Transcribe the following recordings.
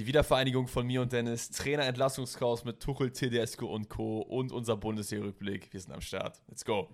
Die Wiedervereinigung von mir und Dennis, Trainer-Entlassungschaos mit Tuchel, Tedesco und Co. und unser Bundesheer-Rückblick. Wir sind am Start. Let's go.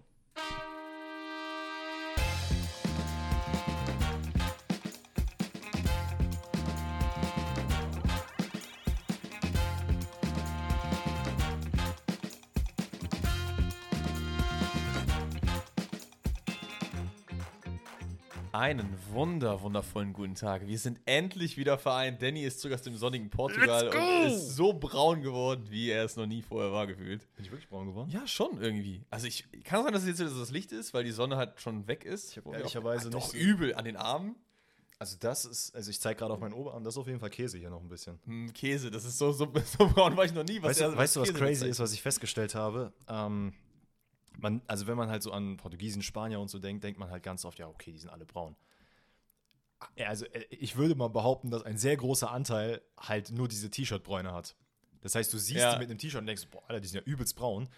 Einen wunder, wundervollen guten Tag. Wir sind endlich wieder vereint. Danny ist zurück aus dem sonnigen Portugal und ist so braun geworden, wie er es noch nie vorher war, gefühlt. Bin ich wirklich braun geworden? Ja, schon irgendwie. Also ich kann sein, dass es jetzt wieder so das Licht ist, weil die Sonne halt schon weg ist. Ich habe ehrlicherweise doch nicht so- übel an den Armen. Also das ist, also ich zeige gerade auf meinen Oberarm, das ist auf jeden Fall Käse hier noch ein bisschen. Hm, Käse, das ist so, so, so braun war ich noch nie. Weißt er- du, weißt du, was Käse crazy ist, was ich festgestellt habe? Ähm, man, also wenn man halt so an Portugiesen, Spanier und so denkt, denkt man halt ganz oft, ja, okay, die sind alle braun. Ja, Also äh, ich würde mal behaupten, dass ein sehr großer Anteil halt nur diese T-Shirt-Bräune hat. Das heißt, du siehst Ja. die mit einem T-Shirt und denkst, boah, Alter, die sind ja übelst braun.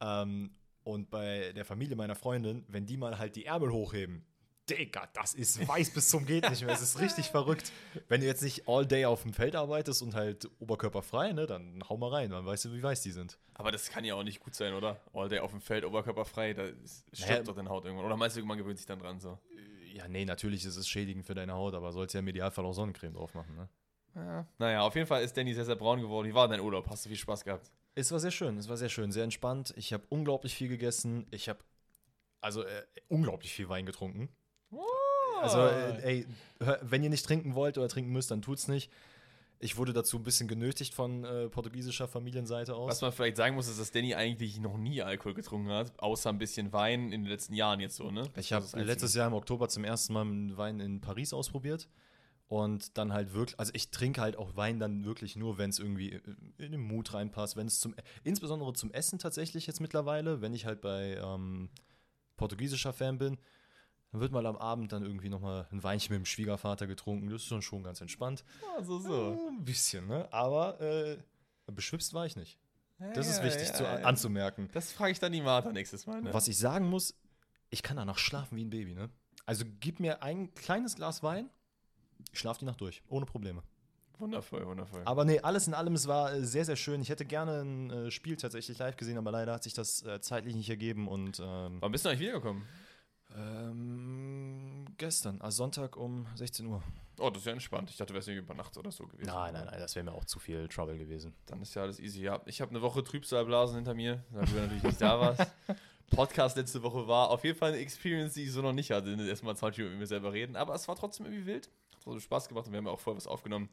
Ähm, und bei der Familie meiner Freundin, wenn die mal halt die Ärmel hochheben, Digga, das ist weiß bis zum geht nicht mehr. Es ist richtig verrückt. Wenn du jetzt nicht all day auf dem Feld arbeitest und halt oberkörperfrei, ne, dann hau mal rein, dann weißt du, wie weiß die sind. Aber das kann ja auch nicht gut sein, oder? All day auf dem Feld, oberkörperfrei, da stirbt Naja. doch deine Haut irgendwann. Oder meinst du, man gewöhnt sich dann dran so? Ja, nee, natürlich ist es schädigend für deine Haut, aber sollst ja im Idealfall auch Sonnencreme drauf machen, ne? Ja. Naja, auf jeden Fall ist Danny sehr, sehr braun geworden. Wie war dein Urlaub? Hast du viel Spaß gehabt? Es war sehr schön, es war sehr schön, sehr entspannt. Ich habe unglaublich viel gegessen. Ich habe also äh, unglaublich viel Wein getrunken. Also, äh, ey, hör, wenn ihr nicht trinken wollt oder trinken müsst, dann tut's nicht. Ich wurde dazu ein bisschen genötigt von äh, portugiesischer Familienseite aus. Was man vielleicht sagen muss, ist, dass Danny eigentlich noch nie Alkohol getrunken hat, außer ein bisschen Wein in den letzten Jahren jetzt so, ne? Ich habe letztes Jahr im Oktober zum ersten Mal einen Wein in Paris ausprobiert. Und dann halt wirklich, also ich trinke halt auch Wein dann wirklich nur, wenn es irgendwie in den Mut reinpasst, wenn es zum, insbesondere zum Essen tatsächlich jetzt mittlerweile, wenn ich halt bei ähm, portugiesischer Fan bin, dann wird mal am Abend dann irgendwie nochmal ein Weinchen mit dem Schwiegervater getrunken. Das ist dann schon ganz entspannt. Also so. Äh, Ein bisschen, ne? Aber äh, beschwipst war ich nicht. Das ist Ja, wichtig ja, zu, ja. anzumerken. Das frage ich dann die Martha nächstes Mal, ne? Was ich sagen muss, ich kann danach schlafen wie ein Baby, ne? Also gib mir ein kleines Glas Wein, ich schlafe die Nacht durch, ohne Probleme. Wundervoll, wundervoll. Aber nee, alles in allem, es war äh, sehr, sehr schön. Ich hätte gerne ein äh, Spiel tatsächlich live gesehen, aber leider hat sich das äh, zeitlich nicht ergeben und ähm, Wann bist du eigentlich wiedergekommen? Ähm, gestern, also Sonntag um 16 Uhr. Oh, das ist ja entspannt. Ich dachte, du wärst irgendwie über Nacht oder so gewesen. Nein, nein, nein, das wäre mir auch zu viel Trouble gewesen. Dann ist ja alles easy. Ja, ich habe eine Woche Trübsalblasen hinter mir, da du natürlich nicht da warst. Podcast letzte Woche war auf jeden Fall eine Experience, die ich so noch nicht hatte. Erstmal 20 Minuten mit mir selber reden, aber es war trotzdem irgendwie wild. Hat trotzdem Spaß gemacht und wir haben ja auch vorher was aufgenommen.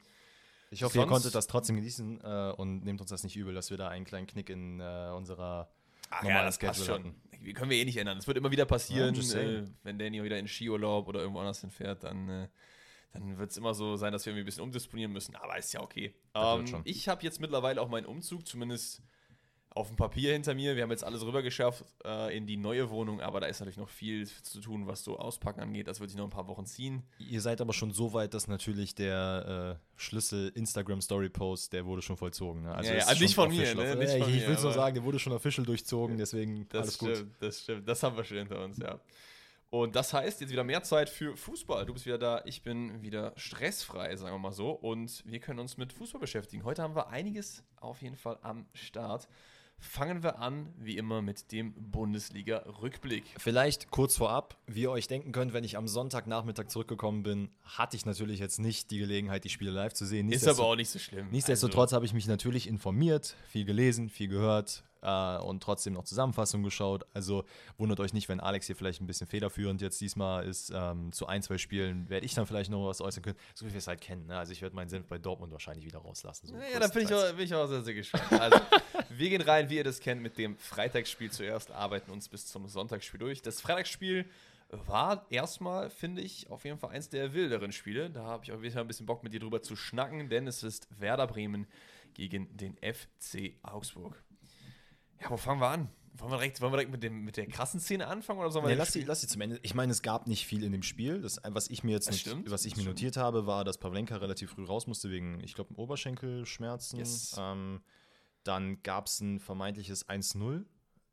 Ich hoffe, ihr Sonst- konntet das trotzdem genießen äh, und nehmt uns das nicht übel, dass wir da einen kleinen Knick in äh, unserer Ach normalen das passt schon. Wir können wir eh nicht ändern. Das wird immer wieder passieren. Ja, äh, wenn Danny wieder in Skiurlaub oder irgendwo anders hinfährt, dann, äh, dann wird es immer so sein, dass wir irgendwie ein bisschen umdisponieren müssen. Aber ist ja okay. Ähm, ich habe jetzt mittlerweile auch meinen Umzug, zumindest auf dem Papier hinter mir. Wir haben jetzt alles rüber geschafft äh, in die neue Wohnung, aber da ist natürlich noch viel zu tun, was so Auspacken angeht. Das wird sich noch ein paar Wochen ziehen. Ihr seid aber schon so weit, dass natürlich der äh, Schlüssel Instagram Story Post, der wurde schon vollzogen. Ne? Ja, ist ja, also nicht von mir, ne? Ja, Nicht von ich mir, will es nur sagen, der wurde schon official durchzogen, deswegen Das alles gut. stimmt, das stimmt. Das haben wir schon hinter uns, ja. Und das heißt, jetzt wieder mehr Zeit für Fußball. Du bist wieder da, ich bin wieder stressfrei, sagen wir mal so. Und wir können uns mit Fußball beschäftigen. Heute haben wir einiges auf jeden Fall am Start. Fangen wir an, wie immer, mit dem Bundesliga-Rückblick. Vielleicht kurz vorab, wie ihr euch denken könnt, wenn ich am Sonntagnachmittag zurückgekommen bin, hatte ich natürlich jetzt nicht die Gelegenheit, die Spiele live zu sehen. Ist aber auch nicht so schlimm. Nichtsdestotrotz habe ich mich natürlich informiert, viel gelesen, viel gehört äh, und trotzdem noch Zusammenfassungen geschaut. Also wundert euch nicht, wenn Alex hier vielleicht ein bisschen federführend jetzt diesmal ist. Ähm, zu ein, zwei Spielen werde ich dann vielleicht noch was äußern können, so wie wir es halt kennen. Ne? Also ich werde meinen Senf bei Dortmund wahrscheinlich wieder rauslassen. So ja, da bin ich, auch, bin ich auch sehr, sehr gespannt. Also, wir gehen rein, wie ihr das kennt, mit dem Freitagsspiel zuerst, arbeiten uns bis zum Sonntagsspiel durch. Das Freitagsspiel war erstmal, finde ich, auf jeden Fall eins der wilderen Spiele. Da habe ich auch wieder ein bisschen Bock, mit dir drüber zu schnacken, denn es ist Werder Bremen gegen den FC Augsburg. Ja, wo fangen wir an? Wollen wir direkt, wollen wir direkt mit, dem, mit der krassen Szene anfangen oder sollen wir Nee, lass, sie, Spiel- lass sie zum Ende. Ich meine, es gab nicht viel in dem Spiel. Das, was ich mir jetzt nicht, was ich mir notiert habe, war, dass Pavlenka relativ früh raus musste wegen, ich glaube, Oberschenkelschmerzen. Yes. Ähm, dann gab es ein vermeintliches 1-0.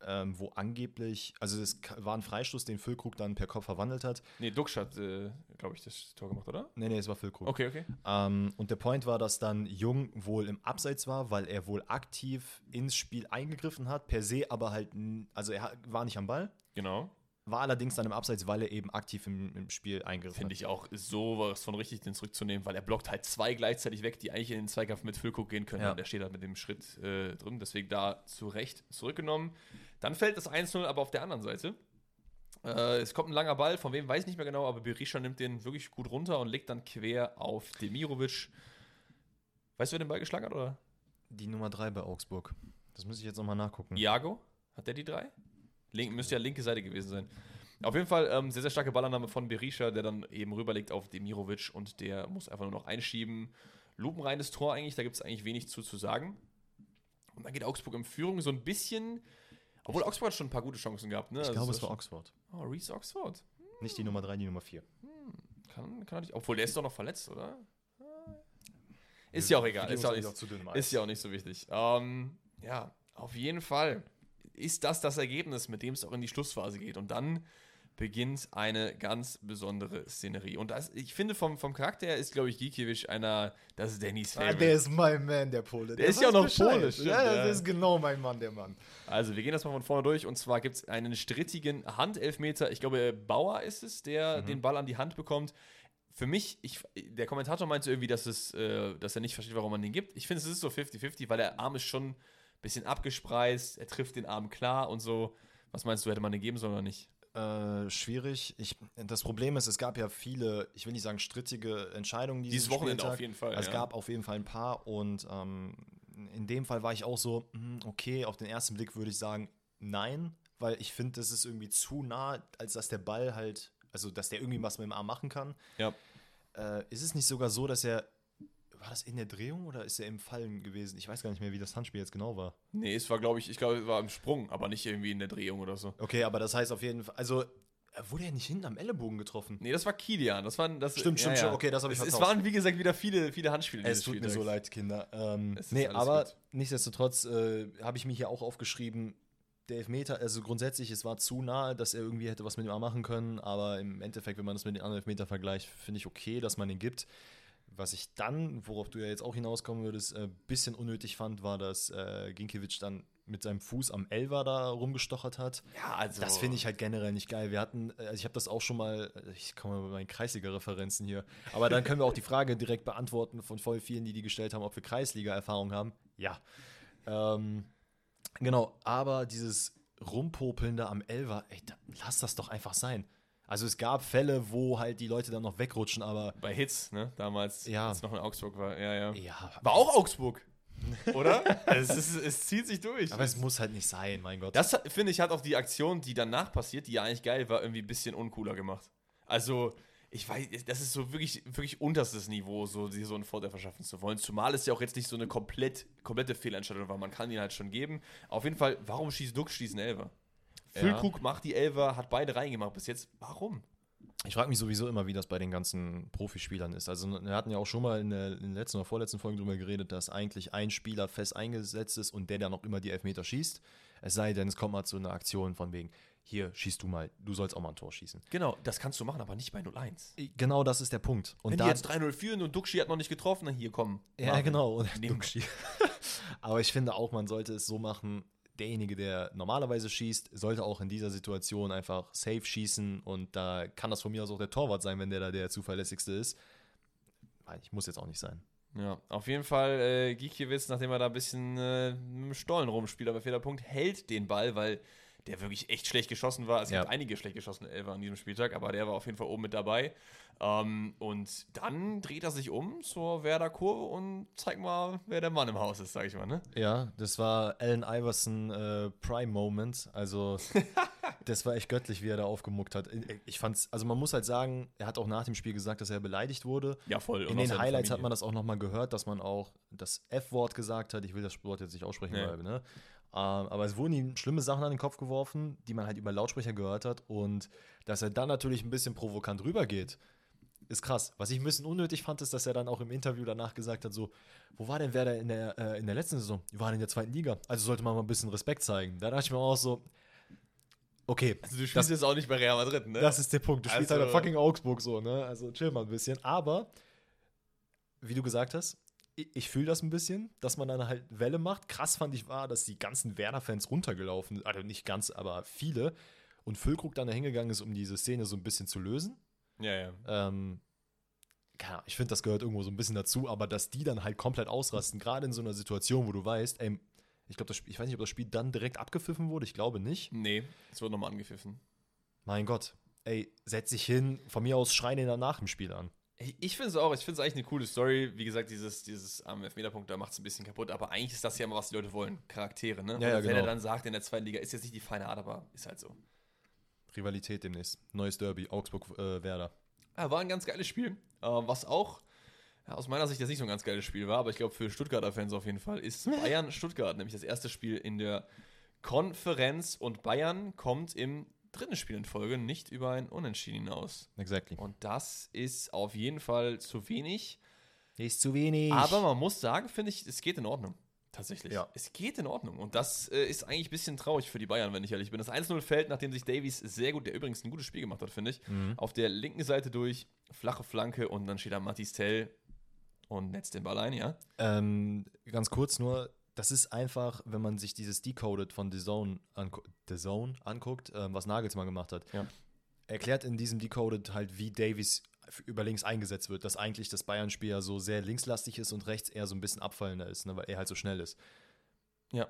Ähm, wo angeblich, also es war ein Freistoß, den Füllkrug dann per Kopf verwandelt hat. Nee, Duxch hat, äh, glaube ich, das Tor gemacht, oder? Nee, nee, es war Füllkrug. Okay, okay. Ähm, und der Point war, dass dann Jung wohl im Abseits war, weil er wohl aktiv ins Spiel eingegriffen hat, per se aber halt, also er war nicht am Ball, Genau. War allerdings dann im Abseits, weil er eben aktiv im, im Spiel eingegriffen Finde ich auch sowas von richtig, den zurückzunehmen, weil er blockt halt zwei gleichzeitig weg, die eigentlich in den Zweikampf mit Füllkrug gehen können. Ja. Und der steht halt mit dem Schritt äh, drin. Deswegen da zu Recht zurückgenommen. Dann fällt das 1-0 aber auf der anderen Seite. Äh, es kommt ein langer Ball, von wem weiß ich nicht mehr genau, aber Berisha nimmt den wirklich gut runter und legt dann quer auf Demirovic. Weißt du, wer den Ball geschlagen hat, oder? Die Nummer 3 bei Augsburg. Das muss ich jetzt nochmal nachgucken. Iago? Hat der die drei? Link, müsste ja linke Seite gewesen sein. Auf jeden Fall ähm, sehr, sehr starke Ballannahme von Berisha, der dann eben rüberlegt auf Demirovic und der muss einfach nur noch einschieben. Lupenreines Tor eigentlich, da gibt es eigentlich wenig zu, zu sagen. Und dann geht Augsburg in Führung so ein bisschen, obwohl Augsburg hat schon ein paar gute Chancen gehabt. Ne? Ich Also glaube, das es war schon- Oxford. Oh, Reese Oxford. Nicht die Nummer 3, die Nummer 4. Kann, kann er nicht, obwohl der ist doch noch verletzt, oder? Ist ja auch egal. Ist ja auch, nicht, zu dünn Ist ja auch nicht so wichtig. Ähm, ja, auf jeden Fall ist das das Ergebnis, mit dem es auch in die Schlussphase geht. Und dann beginnt eine ganz besondere Szenerie. Und das, ich finde, vom, vom Charakter her ist, glaube ich, Gikiewicz einer, das ist Dannys Ah, Favorite. der ist mein Man, der Pole. Der ist ja auch noch. Pole, stimmt, Ja, ja. das ist genau mein Mann, der Mann. Also, wir gehen das mal von vorne durch. Und zwar gibt es einen strittigen Handelfmeter. Ich glaube, Bauer ist es, der Mhm. den Ball an die Hand bekommt. Für mich, ich, der Kommentator meinte irgendwie, dass, es, äh, dass er nicht versteht, warum man den gibt. Ich finde, es ist so 50-50, weil der Arm ist schon bisschen abgespreist. Er trifft den Arm klar und so. Was meinst du, hätte man den geben sollen oder nicht? Äh, schwierig. Ich, das Problem ist, es gab ja viele, ich will nicht sagen strittige Entscheidungen Dieses diesen Wochenende Spieltag. auf jeden Fall. Also Es ja. gab auf jeden Fall ein paar und ähm, in dem Fall war ich auch so, hm, okay, auf den ersten Blick würde ich sagen, nein, weil ich finde, das ist irgendwie zu nah, als dass der Ball halt, also dass der irgendwie was mit dem Arm machen kann. Ja. Äh, ist es nicht sogar so, dass er, war das in der Drehung oder ist er im Fallen gewesen? Ich weiß gar nicht mehr, wie das Handspiel jetzt genau war. Nee, es war, glaube ich, ich glaube, es war im Sprung, aber nicht irgendwie in der Drehung oder so. Okay, aber das heißt auf jeden Fall, also äh, wurde er nicht hinten am Ellenbogen getroffen? Nee, das war Kilian. Das waren, das, Stimmt, stimmt, stimmt. Okay, das habe ich es, es waren, wie gesagt, wieder viele, viele Handspiele. Es tut mir Spieltags. so leid, Kinder. Ähm, nee, aber gut. nichtsdestotrotz äh, habe ich mir hier auch aufgeschrieben, der Elfmeter, also grundsätzlich, es war zu nahe, dass er irgendwie hätte was mit Arm machen können, aber im Endeffekt, wenn man das mit den anderen Elfmeter vergleicht, finde ich okay, dass man den gibt. Was ich dann, worauf du ja jetzt auch hinauskommen würdest, ein bisschen unnötig fand, war, dass äh, Ginkiewicz dann mit seinem Fuß am Elver da rumgestochert hat. Ja, also. Das finde ich halt generell nicht geil. Wir hatten, äh, also ich habe das auch schon mal, äh, ich komme mal bei meinen Kreisliga-Referenzen hier, aber dann können wir auch die Frage direkt beantworten von voll vielen, die die gestellt haben, ob wir Kreisliga-Erfahrung haben. Ja. Ähm, genau, aber dieses Rumpopeln da am Elver, ey, da, lass das doch einfach sein. Also es gab Fälle, wo halt die Leute dann noch wegrutschen, aber Bei Hits, ne? Damals, Ja. als es noch in Augsburg war. Ja, ja. ja, War auch Augsburg. Oder? es, ist, es zieht sich durch. aber es muss halt nicht sein, mein Gott. das finde ich, hat auch die Aktion, die danach passiert, die ja eigentlich geil war, irgendwie ein bisschen uncooler gemacht. Also, ich weiß, das ist so wirklich, wirklich unterstes Niveau, so, sich so einen Vorteil verschaffen zu wollen. Zumal es ja auch jetzt nicht so eine komplett, komplette Fehlentscheidung war. Man kann ihn halt schon geben. Auf jeden Fall, warum schießt Duck, schießt Elfer? Füllkrug macht die Elfer, hat beide reingemacht bis jetzt. Warum? Ich frage mich sowieso immer, wie das bei den ganzen Profispielern ist. Also wir hatten ja auch schon mal in der, in der letzten oder vorletzten Folge darüber geredet, dass eigentlich ein Spieler fest eingesetzt ist und der dann noch immer die Elfmeter schießt. Es sei denn, es kommt mal zu einer Aktion von wegen, hier schießt du mal, du sollst auch mal ein Tor schießen. Genau, das kannst du machen, aber nicht bei 0-1. Genau das ist der Punkt. Und Wenn da, die jetzt 3-0 führen und Duxi hat noch nicht getroffen, dann hier kommen. ja, genau. Und Duxi. Aber ich finde auch, man sollte es so machen, derjenige, der normalerweise schießt, sollte auch in dieser Situation einfach safe schießen und da kann das von mir aus auch der Torwart sein, wenn der da der zuverlässigste ist. Ich muss jetzt auch nicht sein. Ja, auf jeden Fall, äh, Gikiewicz, nachdem er da ein bisschen äh, dem Stollen rumspielt, aber Fehlerpunkt, hält den Ball, weil der wirklich echt schlecht geschossen war. Es Ja. gibt einige schlecht geschossene Elfer an diesem Spieltag, aber der war auf jeden Fall oben mit dabei. Ähm, und dann dreht er sich um zur Werder-Kurve und zeigt mal, wer der Mann im Haus ist, sag ich mal, ne? Ja, das war Allen Iverson äh, Prime Moment. Also, das war echt göttlich, wie er da aufgemuckt hat. Ich fand's, also man muss halt sagen, er hat auch nach dem Spiel gesagt, dass er beleidigt wurde. Ja, voll. In den Highlights hat man das auch nochmal gehört, dass man auch das F-Wort gesagt hat. Ich will das Wort jetzt nicht aussprechen, Nee. weil, ne? Ähm, aber es wurden ihm schlimme Sachen an den Kopf geworfen, die man halt über Lautsprecher gehört hat. Und dass er dann natürlich ein bisschen provokant rübergeht, ist krass. Was ich ein bisschen unnötig fand, ist, dass er dann auch im Interview danach gesagt hat, so, wo war denn Werder in der, äh, in der letzten Saison? Die waren in der zweiten Liga. Also sollte man mal ein bisschen Respekt zeigen. Da dachte ich mir auch so, okay, Also du spielst das, jetzt auch nicht bei Real Madrid, ne? das ist der Punkt. Du spielst Also- halt bei fucking Augsburg so, ne? Also chill mal ein bisschen. Aber, wie du gesagt hast, ich, fühle das ein bisschen, dass man dann halt Welle macht. Krass fand ich war, dass die ganzen Werder-Fans runtergelaufen sind. Also nicht ganz, aber viele. Und Füllkrug dann da hingegangen ist, um diese Szene so ein bisschen zu lösen. ja, ja. Ähm, Ahnung, ich finde, das gehört irgendwo so ein bisschen dazu, aber dass die dann halt komplett ausrasten, gerade in so einer Situation, wo du weißt, ey, ich glaube, ich weiß nicht, ob das Spiel dann direkt abgepfiffen wurde, ich glaube nicht. Nee, es wird nochmal angepfiffen. Mein Gott, ey, setz dich hin, von mir aus schreien ihn dann nach dem Spiel an. Ich, finde es auch, ich finde es eigentlich eine coole Story. Wie gesagt, dieses, dieses am Elfmeterpunkt, da macht es ein bisschen kaputt, aber eigentlich ist das ja immer, was die Leute wollen. Charaktere, ne? Ja, ja, wenn genau. er dann sagt, in der zweiten Liga ist jetzt nicht die feine Art, aber ist halt so. Rivalität demnächst. Neues Derby, Augsburg-Werder. Ja, war ein ganz geiles Spiel. Äh, was auch ja, aus meiner Sicht jetzt nicht so ein ganz geiles Spiel war, aber ich glaube für Stuttgarter Fans auf jeden Fall, ist Bayern-Stuttgart, nämlich das erste Spiel in der Konferenz und Bayern kommt im dritten Spiel in Folge nicht über ein Unentschieden hinaus. exactly. Und das ist auf jeden Fall zu wenig. Ist zu wenig. Aber man muss sagen, finde ich, es geht in Ordnung. Tatsächlich. Ja. Es geht in Ordnung. Und das äh, ist eigentlich ein bisschen traurig für die Bayern, wenn ich ehrlich bin. Das 1-0 fällt, nachdem sich Davies sehr gut, der übrigens ein gutes Spiel gemacht hat, finde ich, auf der linken Seite durch, flache Flanke und dann steht da Matis Tell und netzt den Ball ein, ja. Ähm, ganz kurz nur, das ist einfach, wenn man sich dieses Decoded von The Zone, angu The Zone anguckt, ähm, was Nagelsmann gemacht hat. Ja. Erklärt in diesem Decoded halt, wie Davies über links eingesetzt wird, dass eigentlich das Bayern-Spiel ja so sehr linkslastig ist und rechts eher so ein bisschen abfallender ist, ne, weil er halt so schnell ist. Ja.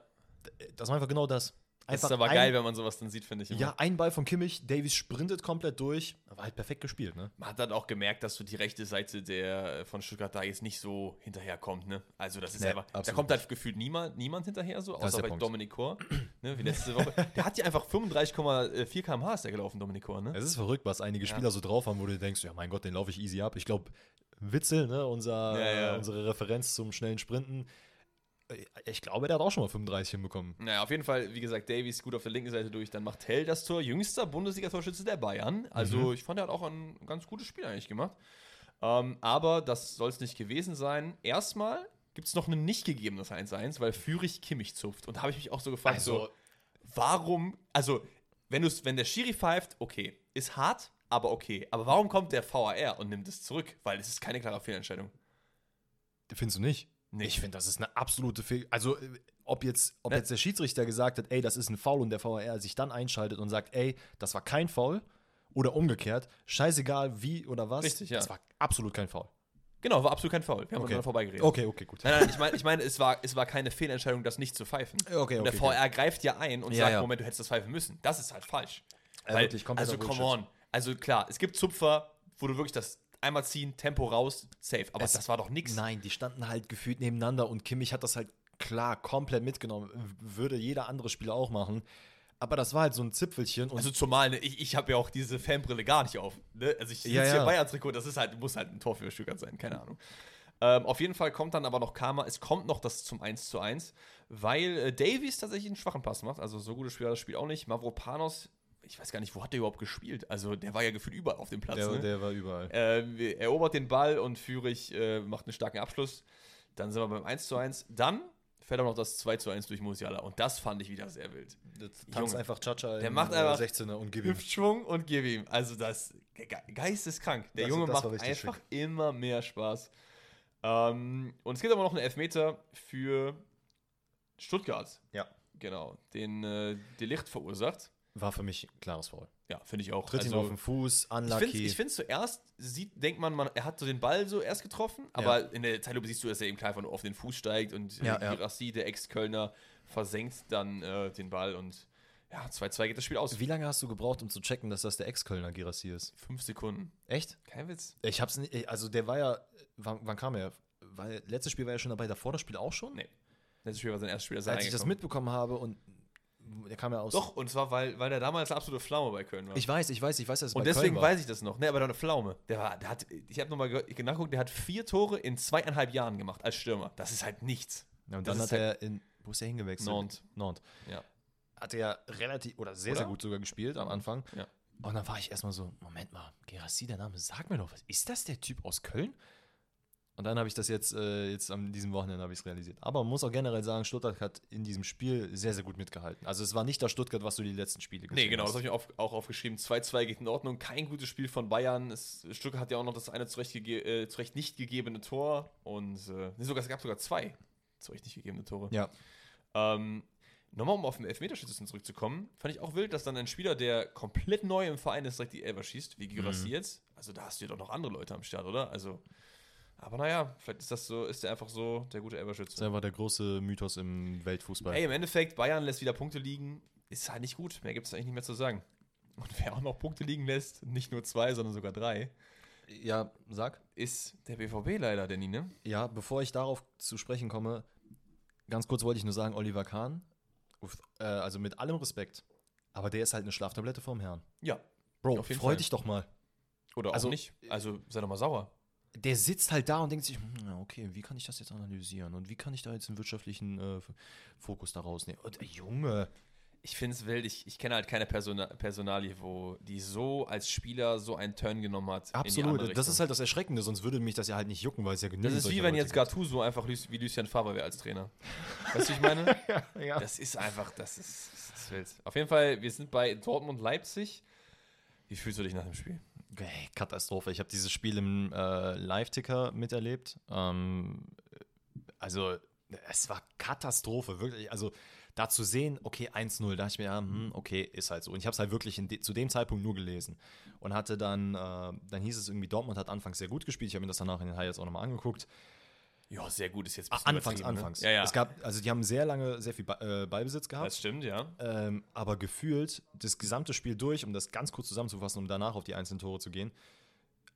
Das war einfach genau das. Das ist aber ein, geil, wenn man sowas dann sieht, finde ich. immer. Ja, ein Ball von Kimmich, Davies sprintet komplett durch, war halt perfekt gespielt, ne? Man hat dann auch gemerkt, dass so die rechte Seite der äh, von Stuttgart da jetzt nicht so hinterherkommt, ne? Also das ist Nee, einfach, da kommt halt gefühlt niemand, niemand hinterher, so, außer bei Punkt. Dominik Kor, ne, wie letzte Woche. Der hat ja einfach 35,4 km/h ist der gelaufen, Dominik Kor, ne? Es ist verrückt, was einige Spieler so drauf haben, wo du denkst, ja mein Gott, den laufe ich easy ab. Ich glaube, Witzel, ne, unser, Ja, ja. äh, unsere Referenz zum schnellen Sprinten, ich glaube, der hat auch schon mal 35 hinbekommen. Naja, auf jeden Fall, wie gesagt, Davies gut auf der linken Seite durch, dann macht Tell das Tor, jüngster Bundesliga-Torschütze der Bayern. Also Mhm. ich fand, er hat auch ein ganz gutes Spiel eigentlich gemacht. Ähm, aber das soll es nicht gewesen sein. Erstmal gibt es noch ein nicht gegebenes 1-1, weil Fürich Kimmich zupft. Und da habe ich mich auch so gefragt, Also- so, warum, also, wenn, wenn der Schiri pfeift, okay, ist hart, aber okay. Aber warum kommt der VAR und nimmt es zurück? Weil es ist keine klare Fehlentscheidung. Findest du nicht? Nee. Ich finde, das ist eine absolute Fehl. Also, äh, ob jetzt, ob Ne- jetzt der Schiedsrichter gesagt hat, ey, das ist ein Foul und der VAR sich dann einschaltet und sagt, ey, das war kein Foul oder umgekehrt, scheißegal wie oder was, Richtig, ja. das war absolut kein Foul. Genau, war absolut kein Foul. Wir haben Okay. okay. vorbeigeredet. Okay, okay, gut. Nein, nein, ich meine, ich mein, es, war, es war keine Fehlentscheidung, das nicht zu pfeifen. Okay, und der okay, VR greift ja ein und Ja, sagt, ja. Moment, du hättest das pfeifen müssen. Das ist halt falsch. Ja, wirklich, kompletter also, come on. Also, klar, es gibt Zupfer, wo du wirklich das einmal ziehen, Tempo raus, safe. Aber Es- das war doch nichts. Nein, die standen halt gefühlt nebeneinander und Kimmich hat das halt klar komplett mitgenommen. Würde jeder andere Spieler auch machen. Aber das war halt so ein Zipfelchen und Also, zumal, ne, ich, ich habe ja auch diese Fanbrille gar nicht auf. Ne? Also, ich sitze Ja, hier ja. im Bayern-Trikot, das ist halt, muss halt ein Tor für Stuttgart sein, keine Ahnung. Ähm, auf jeden Fall kommt dann aber noch Karma, es kommt noch das zum 1 zu 1, weil äh, Davies tatsächlich einen schwachen Pass macht. Also, so gutes Spieler das Spiel auch nicht. Mavropanos, ich weiß gar nicht, wo hat der überhaupt gespielt? Also, der war ja gefühlt überall auf dem Platz. der, ne? der war überall. Ähm, erobert den Ball und Fürich äh, macht einen starken Abschluss. Dann sind wir beim 1 zu 1. Dann fällt auch noch das 2 zu 1 durch Musiala. Und das fand ich wieder sehr wild. Tanzt Junge. einfach Chacha Der macht äh, einfach 16er und gib ihm. Hüftschwung und gib ihm. Also das ge geisteskrank. Der Das- Junge das macht einfach immer mehr Spaß. Ähm, und es gibt aber noch einen Elfmeter für Stuttgart. Ja. Genau. Den äh, Delicht verursacht. War für mich ein klares Foul. Ja, finde ich auch. Tritt ihm auf den Fuß, Also ich unlucky. finde ich find's zuerst, sieht, denkt man, man, er hat so den Ball so erst getroffen, aber in der Zeitlupe siehst du, dass er eben klar einfach nur auf den Fuß steigt und Ja, äh, ja. Girassi, der Ex-Kölner, versenkt dann äh, den Ball und ja, 2-2 geht das Spiel aus. Wie lange hast du gebraucht, um zu checken, dass das der Ex-Kölner Girassi ist? Fünf Sekunden. Echt? Kein Witz. Ich hab's nicht, also der war ja, wann, wann kam er? Weil letztes Spiel war er schon dabei, davor das Spiel auch schon? Nee. Letztes Spiel war sein erstes Spiel. Als ich das mitbekommen habe und der kam ja aus. Doch, und zwar, weil, weil der damals eine absolute Pflaume bei Köln war. Ich weiß, ich weiß, ich weiß, dass es und bei deswegen Köln war. weiß ich das noch. Ne, aber der eine Pflaume. Der war, der hat, ich habe nochmal nachgeguckt, der hat vier Tore in zweieinhalb Jahren gemacht als Stürmer. Das ist halt nichts. Ja, und das dann hat er in, wo ist er hingewechselt? Nantes. Nantes. Ja. Hat er relativ, oder sehr, Oder? sehr gut sogar gespielt am Anfang. Ja. Und dann war ich erstmal so, Moment mal, Gerassi, der Name, sag mir doch, was ist das der Typ aus Köln? Und dann habe ich das jetzt, äh, jetzt an diesem Wochenende habe ich es realisiert. Aber man muss auch generell sagen, Stuttgart hat in diesem Spiel sehr, sehr gut mitgehalten. Also es war nicht das Stuttgart, was du die letzten Spiele gesehen Nee, genau, hast. das habe ich auf, auch aufgeschrieben. 2-2 geht in Ordnung. Kein gutes Spiel von Bayern. Es, Stuttgart hat ja auch noch das eine zurecht, äh, zurecht nicht gegebene Tor. Und äh, sogar, es gab sogar zwei zurecht nicht gegebene Tore. Ja. Ähm, Nochmal, um auf den Elfmeterschützen zurückzukommen, fand ich auch wild, dass dann ein Spieler, der komplett neu im Verein ist, direkt die Elfer schießt, wie Girassi mhm. jetzt. Also da hast du ja doch noch andere Leute am Start, oder? Also aber naja, vielleicht ist das so, ist er einfach so der gute Elberschütze. Das ist einfach der große Mythos im Weltfußball. Ey, im Endeffekt, Bayern lässt wieder Punkte liegen, ist halt nicht gut. Mehr gibt es eigentlich nicht mehr zu sagen. Und wer auch noch Punkte liegen lässt, nicht nur zwei, sondern sogar drei. Ja, sag. Ist der BVB leider, Danny, ne? Ja, bevor ich darauf zu sprechen komme, ganz kurz wollte ich nur sagen, Oliver Kahn, äh, also mit allem Respekt, aber der ist halt eine Schlaftablette vom Herrn. Ja. Bro, freu Fall. dich doch mal. Oder also, auch nicht. Also sei doch mal sauer der sitzt halt da und denkt sich, hm, okay, wie kann ich das jetzt analysieren und wie kann ich da jetzt einen wirtschaftlichen äh, Fokus daraus nehmen? Und, äh, Junge. Ich finde es wild, ich, ich kenne halt keine Persona Personalie, wo die so als Spieler so einen Turn genommen hat. Absolut, das ist halt das Erschreckende, sonst würde mich das ja halt nicht jucken, weil es ja genügend Das ist wie wenn jetzt Gattuso einfach wie Lucien Favre wäre als Trainer. weißt du, ich meine? ja, ja. Das ist einfach, das ist, das ist wild. Auf jeden Fall, wir sind bei Dortmund-Leipzig. Wie fühlst du dich nach dem Spiel? Katastrophe. Ich habe dieses Spiel im äh, Live-Ticker miterlebt. Ähm, also, es war Katastrophe, wirklich. Also, da zu sehen, okay, 1-0, da dachte ich mir, ja, hm, okay, ist halt so. Und ich habe es halt wirklich de zu dem Zeitpunkt nur gelesen. Und hatte dann, äh, dann hieß es irgendwie, Dortmund hat anfangs sehr gut gespielt. Ich habe mir das danach in den Highlights auch nochmal angeguckt. Ja, sehr gut ist jetzt ein Anfangs, ne? anfangs. Ja, ja. Es gab, also die haben sehr lange sehr viel äh, Ballbesitz gehabt. Das stimmt, ja. Ähm, aber gefühlt das gesamte Spiel durch, um das ganz kurz zusammenzufassen, um danach auf die einzelnen Tore zu gehen.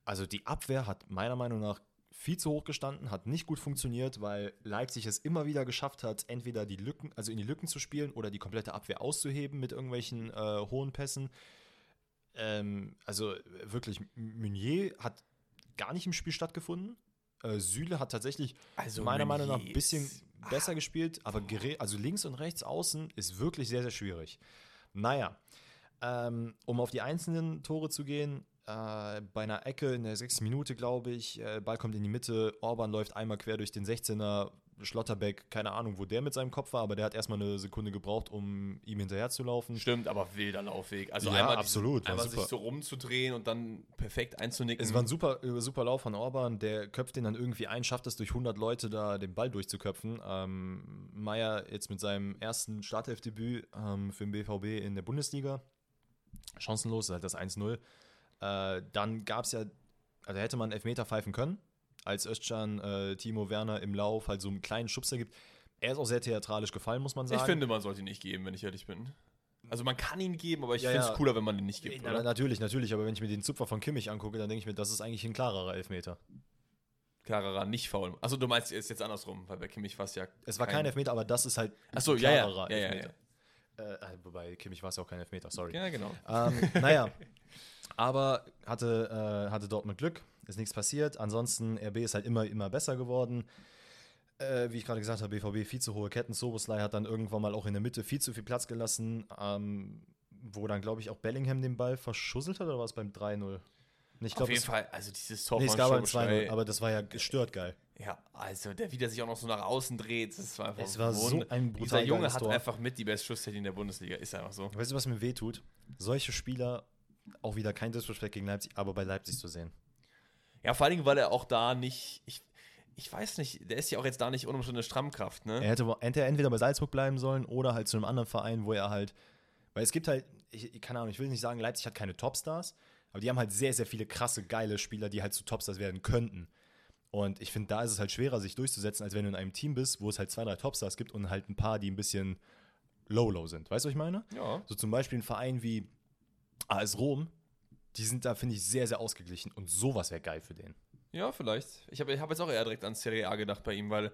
Also die Abwehr hat meiner Meinung nach viel zu hoch gestanden, hat nicht gut funktioniert, weil Leipzig es immer wieder geschafft hat, entweder die Lücken, also in die Lücken zu spielen oder die komplette Abwehr auszuheben mit irgendwelchen äh, hohen Pässen. Ähm, also wirklich, Meunier hat gar nicht im Spiel stattgefunden. Äh, Süle hat tatsächlich also meiner Meinung nach ein bisschen besser gespielt, aber also links und rechts außen ist wirklich sehr, sehr schwierig. Naja, ähm, um auf die einzelnen Tore zu gehen, äh, bei einer Ecke in der sechsten Minute, glaube ich, äh, Ball kommt in die Mitte, Orban läuft einmal quer durch den 16er, Schlotterbeck, keine Ahnung, wo der mit seinem Kopf war, aber der hat erstmal eine Sekunde gebraucht, um ihm hinterher zu laufen. Stimmt, aber wilder Laufweg. Also ja, einmal, absolut, diesen, einmal sich so rumzudrehen und dann perfekt einzunicken. Es war ein super, äh, super Lauf von Orban, der köpft den dann irgendwie ein, schafft es durch 100 Leute da den Ball durchzuköpfen. Ähm, Meier jetzt mit seinem ersten Startelfdebüt ähm, für den BVB in der Bundesliga. Chancenlos, halt das 1-0. Äh, dann gab es ja, also hätte man Elfmeter pfeifen können als Özcan äh, Timo Werner im Lauf halt so einen kleinen Schubser gibt. Er ist auch sehr theatralisch gefallen, muss man sagen. Ich finde, man sollte ihn nicht geben, wenn ich ehrlich bin. Also man kann ihn geben, aber ich ja, finde es ja. cooler, wenn man ihn nicht gibt. Ja, natürlich, natürlich, aber wenn ich mir den Zupfer von Kimmich angucke, dann denke ich mir, das ist eigentlich ein klarerer Elfmeter. Klarerer, nicht faul. Also du meinst, es ist jetzt andersrum, weil bei Kimmich war es ja. Es war kein, kein Elfmeter, aber das ist halt Achso, ja, ja. ja, ja, ja. Äh, äh, wobei Kimmich war es ja auch kein Elfmeter, sorry. Ja, genau. Ähm, naja, aber hatte, äh, hatte Dortmund Glück, ist nichts passiert. Ansonsten, RB ist halt immer, immer besser geworden. Äh, wie ich gerade gesagt habe, BVB viel zu hohe Ketten. Soboslai hat dann irgendwann mal auch in der Mitte viel zu viel Platz gelassen, ähm, wo dann, glaube ich, auch Bellingham den Ball verschusselt hat, oder war es beim 3-0? Ich glaub, Auf jeden Fall, also dieses Tor nee, es gab 2 aber das war ja gestört geil. Ja, also der, wie der sich auch noch so nach außen dreht, das war einfach Es war so ein brutal Dieser Junge hat Tor. einfach mit die beste Schusstechnik in der Bundesliga, ist einfach so. Weißt du, was mir wehtut? Solche Spieler, auch wieder kein Disrespect gegen Leipzig, aber bei Leipzig zu sehen. Ja, vor allen Dingen, weil er auch da nicht, ich, ich weiß nicht, der ist ja auch jetzt da nicht unumstände Strammkraft, ne? Er hätte, hätte entweder bei Salzburg bleiben sollen oder halt zu einem anderen Verein, wo er halt, weil es gibt halt, ich, keine Ahnung, ich will nicht sagen, Leipzig hat keine Topstars, aber die haben halt sehr, sehr viele krasse, geile Spieler, die halt zu Topstars werden könnten. Und ich finde, da ist es halt schwerer, sich durchzusetzen, als wenn du in einem Team bist, wo es halt zwei, drei Topstars gibt und halt ein paar, die ein bisschen low-low sind. Weißt du, was ich meine? Ja. So zum Beispiel ein Verein wie AS Rom, die sind da, finde ich, sehr, sehr ausgeglichen und sowas wäre geil für den. Ja, vielleicht. Ich habe ich hab jetzt auch eher direkt an Serie A gedacht bei ihm, weil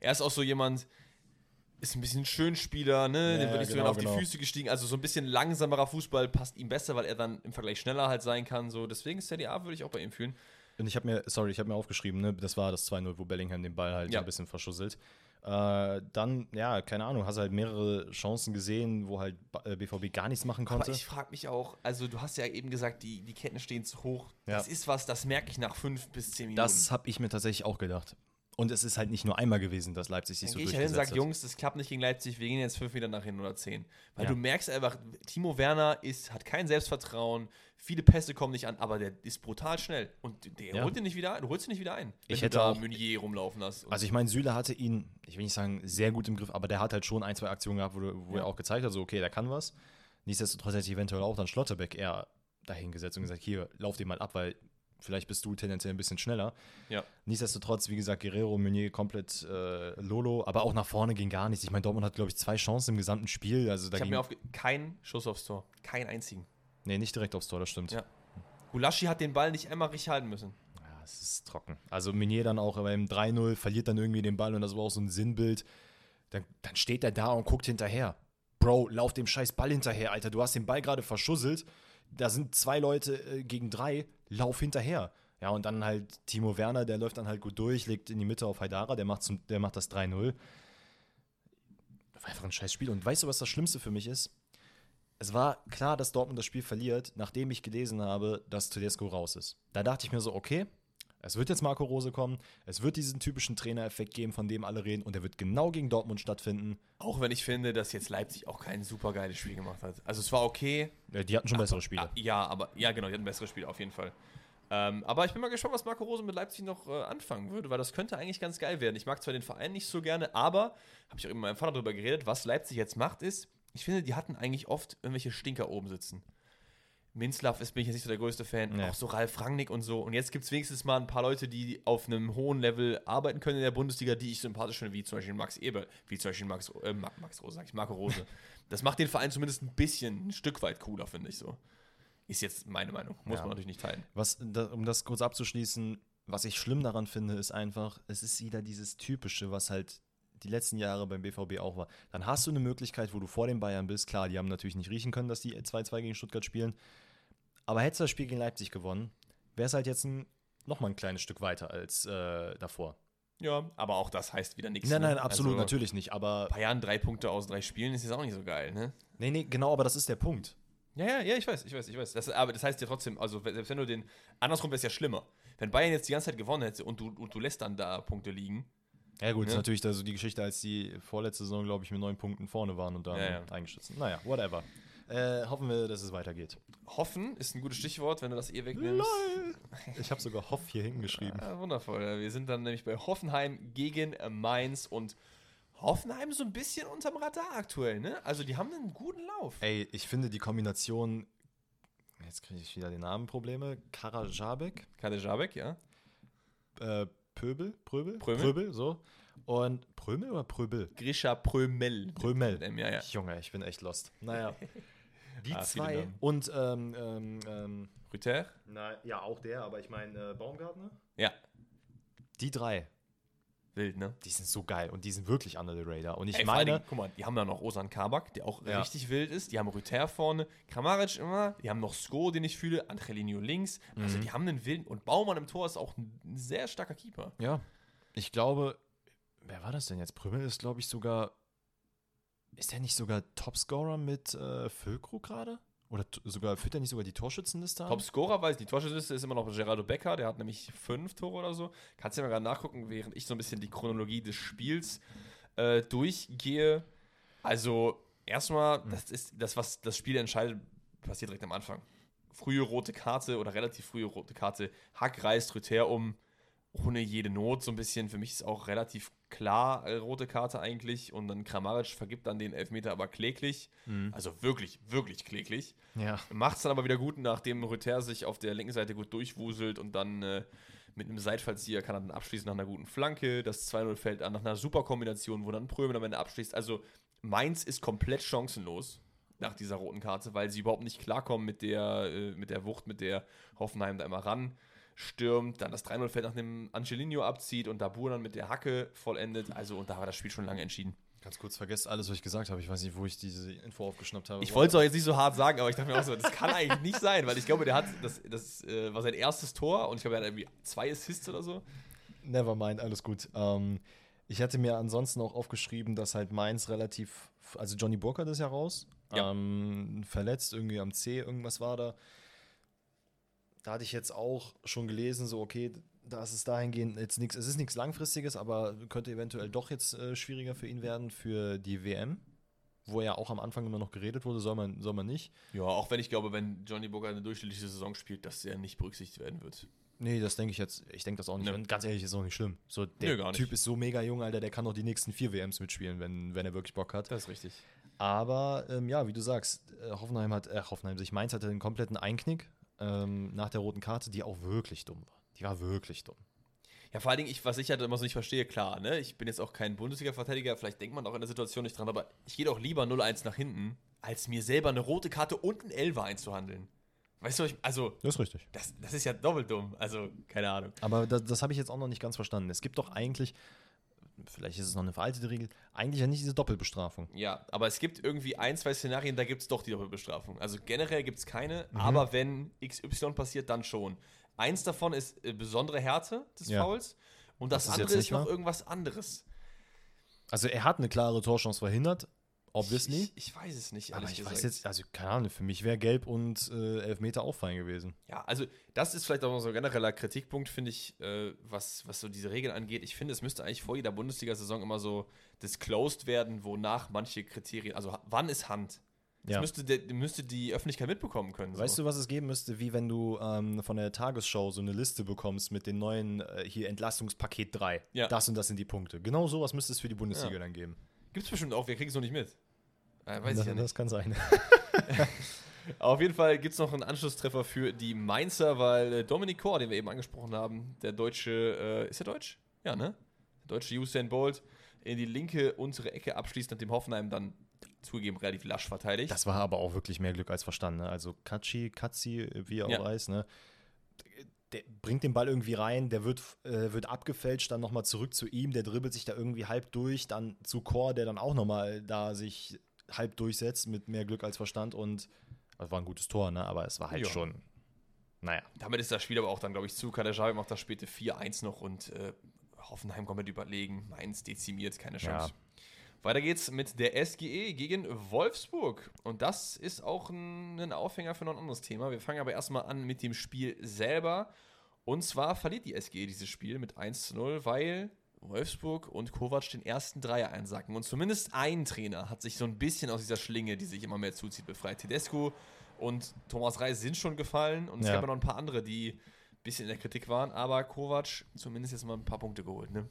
er ist auch so jemand, ist ein bisschen Schönspieler, ne? Ja, Dem wird nicht genau, so auf genau. die Füße gestiegen. Also so ein bisschen langsamerer Fußball passt ihm besser, weil er dann im Vergleich schneller halt sein kann. So. Deswegen Serie A würde ich auch bei ihm fühlen. Und ich habe mir, sorry, ich habe mir aufgeschrieben, ne, das war das 2-0, wo Bellingham den Ball halt Ja. ein bisschen verschusselt. Äh, dann, ja, keine Ahnung, hast halt mehrere Chancen gesehen, wo halt Ba- äh, BVB gar nichts machen konnte. Aber ich frage mich auch, also du hast ja eben gesagt, die, die Ketten stehen zu hoch. Ja. Das ist was, das merke ich nach fünf bis zehn Minuten. das habe ich mir tatsächlich auch gedacht. Und es ist halt nicht nur einmal gewesen, dass Leipzig sich Dann so gehe ich halt hin und durchgesetzt hat. Jungs, das klappt nicht gegen Leipzig, wir gehen jetzt fünf Meter nach hinten oder zehn. Weil Ja. du merkst einfach, Timo Werner ist, hat kein Selbstvertrauen, viele Pässe kommen nicht an, aber der ist brutal schnell. Und der Ja. holt ihn nicht wieder ein, du holst ihn nicht wieder ein, wenn Ich du hätte da auch- Meunier rumlaufen hast. Also ich meine, Süle hatte ihn, ich will nicht sagen, sehr gut im Griff, aber der hat halt schon ein, zwei Aktionen gehabt, wo, wo Ja. er auch gezeigt hat, so okay, der kann was. Nichtsdestotrotz hätte ich eventuell auch dann Schlotterbeck eher dahingesetzt und gesagt, hier, lauf den mal ab, weil vielleicht bist du tendenziell ein bisschen schneller. ja. Nichtsdestotrotz, wie gesagt, Guerrero, Meunier komplett äh, Lolo, aber auch nach vorne ging gar nichts. Ich meine, Dortmund hat, glaube ich, zwei Chancen im gesamten Spiel. Also da Ich habe mir aufge... Kein Schuss aufs Tor. Keinen einzigen. nee, nicht direkt aufs Tor, das stimmt. Ja. Gulaschi hat den Ball nicht einmal richtig halten müssen. Ja, es ist trocken. Also Meunier dann auch beim 3-0 verliert dann irgendwie den Ball und das war auch so ein Sinnbild. Dann, dann steht er da und guckt hinterher. Bro, lauf dem scheiß Ball hinterher, Alter. Du hast den Ball gerade verschusselt. Da sind zwei Leute äh, gegen drei. Lauf hinterher. Ja, und dann halt Timo Werner, der läuft dann halt gut durch, legt in die Mitte auf Haidara, der macht, zum, der macht das 3-0. War einfach ein scheiß Spiel. Und weißt du, was das Schlimmste für mich ist? Es war klar, dass Dortmund das Spiel verliert, nachdem ich gelesen habe, dass Tedesco raus ist. Da dachte ich mir so, okay, es wird jetzt Marco Rose kommen, es wird diesen typischen Trainereffekt geben, von dem alle reden, und der wird genau gegen Dortmund stattfinden. Auch wenn ich finde, dass jetzt Leipzig auch kein super geiles Spiel gemacht hat. Also es war okay. Äh, Die hatten schon bessere Spiele. Ah, Ja, aber ja, genau, die hatten bessere Spiele auf jeden Fall. Ähm, aber ich bin mal gespannt, was Marco Rose mit Leipzig noch äh, anfangen würde, weil das könnte eigentlich ganz geil werden. Ich mag zwar den Verein nicht so gerne, aber habe ich auch eben mit meinem Vater darüber geredet, was Leipzig jetzt macht, ist, ich finde, die hatten eigentlich oft irgendwelche Stinker oben sitzen. Minzlaff ist bin ich jetzt nicht so der größte Fan, Nee. auch so Ralf Rangnick und so. Und jetzt gibt es wenigstens mal ein paar Leute, die auf einem hohen Level arbeiten können in der Bundesliga, die ich sympathisch finde, wie zum Beispiel Max Eber, wie zum Beispiel Max, äh, Ma- Max Rose, sag ich, Marco Rose. Das macht den Verein zumindest ein bisschen, ein Stück weit cooler, finde ich so. Ist jetzt meine Meinung, muss Ja. man natürlich nicht teilen. Was, da, um das kurz abzuschließen, was ich schlimm daran finde, ist einfach, es ist wieder dieses Typische, was halt die letzten Jahre beim BVB auch war. Dann hast du eine Möglichkeit, wo du vor den Bayern bist. Klar, die haben natürlich nicht riechen können, dass die 2-2 gegen Stuttgart spielen. Aber hättest du das Spiel gegen Leipzig gewonnen, wäre es halt jetzt ein, nochmal ein kleines Stück weiter als äh, davor. Ja, aber auch das heißt wieder nichts. Nein, ne? nein, absolut, Also, natürlich nicht. Aber Bayern drei Punkte aus drei Spielen ist jetzt auch nicht so geil, ne? nee, nee, genau, aber das ist der Punkt. Ja, ja, ja, ich weiß, ich weiß, ich weiß. Das, aber das heißt ja trotzdem, also selbst wenn du den, andersrum wäre es ja schlimmer. Wenn Bayern jetzt die ganze Zeit gewonnen hätte und du, und du lässt dann da Punkte liegen, Ja gut, ist Ja. natürlich da so die Geschichte, als die vorletzte Saison, glaube ich, mit neun Punkten vorne waren und dann Ja, ja. eingeschützt. Naja, whatever. Äh, hoffen wir, dass es weitergeht. hoffen ist ein gutes Stichwort, wenn du das eh wegnimmst. Ich habe sogar Hoff hier hingeschrieben. Ja, wundervoll. Wir sind dann nämlich bei Hoffenheim gegen äh, Mainz und Hoffenheim so ein bisschen unterm Radar aktuell, ne? Also die haben einen guten Lauf. Ey, ich finde die Kombination, jetzt kriege ich wieder die Namenprobleme, Karajabek, Kadejabek, ja? äh, Pöbel, Pröbel, Prömel. so. Und Prömel oder Pröbel? Grisha Prömel. Prömel. Ja, ja. Junge, ich bin echt lost. Naja. Die Ah, zwei und ähm, ähm, ähm, Rüther? na, ja, auch der, aber ich meine äh, Baumgartner. Ja. Die drei, Wild, ne? die sind so geil und die sind wirklich under the radar. Und ich Ey, meine, Dingen, guck mal, die haben da noch Osan Kabak, der auch Ja. richtig wild ist. Die haben Rüther vorne, Kramaric immer. Die haben noch Sko, den ich fühle. Angelino links. Mhm. Also die haben einen wilden. Und Baumann im Tor ist auch ein sehr starker Keeper. ja, ich glaube, wer war das denn jetzt? Prömel ist, glaube ich, sogar, ist der nicht sogar Topscorer mit äh, Füllkrug gerade? Oder sogar, führt er nicht sogar die Torschützenliste an? Top Scorer weiß die Torschütze ist immer noch Gerardo Becker, der hat nämlich fünf Tore oder so. Kannst du ja mal gerade nachgucken, während ich so ein bisschen die Chronologie des Spiels äh, durchgehe. Also, erstmal, das ist das, was das Spiel entscheidet, passiert direkt am Anfang. Frühe rote Karte oder relativ frühe rote Karte. Hack reißt Rüther um, ohne jede Not, so ein bisschen. Für mich ist auch relativ klar äh, rote Karte eigentlich. Und dann Kramaric vergibt dann den Elfmeter aber kläglich. Also wirklich, wirklich kläglich. Ja. Macht es dann aber wieder gut, nachdem Rüther sich auf der linken Seite gut durchwuselt und dann äh, mit einem Seitfallzieher kann er dann abschließen nach einer guten Flanke. Das 2-0 fällt an nach einer super Kombination, wo dann Prömel am Ende abschließt. Also Mainz ist komplett chancenlos nach dieser roten Karte, weil sie überhaupt nicht klarkommen mit der, äh, mit der Wucht, mit der Hoffenheim da immer ran stürmt, dann das 3-0 fällt nach dem Angelino abzieht und Dabur dann mit der Hacke vollendet. Also und da war das Spiel schon lange entschieden. Ganz kurz, vergesst alles, was ich gesagt habe. Ich weiß nicht, wo ich diese Info aufgeschnappt habe. Ich wollte es auch jetzt nicht so hart sagen, aber ich dachte mir auch so, das kann eigentlich nicht sein, weil ich glaube, der hat, das, das äh, war sein erstes Tor und ich glaube, er hat irgendwie zwei Assists oder so. Never mind, alles gut. Ähm, ich hatte mir ansonsten auch aufgeschrieben, dass halt Mainz relativ, also Johnny Burkhardt ist ja raus, Ja. Ähm, verletzt, irgendwie am C, irgendwas war da. Da hatte ich jetzt auch schon gelesen, so okay, da ist es dahingehend jetzt nichts, es ist nichts Langfristiges, aber könnte eventuell doch jetzt äh, schwieriger für ihn werden für die WM, wo ja auch am Anfang immer noch geredet wurde, soll man, soll man nicht. Ja, auch wenn ich glaube, wenn Johnny Booker eine durchschnittliche Saison spielt, dass er nicht berücksichtigt werden wird. Nee, das denke ich jetzt, ich denke das auch nicht. Nee. Ganz ehrlich, ist auch nicht schlimm. So, der Nee. Typ ist so mega jung, Alter, der kann doch die nächsten vier WMs mitspielen, wenn, wenn er wirklich Bock hat. Das ist richtig. Aber ähm, ja, wie du sagst, äh, Hoffenheim hat, äh, Hoffenheim, sich Mainz hatte einen kompletten Einknick ähm, nach der roten Karte, die auch wirklich dumm war. Die war wirklich dumm. Ja, vor allen Dingen, ich, was ich halt immer so nicht verstehe, klar, ne? Ich bin jetzt auch kein Bundesliga-Verteidiger, vielleicht denkt man auch in der Situation nicht dran, aber ich gehe doch lieber 0-1 nach hinten, als mir selber eine rote Karte und ein Elfer einzuhandeln. Weißt du, ich, also, Das ist richtig. das, das ist ja doppelt dumm. Also, keine Ahnung. Aber das, das habe ich jetzt auch noch nicht ganz verstanden. Es gibt doch eigentlich, vielleicht ist es noch eine veraltete Regel, eigentlich ja nicht diese Doppelbestrafung. Ja, aber es gibt irgendwie ein, zwei Szenarien, da gibt es doch die Doppelbestrafung. Also generell gibt es keine, aber wenn XY passiert, dann schon. Eins davon ist äh, besondere Härte des Ja. Fouls und das, Das ist andere ist noch wahr? irgendwas anderes. Also er hat eine klare Torchance verhindert, obviously. Ich, ich weiß es nicht, aber ich gesagt. weiß jetzt, also keine Ahnung, für mich wäre Gelb und äh, Elfmeter auch fein gewesen. Ja, also das ist vielleicht auch noch so ein genereller Kritikpunkt, finde ich, äh, was, was so diese Regeln angeht. Ich finde, es müsste eigentlich vor jeder Bundesliga-Saison immer so disclosed werden, wonach manche Kriterien, also wann ist Hand? Das Ja. müsste, der, müsste die Öffentlichkeit mitbekommen können. Weißt du, was es geben müsste, wie wenn du ähm, von der Tagesschau so eine Liste bekommst mit den neuen, äh, hier Entlastungspaket 3. Ja. Das und das sind die Punkte. Genau sowas müsste es für die Bundesliga Ja. dann geben. Gibt es bestimmt auch, wir kriegen es noch nicht mit. Äh, weiß ich das, ja nicht. das kann sein. Auf jeden Fall gibt es noch einen Anschlusstreffer für die Mainzer, weil äh, Dominik Kor, den wir eben angesprochen haben, der deutsche, äh, ist er deutsch? Ja, ne? Der deutsche Usain Bolt in die linke untere Ecke abschließt, nachdem Hoffenheim dann zugegeben relativ lasch verteidigt. Das war aber auch wirklich mehr Glück als Verstand. Ne? Also Katschi, Katzi, wie er Ja. auch heißt, ne? der bringt den Ball irgendwie rein, der wird, äh, wird abgefälscht, dann nochmal zurück zu ihm, der dribbelt sich da irgendwie halb durch, dann zu Chor, der dann auch nochmal da sich halb durchsetzt mit mehr Glück als Verstand und das war ein gutes Tor, ne? aber es war halt Ja. schon, naja. Damit ist das Spiel aber auch dann, glaube ich, zu. Kaderschau macht das späte 4-1 noch und äh, Hoffenheim komplett überlegen. Mainz dezimiert, keine Chance. Ja. Weiter geht's mit der SGE gegen Wolfsburg. Und das ist auch ein, ein Aufhänger für noch ein anderes Thema. Wir fangen aber erstmal an mit dem Spiel selber. Und zwar verliert die SGE dieses Spiel mit 1 zu 0, weil Wolfsburg und Kovac den ersten Dreier einsacken. Und zumindest ein Trainer hat sich so ein bisschen aus dieser Schlinge, die sich immer mehr zuzieht, befreit. Tedesco und Thomas Reis sind schon gefallen. Und es Ja. gab ja noch ein paar andere, die ein bisschen in der Kritik waren. Aber Kovac zumindest jetzt mal ein paar Punkte geholt. Ne?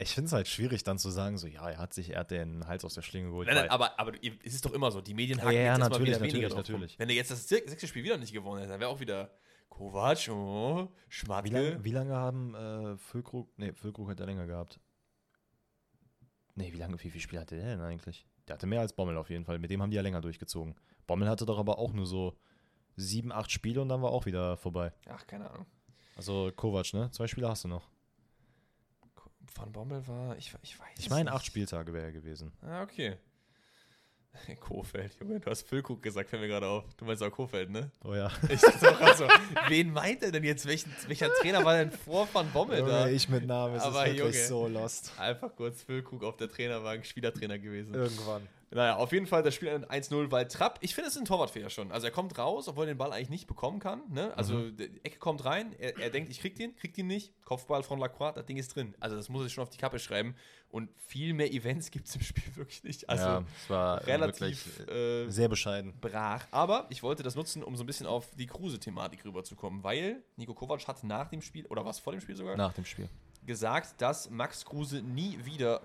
Ich finde es halt schwierig dann zu sagen, so ja, er hat sich, er hat den Hals aus der Schlinge geholt. Nein, nein, aber, aber es ist doch immer so, die Medien Ja, haken ja, jetzt natürlich, wieder weniger natürlich, natürlich. Wenn er jetzt das sech- sechste Spiel wieder nicht gewonnen hätte, dann wäre auch wieder Kovac, oh, wie, Schmatke. lange, wie lange haben äh, Füllkrug, nee, Füllkrug hat er länger gehabt. Nee, wie lange, wie viele Spiele hatte der denn eigentlich? Der hatte mehr als Bommel auf jeden Fall. Mit dem haben die ja länger durchgezogen. Bommel hatte doch aber auch nur so sieben, acht Spiele und dann war auch wieder vorbei. Ach, keine Ahnung. Also Kovac, ne? Zwei Spiele hast du noch. Van Bommel war, ich, ich weiß Ich meine, acht Spieltage wäre er gewesen. Ah, okay. Kofeld, Junge, du hast Füllkrug gesagt, fällt mir gerade auf. Du meinst auch Kofeld, ne? Oh ja. Ich dachte auch gerade so, wen meint er denn jetzt? Welchen, welcher Trainer war denn vor Van Bommel da? Junge, ich mit Namen, es Aber ist wirklich Junge. so lost. Einfach kurz Füllkrug auf der Trainerwagen, Spielertrainer gewesen. Irgendwann. Naja, auf jeden Fall das Spiel endet 1-0, weil Trapp, ich finde, es ist ein Torwartfehler schon. Also er kommt raus, obwohl er den Ball eigentlich nicht bekommen kann. Ne? Also Mhm. die Ecke kommt rein, er, er denkt, ich krieg den, kriegt ihn nicht. Kopfball von Lacroix, das Ding ist drin. Also das muss ich schon auf die Kappe schreiben. Und viel mehr Events gibt es im Spiel wirklich nicht. Also ja, es war relativ wirklich äh, sehr bescheiden. brach. Aber ich wollte das nutzen, um so ein bisschen auf die Kruse-Thematik rüberzukommen, weil Nico Kovac hat nach dem Spiel, oder was vor dem Spiel sogar, Nach dem Spiel. gesagt, dass Max Kruse nie wieder,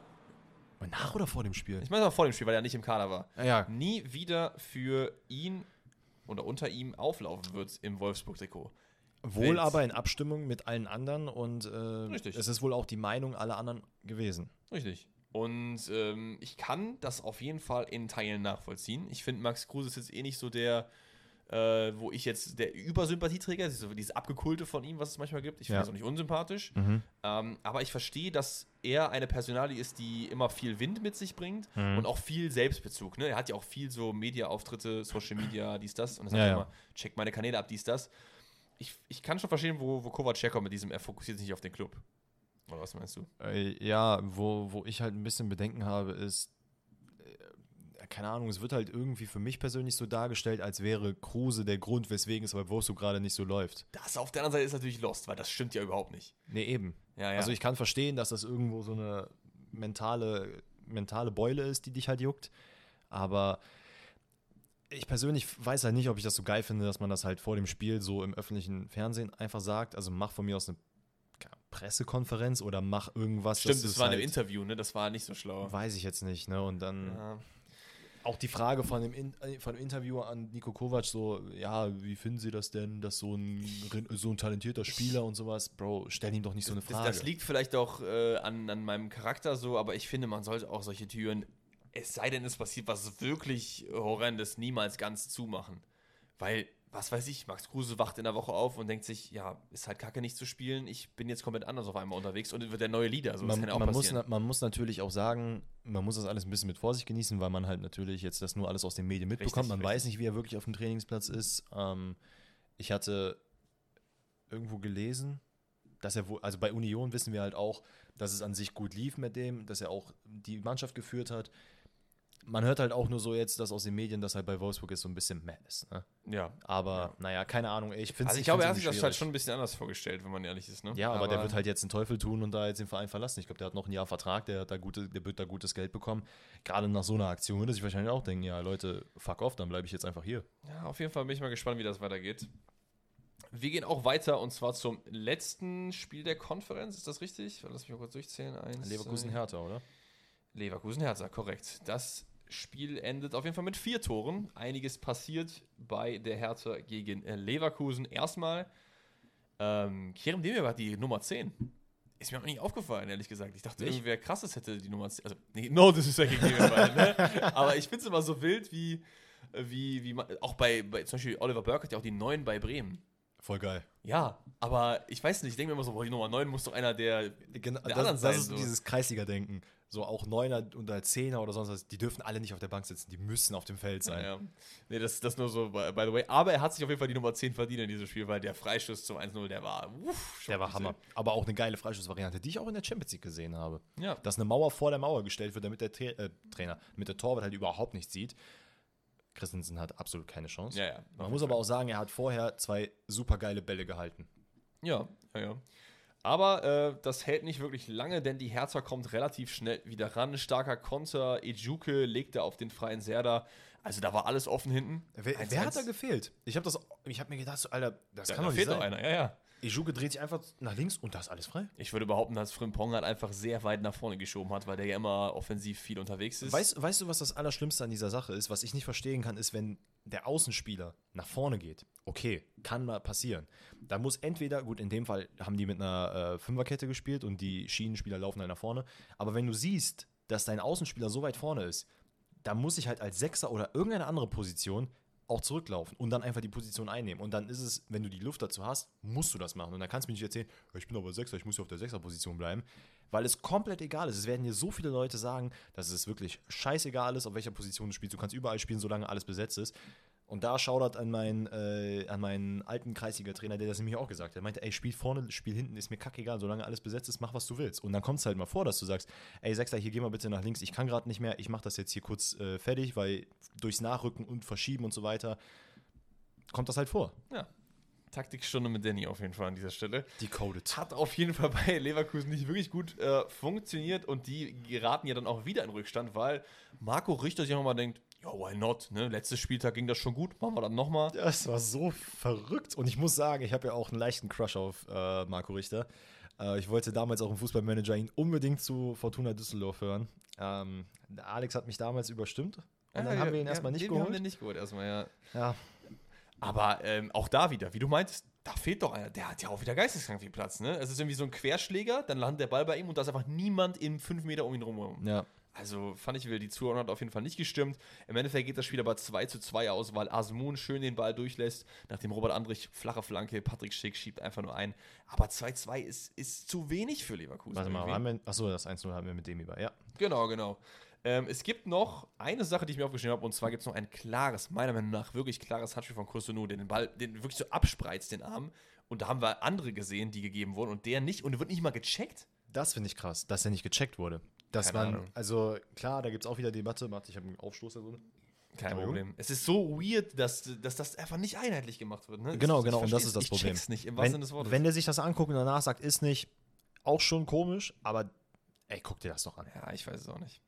Nach oder vor dem Spiel? ich meine vor dem Spiel, weil er nicht im Kader war, Ja, nie wieder für ihn oder unter ihm auflaufen wird im Wolfsburg-Trikot. Wohl Wenn's- aber in Abstimmung mit allen anderen und äh, es ist wohl auch die Meinung aller anderen gewesen. Richtig. Und ähm, ich kann das auf jeden Fall in Teilen nachvollziehen. Ich finde, Max Kruse ist jetzt eh nicht so der äh, wo ich jetzt der Übersympathieträger, dieses, dieses Abgekulte von ihm, was es manchmal gibt. Ich finde Ja. das auch nicht unsympathisch. Mhm. Ähm, aber ich verstehe, dass er eine Personalie ist, die immer viel Wind mit sich bringt Mhm. und auch viel Selbstbezug. Ne? Er hat ja auch viel so Media-Auftritte, Social Media, dies, das. Und er sagt Ja, ja. immer, check meine Kanäle ab, dies, das. Ich, ich kann schon verstehen, wo, wo Kovac herkommt mit diesem, er fokussiert sich nicht auf den Club. Oder was meinst du? Äh, ja, wo, wo ich halt ein bisschen Bedenken habe, ist, äh, keine Ahnung, es wird halt irgendwie für mich persönlich so dargestellt, als wäre Kruse der Grund, weswegen es bei Wolfsburg gerade nicht so läuft. Das auf der anderen Seite ist natürlich lost, weil das stimmt ja überhaupt nicht. Nee, eben. Ja, ja. Also ich kann verstehen, dass das irgendwo so eine mentale, mentale Beule ist, die dich halt juckt. Aber ich persönlich weiß halt nicht, ob ich das so geil finde, dass man das halt vor dem Spiel so im öffentlichen Fernsehen einfach sagt. Also mach von mir aus eine Pressekonferenz oder mach irgendwas. Stimmt, das war in halt, einem Interview, ne? Das war nicht so schlau. Weiß ich jetzt nicht, ne? Und dann Ja. auch die Frage von dem, In äh, von dem Interviewer an Nico Kovac, so, ja, wie finden Sie das denn, dass so ein, so ein talentierter Spieler und sowas, Bro, stell ihm doch nicht so eine Das, Frage. das liegt vielleicht auch äh, an, an meinem Charakter so, aber ich finde, man sollte auch solche Türen, es sei denn, es passiert was wirklich Horrendes, niemals ganz zumachen. Weil, was weiß ich, Max Kruse wacht in der Woche auf und denkt sich, ja, ist halt kacke nicht zu spielen, ich bin jetzt komplett anders auf einmal unterwegs und wird der neue Leader. So, man, kann ja auch man, muss, passieren. na- man muss natürlich auch sagen, man muss das alles ein bisschen mit Vorsicht genießen, weil man halt natürlich jetzt das nur alles aus den Medien mitbekommt. Richtig, man richtig. weiß nicht, wie er wirklich auf dem Trainingsplatz ist. Ähm, ich hatte irgendwo gelesen, dass er wohl, also bei Union wissen wir halt auch, dass es an sich gut lief mit dem, dass er auch die Mannschaft geführt hat. Man hört halt auch nur so jetzt, dass aus den Medien, dass halt bei Wolfsburg ist so ein bisschen meh ist. Ne? ja. Aber naja, keine Ahnung. Ich finde Also ich glaube, er hat sich das halt schon ein bisschen anders vorgestellt, wenn man ehrlich ist. Ne? ja, aber, der wird halt jetzt den Teufel tun und da jetzt den Verein verlassen. Ich glaube, der hat noch ein Jahr Vertrag, der, hat da gute, der wird da gutes Geld bekommen. Gerade nach so einer Aktion würde sich wahrscheinlich auch denken, ja, Leute, fuck off, dann bleibe ich jetzt einfach hier. Ja, auf jeden Fall bin ich mal gespannt, wie das weitergeht. Wir gehen auch weiter und zwar zum letzten Spiel der Konferenz. Ist das richtig? Lass mich mal kurz durchzählen. Eins, Leverkusen zwei- Hertha, oder? Leverkusen Hertha, korrekt. Das Spiel endet auf jeden Fall mit vier Toren. Einiges passiert bei der Hertha gegen äh, Leverkusen. Erstmal, ähm, Kerem Demirbay hat die Nummer 10. Ist mir auch nicht aufgefallen, ehrlich gesagt. Ich dachte, Nicht? irgendwer krasses hätte die Nummer 10. Also, nee, no, das ist ja gegen Demirbay, ne? Aber ich finde es immer so wild, wie, wie, wie man, auch bei, bei, zum Beispiel Oliver Burke hat ja auch die 9 bei Bremen. Voll geil. Ja, aber ich weiß nicht, ich denke mir immer so, boah, die Nummer 9 muss doch einer der, Genau, der das, anderen das sein. ist so. dieses Kreisliga-Denken. So auch Neuner und als Zehner oder sonst was, die dürfen alle nicht auf der Bank sitzen, die müssen auf dem Feld sein. Ja. Nee, das das nur so, by, by the way. Aber er hat sich auf jeden Fall die Nummer 10 verdient in diesem Spiel, weil der Freischuss zum 1-0, der war, uff, Der war gut Hammer. Aber auch eine geile Freischussvariante, die ich auch in der Champions League gesehen habe. gesehen. Ja, Dass eine Mauer vor der Mauer gestellt wird, damit der Tra äh, Trainer, damit der Torwart halt überhaupt nichts sieht. Christensen hat absolut keine Chance. ja, ja. Man muss aber auch sagen, er hat vorher zwei super geile Bälle gehalten. Ja, ja, ja. Aber äh, das hält nicht wirklich lange, denn die Hertha kommt relativ schnell wieder ran. Starker Konter, Ejuke legte auf den freien Serda. Also da war alles offen hinten. Wer, 1-1. wer hat da gefehlt? Ich habe hab mir gedacht, so, Alter, das Ja, kann da doch nicht fehlt sein. noch einer, ja, ja. Ejuke dreht sich einfach nach links und da ist alles frei. Ich würde behaupten, dass Frimpong halt einfach sehr weit nach vorne geschoben hat, weil der ja immer offensiv viel unterwegs ist. Weißt, weißt du, was das Allerschlimmste an dieser Sache ist? Was ich nicht verstehen kann, ist, wenn der Außenspieler nach vorne geht. Okay, kann mal passieren. Da muss entweder, gut, in dem Fall haben die mit einer äh, Fünferkette gespielt und die Schienenspieler laufen halt nach vorne. Aber wenn du siehst, dass dein Außenspieler so weit vorne ist, da muss ich halt als Sechser oder irgendeine andere Position auch zurücklaufen und dann einfach die Position einnehmen. Und dann ist es, wenn du die Luft dazu hast, musst du das machen. Und dann kannst du mir nicht erzählen, "Ja, ich bin aber Sechser, ich muss ja auf der Sechser-Position bleiben. Weil es komplett egal ist. Es werden hier so viele Leute sagen, dass es wirklich scheißegal ist, auf welcher Position du spielst. Du kannst überall spielen, solange alles besetzt ist. Und da schaudert an meinen, äh, an meinen alten Kreisliga-Trainer, der das nämlich auch gesagt hat. Er meinte, ey, spiel vorne, spiel hinten, ist mir kackegal, solange alles besetzt ist, mach was du willst. Und dann kommt es halt mal vor, dass du sagst, ey Sechser, hier geh mal bitte nach links, ich kann gerade nicht mehr, ich mach das jetzt hier kurz äh, fertig, weil durchs Nachrücken und Verschieben und so weiter kommt das halt vor. Ja. Taktikstunde mit Danny auf jeden Fall an dieser Stelle. Decoded. Hat auf jeden Fall bei Leverkusen nicht wirklich gut äh, funktioniert und die geraten ja dann auch wieder in Rückstand, weil Marco Richter sich auch mal denkt, ja, why not? Ne? Letztes Spieltag ging das schon gut, machen wir dann nochmal. Das war so verrückt. Und ich muss sagen, ich habe ja auch einen leichten Crush auf äh, Marco Richter. Äh, ich wollte damals auch im Fußballmanager ihn unbedingt zu Fortuna Düsseldorf hören. Ähm, Alex hat mich damals überstimmt. Und dann haben wir ihn erstmal nicht den haben wir geholt. nicht geholt erstmal, ja. Ja, Aber ähm, auch da wieder, wie du meintest, da fehlt doch einer. Der hat ja auch wieder geisteskrank viel Platz, ne? Es ist irgendwie so ein Querschläger, dann landet der Ball bei ihm und da ist einfach niemand in fünf Meter um ihn rum. ja. Also fand ich, die Zuordnung hat auf jeden Fall nicht gestimmt. Im Endeffekt geht das Spiel aber 2 zu 2 aus, weil Asmun schön den Ball durchlässt, nachdem Robert Andrich flache Flanke, Patrick Schick schiebt einfach nur ein. Aber 2-2 ist, ist zu wenig für Leverkusen. Warte mal, haben wir, achso, das 1-0 haben wir mit dem über, ja. Genau, genau. Ähm, es gibt noch eine Sache, die ich mir aufgeschrieben habe, und zwar gibt es noch ein klares, meiner Meinung nach wirklich klares Handspiel von Kusunu, der den Ball, den wirklich so abspreizt, den Arm. Und da haben wir andere gesehen, die gegeben wurden und der nicht, und der wird nicht mal gecheckt. Das finde ich krass, dass er nicht gecheckt wurde. Dass Keine man, Ahnung. also klar, da gibt es auch wieder Debatte. Warte, ich habe einen Aufstoß da drin. Kein. Problem. Es ist so weird, dass, dass das einfach nicht einheitlich gemacht wird. Ne? Genau, Ich- genau, und das ist das ich Problem. check's nicht, im Wenn, des Wortes. wenn der sich das anguckt und danach sagt, ist nicht, auch schon komisch, aber ey, guck dir das doch an. ja, ich weiß es auch nicht.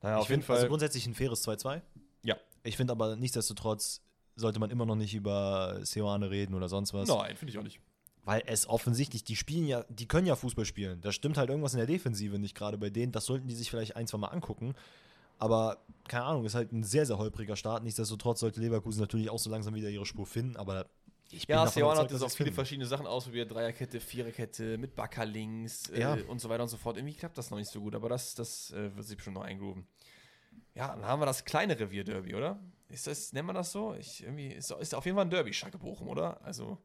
Naja, ich auf jeden Fall. Also grundsätzlich ein faires 2-2. ja. Ich finde aber nichtsdestotrotz sollte man immer noch nicht über Seoane reden oder sonst was. Nein, finde ich auch nicht. Weil es offensichtlich, die spielen ja, die können ja Fußball spielen. Da stimmt halt irgendwas in der Defensive nicht gerade bei denen. Das sollten die sich vielleicht ein, zwei Mal angucken. Aber keine Ahnung, ist halt ein sehr, sehr holpriger Start. Nichtsdestotrotz sollte Leverkusen natürlich auch so langsam wieder ihre Spur finden. Aber ich Ja, davon Seoane hat jetzt auch viele finden. verschiedene Sachen ausprobiert. Dreierkette, Viererkette, mit Bakker links äh, Ja. und so weiter und so fort. Irgendwie klappt das noch nicht so gut, aber das, das äh, wird sich bestimmt noch eingrooven. Ja, dann haben wir das kleine Revier-Derby, oder? Ist das, nennt man das so? Ich, irgendwie ist, ist auf jeden Fall ein Derby, Schalke Bochum, oder? Also,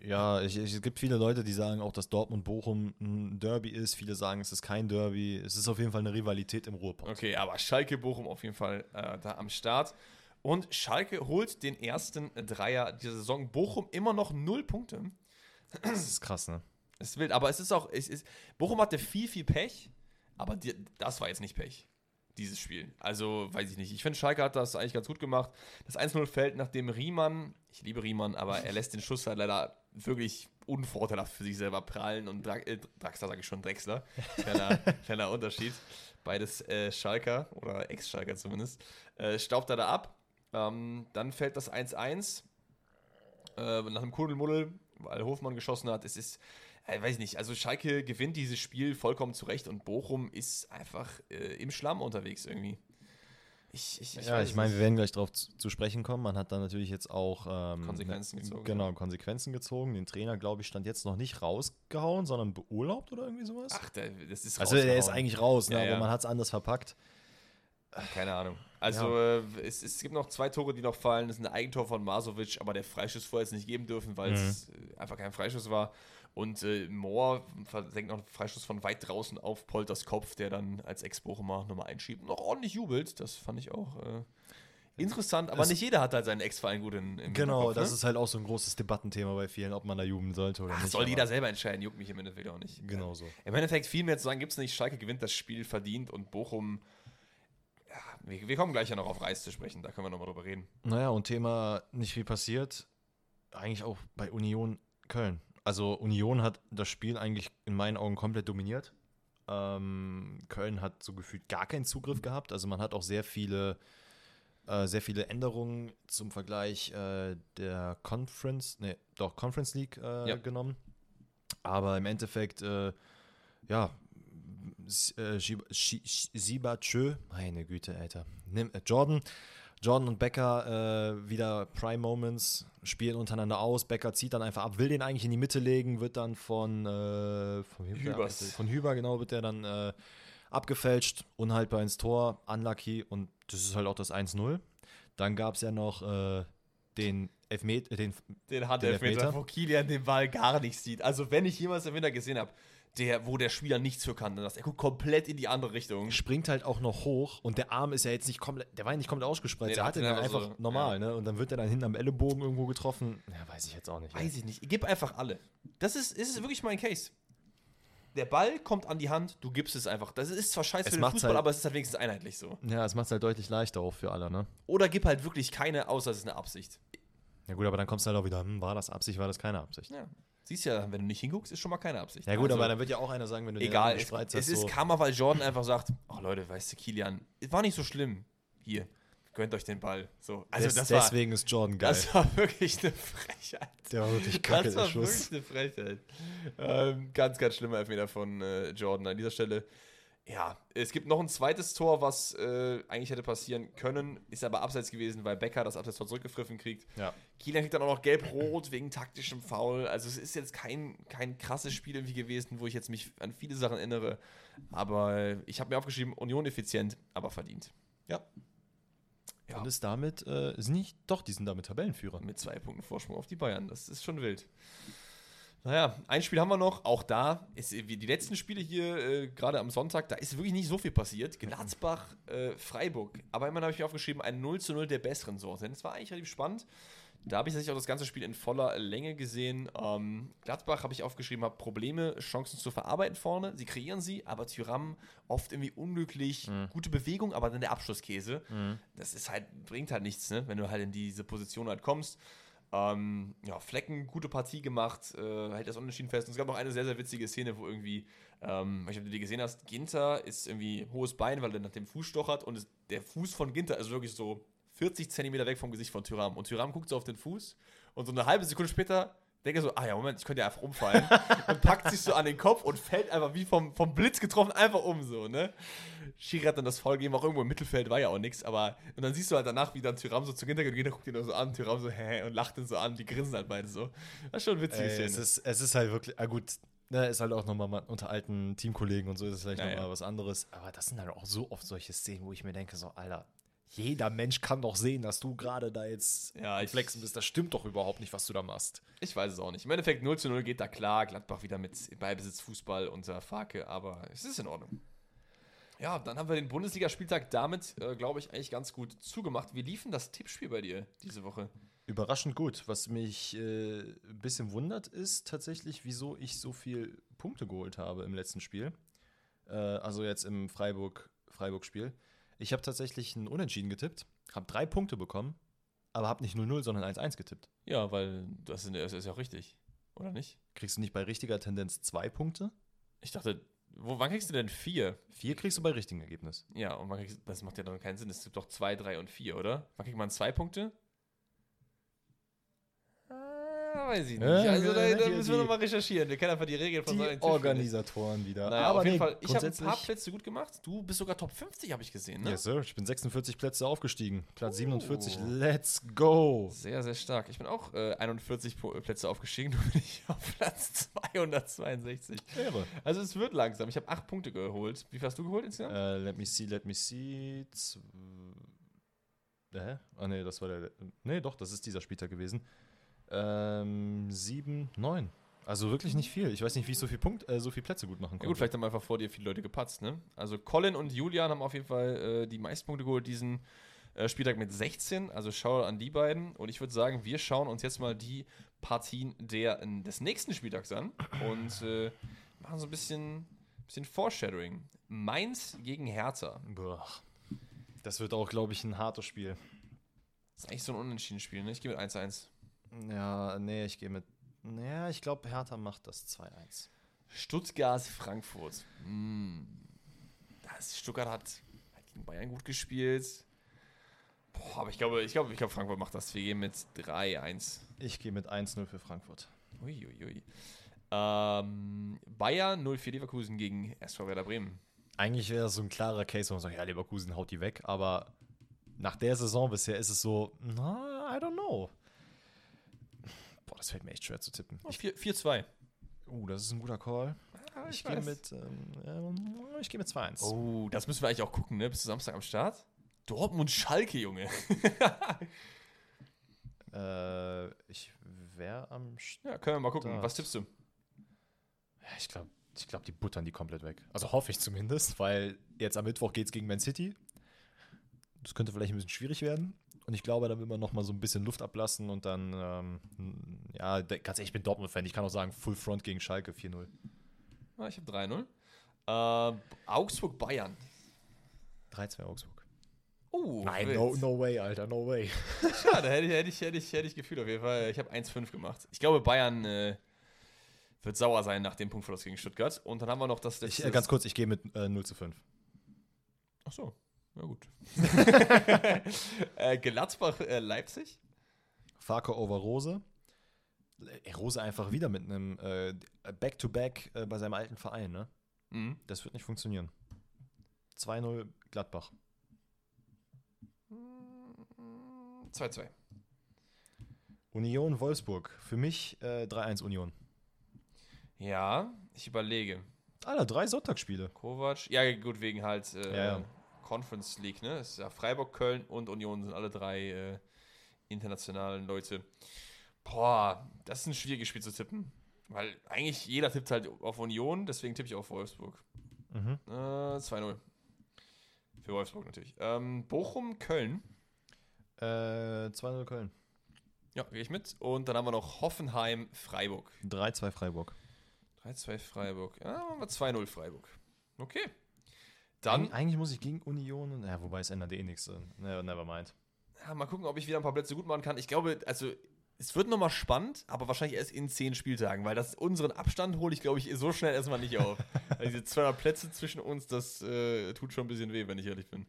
Ja, ich, ich, es gibt viele Leute, die sagen auch, dass Dortmund-Bochum ein Derby ist. Viele sagen, es ist kein Derby. Es ist auf jeden Fall eine Rivalität im Ruhrpott. okay, aber Schalke Bochum auf jeden Fall äh, da am Start. Und Schalke holt den ersten Dreier dieser Saison. Bochum immer noch null Punkte. Das ist krass, ne? Es ist wild, aber es ist auch, es ist, Bochum hatte viel, viel Pech, aber die, das war jetzt nicht Pech, dieses Spiel. Also, weiß ich nicht. Ich finde, Schalke hat das eigentlich ganz gut gemacht. Das 1-0 fällt, nachdem Riemann, ich liebe Riemann, aber er lässt den Schuss halt leider wirklich unvorteilhaft für sich selber prallen und Dra äh, Draxler sage ich schon, Drexler. Kleiner, kleiner Unterschied. Beides äh, Schalker oder Ex-Schalker zumindest. Äh, staubt er da ab. Ähm, dann fällt das 1-1 äh, nach einem Kuddelmuddel, weil Hofmann geschossen hat. Es ist, äh, weiß ich nicht, also Schalke gewinnt dieses Spiel vollkommen zurecht und Bochum ist einfach äh, im Schlamm unterwegs irgendwie. Ich, ich, ich ja, ich meine, wir werden gleich darauf zu, zu sprechen kommen. Man hat da natürlich jetzt auch ähm, Konsequenzen ne- gezogen. Genau, Konsequenzen gezogen. Den Trainer, glaube ich, stand jetzt noch nicht rausgehauen, sondern beurlaubt oder irgendwie sowas. Ach, der, das ist also der ist eigentlich raus, ne? Ja, ja. aber man hat es anders verpackt. Keine Ahnung. Also äh, es, es gibt noch zwei Tore, die noch fallen. Das ist ein Eigentor von Masovic, aber der Freischuss vorher jetzt nicht geben dürfen, weil es Mhm. äh, einfach kein Freischuss war. Und äh, Mohr versenkt noch einen Freischuss von weit draußen auf Polters Kopf, der dann als Ex-Bochumer nochmal einschiebt noch ordentlich jubelt. Das fand ich auch äh, interessant. Aber Es- nicht jeder hat halt seinen Ex-Verein gut in, im Genau, das ne? ist halt auch so ein großes Debattenthema bei vielen, ob man da jubeln sollte oder Ach, nicht. soll jeder selber entscheiden, juckt mich im Endeffekt auch nicht. Genau so. Im Endeffekt viel mehr zu sagen gibt es nicht. Schalke gewinnt das Spiel verdient und Bochum, ja, wir, wir kommen gleich ja noch auf Reis zu sprechen, da können wir nochmal drüber reden. Naja, und Thema nicht viel passiert, eigentlich auch bei Union Köln. Also Union hat das Spiel eigentlich in meinen Augen komplett dominiert. Ähm, Köln hat so gefühlt gar keinen Zugriff gehabt. Also man hat auch sehr viele, äh, sehr viele Änderungen zum Vergleich äh, der Conference, nee, doch Conference League äh, Ja. genommen. Aber im Endeffekt, äh, ja, S- äh, Sibachö, meine Güte, Alter. Äh, Jordan, Jordan und Becker äh, wieder Prime Moments, spielen untereinander aus. Becker zieht dann einfach ab, will den eigentlich in die Mitte legen, wird dann von, äh, von, Hübers. von Hüber, genau, wird der dann äh, abgefälscht, unhaltbar ins Tor, unlucky und das ist halt auch das 1-0. Dann gab es ja noch äh, den Elfmeter, den Den Handelfmeter, Elfmeter? wo Kilian den Ball gar nicht sieht. Also, wenn ich jemals im Winter gesehen habe, der, wo der Spieler nichts für kann, dann das, er guckt komplett in die andere Richtung. springt halt auch noch hoch und der Arm ist ja jetzt nicht komplett, der war ja nicht komplett ausgespreizt, Nee, der hat den einfach einfach so, normal, ne? Und dann wird er dann hinten am Ellenbogen irgendwo getroffen. Ja, weiß ich jetzt auch nicht. Weiß ich nicht. Gib einfach alle. Das ist, ist wirklich mein Case. Der Ball kommt an die Hand, du gibst es einfach. Das ist zwar scheiße Es für den Fußball, halt- aber es ist halt wenigstens einheitlich so. Ja, es macht es halt deutlich leichter auch für alle, ne? Oder gib halt wirklich keine, außer es ist eine Absicht. Ja gut, aber dann kommst du halt auch wieder, hm, war das Absicht, war das keine Absicht. Ja. Siehst ja, wenn du nicht hinguckst, ist schon mal keine Absicht. Ja gut, Also, aber dann wird ja auch einer sagen, wenn du den Egal, Arm es, gespreizt es hast, ist so, Karma, weil Jordan einfach sagt, ach Leute, weißt du, Kilian, es war nicht so schlimm. Hier, gönnt euch den Ball. So, also des, das war, deswegen ist Jordan geil. das war wirklich eine Frechheit. der war wirklich kacke, Das war wirklich eine Frechheit. Ähm, ganz, ganz schlimmer Elfmeter von äh, Jordan an dieser Stelle. Ja, es gibt noch ein zweites Tor, was äh, eigentlich hätte passieren können, ist aber abseits gewesen, weil Becker das Abseits-Tor zurückgepfiffen kriegt. Ja. Kieler kriegt dann auch noch gelb-rot wegen taktischem Foul. Also es ist jetzt kein, kein krasses Spiel irgendwie gewesen, wo ich jetzt mich an viele Sachen erinnere. Aber ich habe mir aufgeschrieben, Union effizient, aber verdient. Ja. Ja. Und ist damit, äh, sind nicht, doch, die sind damit Tabellenführer. Mit zwei Punkten Vorsprung auf die Bayern. Das ist schon wild. Naja, ein Spiel haben wir noch. Auch da ist wie die letzten Spiele hier, äh, gerade am Sonntag, da ist wirklich nicht so viel passiert. Gladbach, äh, Freiburg. Aber immerhin habe ich mir aufgeschrieben, ein 0 zu 0 der besseren Sorte. Denn es war eigentlich relativ spannend. Da habe ich tatsächlich auch das ganze Spiel in voller Länge gesehen. Ähm, Gladbach habe ich aufgeschrieben, hat Probleme, Chancen zu verarbeiten vorne. Sie kreieren sie, aber Tyram oft irgendwie unglücklich. Gute Bewegung, aber dann der Abschlusskäse. Das ist halt, bringt halt nichts, ne? wenn du halt in diese Position halt kommst. Ähm, ja, Flecken, gute Partie gemacht, äh, hält das unentschieden fest. Und es gab noch eine sehr, sehr witzige Szene, wo irgendwie, ähm, ich du die gesehen hast, Ginter ist irgendwie hohes Bein, weil er nach dem Fuß stochert und es, der Fuß von Ginter ist wirklich so 40 Zentimeter weg vom Gesicht von Tyram. Und Tyram guckt so auf den Fuß und so eine halbe Sekunde später denkt er so, ah ja, Moment, ich könnte ja einfach umfallen. und packt sich so an den Kopf und fällt einfach wie vom, vom Blitz getroffen einfach um so, ne? Schiri hat dann das Foul gegeben, auch irgendwo im Mittelfeld war ja auch nichts, aber und dann siehst du halt danach, wie dann Tyram so zu Ginter geht, Ginter guckt ihn so an, Tyram so, hä, und lacht ihn so an, die grinsen halt beide so. Das ist schon eine witzige Ey, es, ist, es ist halt wirklich, ah gut, ne, ist halt auch nochmal mal unter alten Teamkollegen und so ist es vielleicht Ja, nochmal was anderes. Aber das sind halt auch so oft solche Szenen, wo ich mir denke, so, Alter, jeder Mensch kann doch sehen, dass du gerade da jetzt Ja, ich- flexen bist. Das stimmt doch überhaupt nicht, was du da machst. Ich weiß es auch nicht. Im Endeffekt 0 zu 0 geht da klar. Gladbach wieder mit Beibesitz Fußball unter Fake, aber es ist in Ordnung. Ja, dann haben wir den Bundesligaspieltag damit, äh, glaube ich, eigentlich ganz gut zugemacht. Wie liefen das Tippspiel bei dir diese Woche? Überraschend gut. Was mich äh, ein bisschen wundert, ist tatsächlich, wieso ich so viel Punkte geholt habe im letzten Spiel. Äh, also jetzt im Freiburg- Freiburg-Spiel. Ich habe tatsächlich ein Unentschieden getippt, habe drei Punkte bekommen, aber habe nicht 0-0, sondern 1-1 getippt. Ja, weil das ist, das ist ja auch richtig, oder nicht? Kriegst du nicht bei richtiger Tendenz zwei Punkte? Ich dachte, wo, wann kriegst du denn vier? Vier kriegst du bei richtigem Ergebnis. Ja, und wann kriegst, das macht ja dann keinen Sinn. Es gibt doch zwei, drei und vier, oder? Wann kriegt man zwei Punkte? Weiß ich nicht. Ja, also da, da müssen wir nochmal recherchieren. Wir kennen einfach die Regeln von solchen. Organisatoren wieder. Naja, auf jeden nee, Fall, ich habe ein paar Plätze gut gemacht. Du bist sogar Top 50, habe ich gesehen, ne? Yes, sir. Ich bin 46 Plätze aufgestiegen. Platz Oh. 47. Let's go. Sehr, sehr stark. Ich bin auch äh, 41 Po- Plätze aufgestiegen. Du bin ich auf Platz 262. Ehre. Also es wird langsam. Ich habe acht Punkte geholt. Wie viel hast du geholt insgesamt? Äh, let me see, let me see. Z Hä? Ah, nee, das war der. Nee, doch, das ist dieser Spieltag gewesen. Ähm, sieben, neun. Also wirklich nicht viel. Ich weiß nicht, wie ich so viel Punkt, äh, so viel Plätze gut machen Ja konnte. gut, vielleicht haben einfach vor dir viele Leute gepatzt, ne? Also Colin und Julian haben auf jeden Fall äh, die meisten Punkte geholt diesen äh, Spieltag mit 16. Also schau an die beiden. Und ich würde sagen, wir schauen uns jetzt mal die Partien der, des nächsten Spieltags an und äh, machen so ein bisschen, bisschen Foreshadowing. Mainz gegen Hertha. Boah. Das wird auch, glaube ich, ein hartes Spiel. Das ist eigentlich so ein Unentschieden-Spiel, ne? Ich gehe mit 1-1. Ja, nee, ich gehe mit. Naja, ich glaube, Hertha macht das 2-1. Stuttgart, Frankfurt. Hm. Das Stuttgart hat, hat gegen Bayern gut gespielt. Boah, aber ich glaube, ich glaube, ich glaube, Frankfurt macht das. Wir gehen mit 3-1. Ich gehe mit 1-0 für Frankfurt. Uiuiui. Ähm, Bayern 0-4 Leverkusen gegen SV Werder Bremen. Eigentlich wäre das so ein klarer Case, wo man sagt, ja, Leverkusen haut die weg, aber nach der Saison bisher ist es so, na, I don't know. Boah, das fällt mir echt schwer zu tippen. Oh, Ich, 4 4-2. uh, das ist ein guter Call. Ah, Ich gehe mit, ähm, ich gehe mit 2-1. Oh, das müssen wir eigentlich auch gucken, ne? Bist du Samstag am Start? Dortmund Schalke, Junge. Äh, ich wäre am, St- Ja, können wir mal gucken. Was tippst du? Ja, ich glaube, ich glaub, die buttern die komplett weg. Also hoffe ich zumindest, weil jetzt am Mittwoch geht es gegen Man City. Das könnte vielleicht ein bisschen schwierig werden. Und ich glaube, da will man noch mal so ein bisschen Luft ablassen und dann, ähm, ja, ganz ehrlich, ich bin Dortmund-Fan. Ich kann auch sagen, Full Front gegen Schalke 4-0. Ah, ich habe 3-0. Äh, Augsburg Bayern. 3-2 Augsburg. Oh, Nein, no, no way, Alter, no way. Schade, hätte ich, hätte ich, hätte ich, hätte ich gefühlt auf jeden Fall. Ich habe 1-5 gemacht. Ich glaube, Bayern äh, wird sauer sein nach dem Punktverlust gegen Stuttgart. Und dann haben wir noch das Ich, äh, ganz kurz, ich gehe mit äh, 0 zu 5. Ach so, na gut. äh, Gladbach, äh, Leipzig. Farke over Rose. Äh, Rose einfach wieder mit einem äh, Back-to-Back äh, bei seinem alten Verein, ne? Mhm. Das wird nicht funktionieren. 2-0 Gladbach. 2-2. Union Wolfsburg. Für mich äh, 3-1 Union. Ja, ich überlege. Alter, drei Sonntagsspiele. Kovac. Ja, gut, wegen halt äh, Ja, ja. Conference League, ne? Es ist ja Freiburg, Köln und Union sind alle drei äh, internationalen Leute. Boah, das ist ein schwieriges Spiel zu tippen. Weil eigentlich jeder tippt halt auf Union, deswegen tippe ich auf Wolfsburg. Mhm. Äh, 2-0. Für Wolfsburg natürlich. Ähm, Bochum, Köln. Äh, 2-0 Köln. Ja, gehe ich mit. Und dann haben wir noch Hoffenheim, Freiburg. 3-2 Freiburg. 3-2 Freiburg. Ja, machen wir 2-0 Freiburg. Okay. Dann Eig eigentlich muss ich gegen Union. und- Ja, wobei es ändert eh nichts. Never, never mind. Ja, mal gucken, ob ich wieder ein paar Plätze gut machen kann. Ich glaube, also es wird nochmal spannend, aber wahrscheinlich erst in zehn Spieltagen, weil das unseren Abstand hole ich, glaube ich, so schnell erstmal nicht auf. also diese 200 Plätze zwischen uns, das äh, tut schon ein bisschen weh, wenn ich ehrlich bin.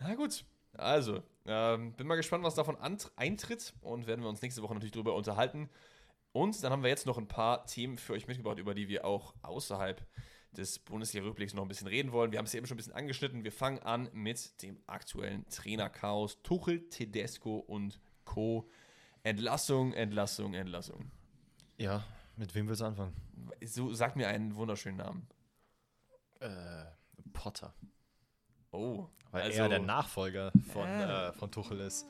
Na gut, also, ähm, bin mal gespannt, was davon eintritt und werden wir uns nächste Woche natürlich drüber unterhalten. Und dann haben wir jetzt noch ein paar Themen für euch mitgebracht, über die wir auch außerhalb des Bundesliga-Rückblicks noch ein bisschen reden wollen. Wir haben es ja eben schon ein bisschen angeschnitten. Wir fangen an mit dem aktuellen Trainerchaos. Tuchel, Tedesco und Co. Entlassung, Entlassung, Entlassung. Ja, mit wem willst du anfangen? So, sag mir einen wunderschönen Namen. Äh, Potter. Oh, Weil also, er der Nachfolger von, Ah. äh, von Tuchel ist.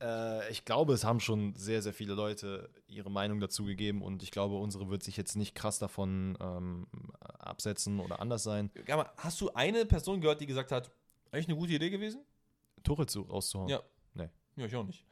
Äh, ich glaube, es haben schon sehr, sehr viele Leute ihre Meinung dazu gegeben und ich glaube, unsere wird sich jetzt nicht krass davon ähm, absetzen oder anders sein, Gamma, Hast du eine Person gehört, die gesagt hat, eigentlich eine gute Idee gewesen? Tuchel zu, rauszuhauen. Ja. Nee. Ja, ich auch nicht.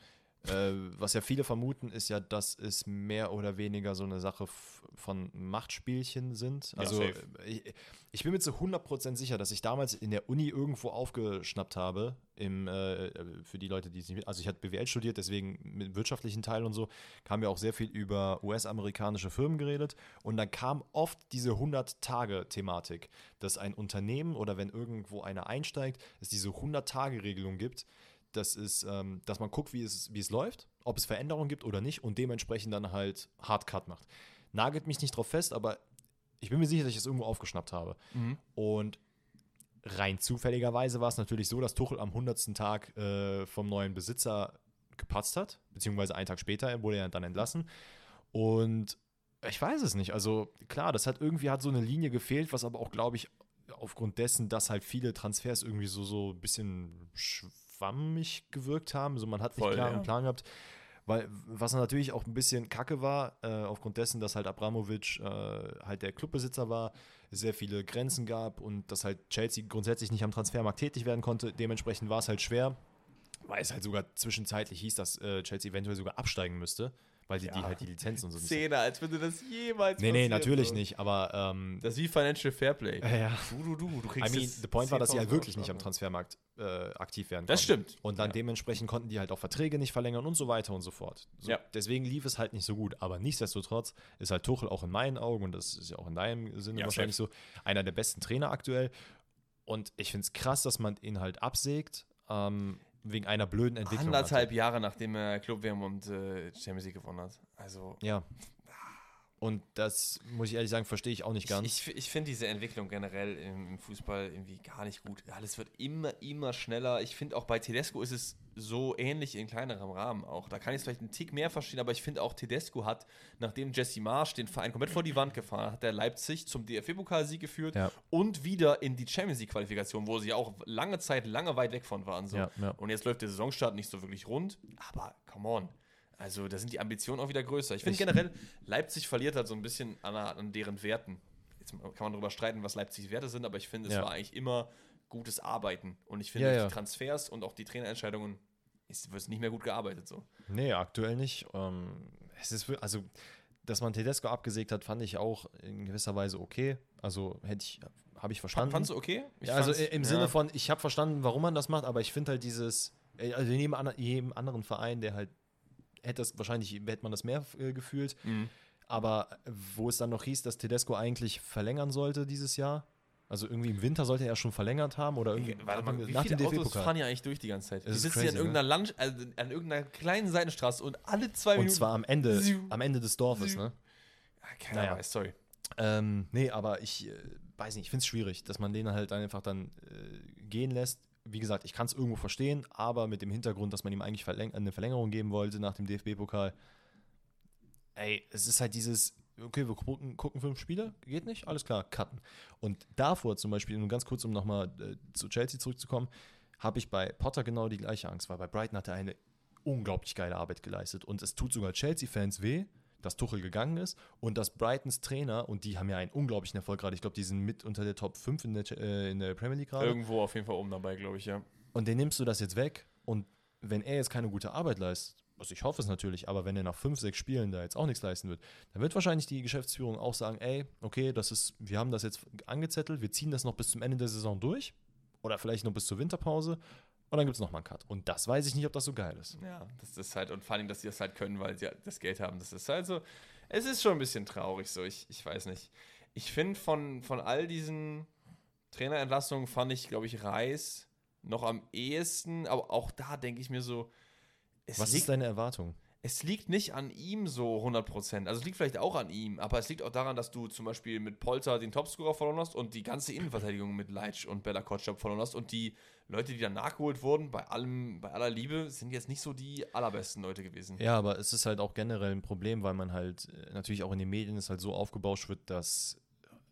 Äh, was ja viele vermuten, ist ja, dass es mehr oder weniger so eine Sache von Machtspielchen sind. Ja, Also safe. äh, ich, ich bin mir zu 100% sicher, dass ich damals in der Uni irgendwo aufgeschnappt habe, im, äh, äh, für die Leute, die es nicht also ich hatte BWL studiert, deswegen mit wirtschaftlichen Teil und so, kam ja auch sehr viel über US-amerikanische Firmen geredet und dann kam oft diese 100-Tage-Thematik, dass ein Unternehmen oder wenn irgendwo einer einsteigt, es diese 100-Tage-Regelung gibt, das ist, ähm, dass man guckt, wie es, wie es läuft, ob es Veränderungen gibt oder nicht und dementsprechend dann halt Hardcut macht. Nagelt mich nicht drauf fest, aber ich bin mir sicher, dass ich es irgendwo aufgeschnappt habe. Und rein zufälligerweise war es natürlich so, dass Tuchel am 100. Tag äh, vom neuen Besitzer gepatzt hat, beziehungsweise einen Tag später wurde er dann entlassen. Und ich weiß es nicht. Also klar, das hat irgendwie hat so eine Linie gefehlt, was aber auch, glaube ich, aufgrund dessen, dass halt viele Transfers irgendwie so, so ein bisschen schwammig gewirkt haben. So, man hat nicht Voll, klar ja. einen Plan gehabt. Weil, was natürlich auch ein bisschen kacke war, äh, aufgrund dessen, dass halt Abramovic äh, halt der Clubbesitzer war, sehr viele Grenzen gab und dass halt Chelsea grundsätzlich nicht am Transfermarkt tätig werden konnte. Dementsprechend war es halt schwer, weil es halt sogar zwischenzeitlich hieß, dass äh, Chelsea eventuell sogar absteigen müsste, weil die, die Ja. halt die Lizenzen und so nicht. Zehner, als würde das jemals Nee, nee, natürlich so. nicht, aber ähm, Das ist wie Financial Fairplay. ja. Du, du, du, du I kriegst mean, jetzt the point war, dass sie halt 10.000 wirklich nicht am. Transfermarkt äh, aktiv werden Das konnten. stimmt. Und dann Ja. dementsprechend konnten die halt auch Verträge nicht verlängern und so weiter und so fort. So, Ja. Deswegen lief es halt nicht so gut. Aber nichtsdestotrotz ist halt Tuchel auch in meinen Augen, und das ist ja auch in deinem Sinne Ja, wahrscheinlich so, einer der besten Trainer aktuell. Und ich finde es krass, dass man ihn halt absägt, ähm, wegen einer blöden Entwicklung. Anderthalb Jahre, nachdem er Club WM und äh, Champions League gewonnen hat. Also, Ja. Und das, muss ich ehrlich sagen, verstehe ich auch nicht ganz. Ich, ich, ich finde diese Entwicklung generell im, im Fußball irgendwie gar nicht gut. Alles wird immer, immer schneller. Ich finde auch bei Tedesco ist es so ähnlich in kleinerem Rahmen auch. Da kann ich es vielleicht einen Tick mehr verstehen, aber ich finde auch Tedesco hat, nachdem Jesse Marsch den Verein komplett vor die Wand gefahren hat, hat er Leipzig zum DFB-Pokalsieg geführt Ja. und wieder in die Champions League-Qualifikation, wo sie auch lange Zeit, lange weit weg von waren. So. Ja, ja. Und jetzt läuft der Saisonstart nicht so wirklich rund, aber come on. Also da sind die Ambitionen auch wieder größer. Ich finde generell, Leipzig verliert halt so ein bisschen an, an deren Werten. Jetzt kann man darüber streiten, was Leipzigs Werte sind, aber ich finde, es Ja. war eigentlich immer gutes Arbeiten. Und ich finde, Ja, die ja. Transfers und auch die Trainerentscheidungen ist, wird nicht mehr gut gearbeitet. So. Nee, aktuell nicht. Ähm, es ist, also, dass man Tedesco abgesägt hat, fand ich auch in gewisser Weise okay. Also hätte ich, habe ich verstanden. Fandst du okay? Ja, also im. Sinne von, ich habe verstanden, warum man das macht, aber ich finde halt dieses, äh, also in jedem, ander- jedem anderen Verein, der halt hätte das wahrscheinlich hätte man das mehr äh, gefühlt. Mhm. Aber äh, wo es dann noch hieß, dass Tedesco eigentlich verlängern sollte dieses Jahr, also irgendwie im Winter sollte er schon verlängert haben oder irgendwie Warte mal, wie nach viele dem Autos fahren ja eigentlich durch die ganze Zeit? Die sitzen ja an irgendeiner, Land, also an irgendeiner kleinen Seitenstraße und alle zwei Und Minuten. zwar am Ende, Siu. am Ende des Dorfes, Siu. ne? Ja, keiner Naja. weiß, sorry. Ähm, nee, aber ich äh, weiß nicht, ich finde es schwierig, dass man den halt einfach dann äh, gehen lässt. Wie gesagt, ich kann es irgendwo verstehen, aber mit dem Hintergrund, dass man ihm eigentlich verläng eine Verlängerung geben wollte nach dem DFB-Pokal. Ey, es ist halt dieses, okay, wir gucken, gucken fünf Spiele, geht nicht, alles klar, cutten. Und davor zum Beispiel, nur ganz kurz, um nochmal äh, zu Chelsea zurückzukommen, habe ich bei Potter genau die gleiche Angst, weil bei Brighton hat er eine unglaublich geile Arbeit geleistet. Und es tut sogar Chelsea-Fans weh, dass Tuchel gegangen ist und dass Brightons Trainer, und die haben ja einen unglaublichen Erfolg gerade, ich glaube, die sind mit unter der Top 5 in der, äh, in der Premier League gerade. Irgendwo auf jeden Fall oben dabei, glaube ich, ja. Und den nimmst du das jetzt weg und wenn er jetzt keine gute Arbeit leistet, also ich hoffe es natürlich, aber wenn er nach fünf, sechs Spielen da jetzt auch nichts leisten wird, dann wird wahrscheinlich die Geschäftsführung auch sagen, ey, okay, das ist, wir haben das jetzt angezettelt, wir ziehen das noch bis zum Ende der Saison durch oder vielleicht noch bis zur Winterpause und dann gibt es nochmal einen Cut. Und das weiß ich nicht, ob das so geil ist. Ja, das ist halt, und vor allem, dass sie das halt können, weil sie das Geld haben. Das ist halt so, es ist schon ein bisschen traurig so, ich, ich weiß nicht. Ich finde, von, von all diesen Trainerentlassungen fand ich, glaube ich, Reis noch am ehesten, aber auch da denke ich mir so, Was ist deine Erwartung? Es liegt nicht an ihm so 100%. Also es liegt vielleicht auch an ihm, aber es liegt auch daran, dass du zum Beispiel mit Polter den Topscorer verloren hast und die ganze Innenverteidigung mit Leitsch und Bella Kotschap verloren hast und die Leute, die dann nachgeholt wurden, bei allem, bei aller Liebe, sind jetzt nicht so die allerbesten Leute gewesen. Ja, aber es ist halt auch generell ein Problem, weil man halt äh, natürlich auch in den Medien es halt so aufgebauscht wird, dass,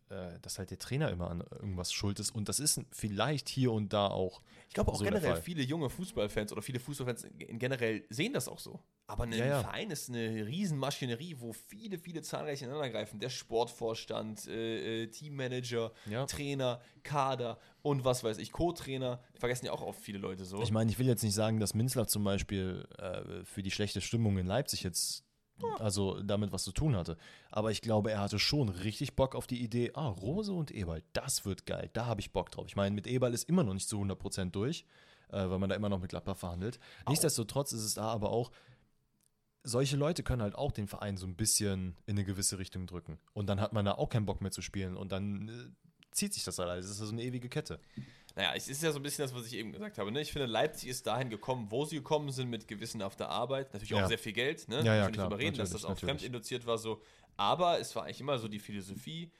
äh, dass halt der Trainer immer an irgendwas schuld ist. Und das ist vielleicht hier und da auch. Ich glaube auch so generell viele junge Fußballfans oder viele Fußballfans generell sehen das auch so. Aber ein Ja, ja. Verein ist eine Riesenmaschinerie, wo viele, viele zahlreiche ineinandergreifen. Der Sportvorstand, äh, äh, Teammanager, Ja. Trainer, Kader und was weiß ich, Co-Trainer. Vergessen ja auch oft viele Leute so. Ich meine, ich will jetzt nicht sagen, dass Minzler zum Beispiel äh, für die schlechte Stimmung in Leipzig jetzt also damit was zu tun hatte. Aber ich glaube, er hatte schon richtig Bock auf die Idee, ah, Rose und Eberl, das wird geil, da habe ich Bock drauf. Ich meine, mit Eberl ist immer noch nicht zu 100% durch, äh, weil man da immer noch mit Gladbach verhandelt. Nichtsdestotrotz ist es da aber auch, solche Leute können halt auch den Verein so ein bisschen in eine gewisse Richtung drücken. Und dann hat man da auch keinen Bock mehr zu spielen und dann äh, zieht sich das halt. Das ist so eine ewige Kette. Naja, es ist ja so ein bisschen das, was ich eben gesagt habe. Ne? Ich finde, Leipzig ist dahin gekommen, wo sie gekommen sind, mit gewissenhafter Arbeit. Natürlich auch Ja. sehr viel Geld. Ne? Ja, ja, Ich will nicht klar. drüber reden, dass das auch fremdinduziert war. So. Aber es war eigentlich immer so die Philosophie,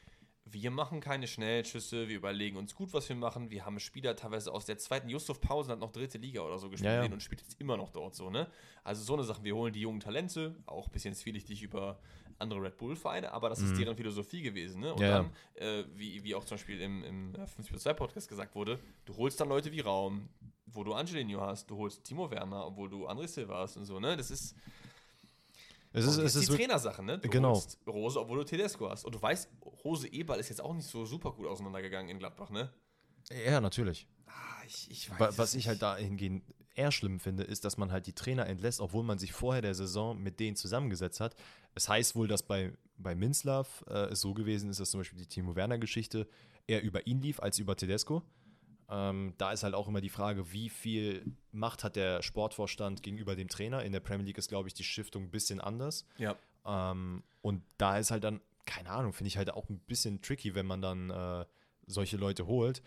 wir machen keine Schnellschüsse, wir überlegen uns gut, was wir machen. Wir haben Spieler teilweise aus der zweiten, Jusuf Pausen hat noch dritte Liga oder so gespielt Ja, ja. und spielt jetzt immer noch dort so. Ne? Also so eine Sache, wir holen die jungen Talente, auch ein bisschen zwielichtig über andere Red Bull-Vereine, aber das ist deren Philosophie gewesen. Ne? Und Mhm. Ja, dann äh, wie, wie auch zum Beispiel im, im 50 plus 2 Podcast gesagt wurde, du holst dann Leute wie Raum, wo du Angelino hast, du holst Timo Werner, obwohl du André Silva hast und so, ne? Das ist, Es ist, es ist die Trainersache, ne? Du Genau. Rose, obwohl du Tedesco hast. Und du weißt, Rose Eberl ist jetzt auch nicht so super gut auseinandergegangen in Gladbach, ne? ja, natürlich. Ah, ich, ich weiß Was ich halt dahingehend eher schlimm finde, ist, dass man halt die Trainer entlässt, obwohl man sich vorher der Saison mit denen zusammengesetzt hat. Es heißt wohl, dass bei, bei Minslav äh, es so gewesen ist, dass zum Beispiel die Timo Werner-Geschichte eher über ihn lief als über Tedesco. Ähm, da ist halt auch immer die Frage, wie viel Macht hat der Sportvorstand gegenüber dem Trainer. In der Premier League ist, glaube ich, die Stiftung ein bisschen anders. Ja. Ähm, und da ist halt dann, keine Ahnung, finde ich halt auch ein bisschen tricky, wenn man dann äh, solche Leute holt.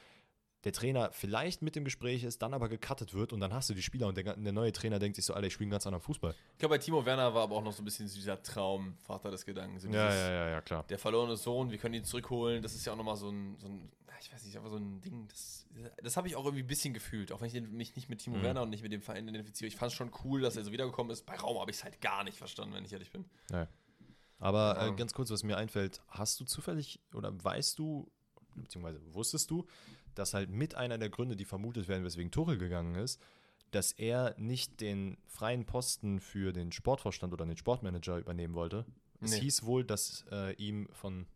Der Trainer vielleicht mit dem Gespräch ist, dann aber gecuttet wird und dann hast du die Spieler und der, der neue Trainer denkt sich so, Alter, ich spiele einen ganz anderen Fußball. Ich glaube, bei Timo Werner war aber auch noch so ein bisschen dieser Traum, Vater des Gedankens. So dieses, ja, ja, klar. Der verlorene Sohn, wir können ihn zurückholen. Das ist ja auch nochmal so ein, so ein ich weiß nicht, einfach so ein Ding. Das, das habe ich auch irgendwie ein bisschen gefühlt. Auch wenn ich mich nicht mit Timo Mhm. Werner und nicht mit dem Verein identifiziere. Ich fand es schon cool, dass er so wiedergekommen ist. Bei Raum habe ich es halt gar nicht verstanden, wenn ich ehrlich bin. Ja. Aber Ja. äh, ganz kurz, was mir einfällt, hast du zufällig oder weißt du, beziehungsweise wusstest du, dass halt mit einer der Gründe, die vermutet werden, weswegen Tuchel gegangen ist, dass er nicht den freien Posten für den Sportvorstand oder den Sportmanager übernehmen wollte. Es Nee. hieß wohl, dass äh, ihm von,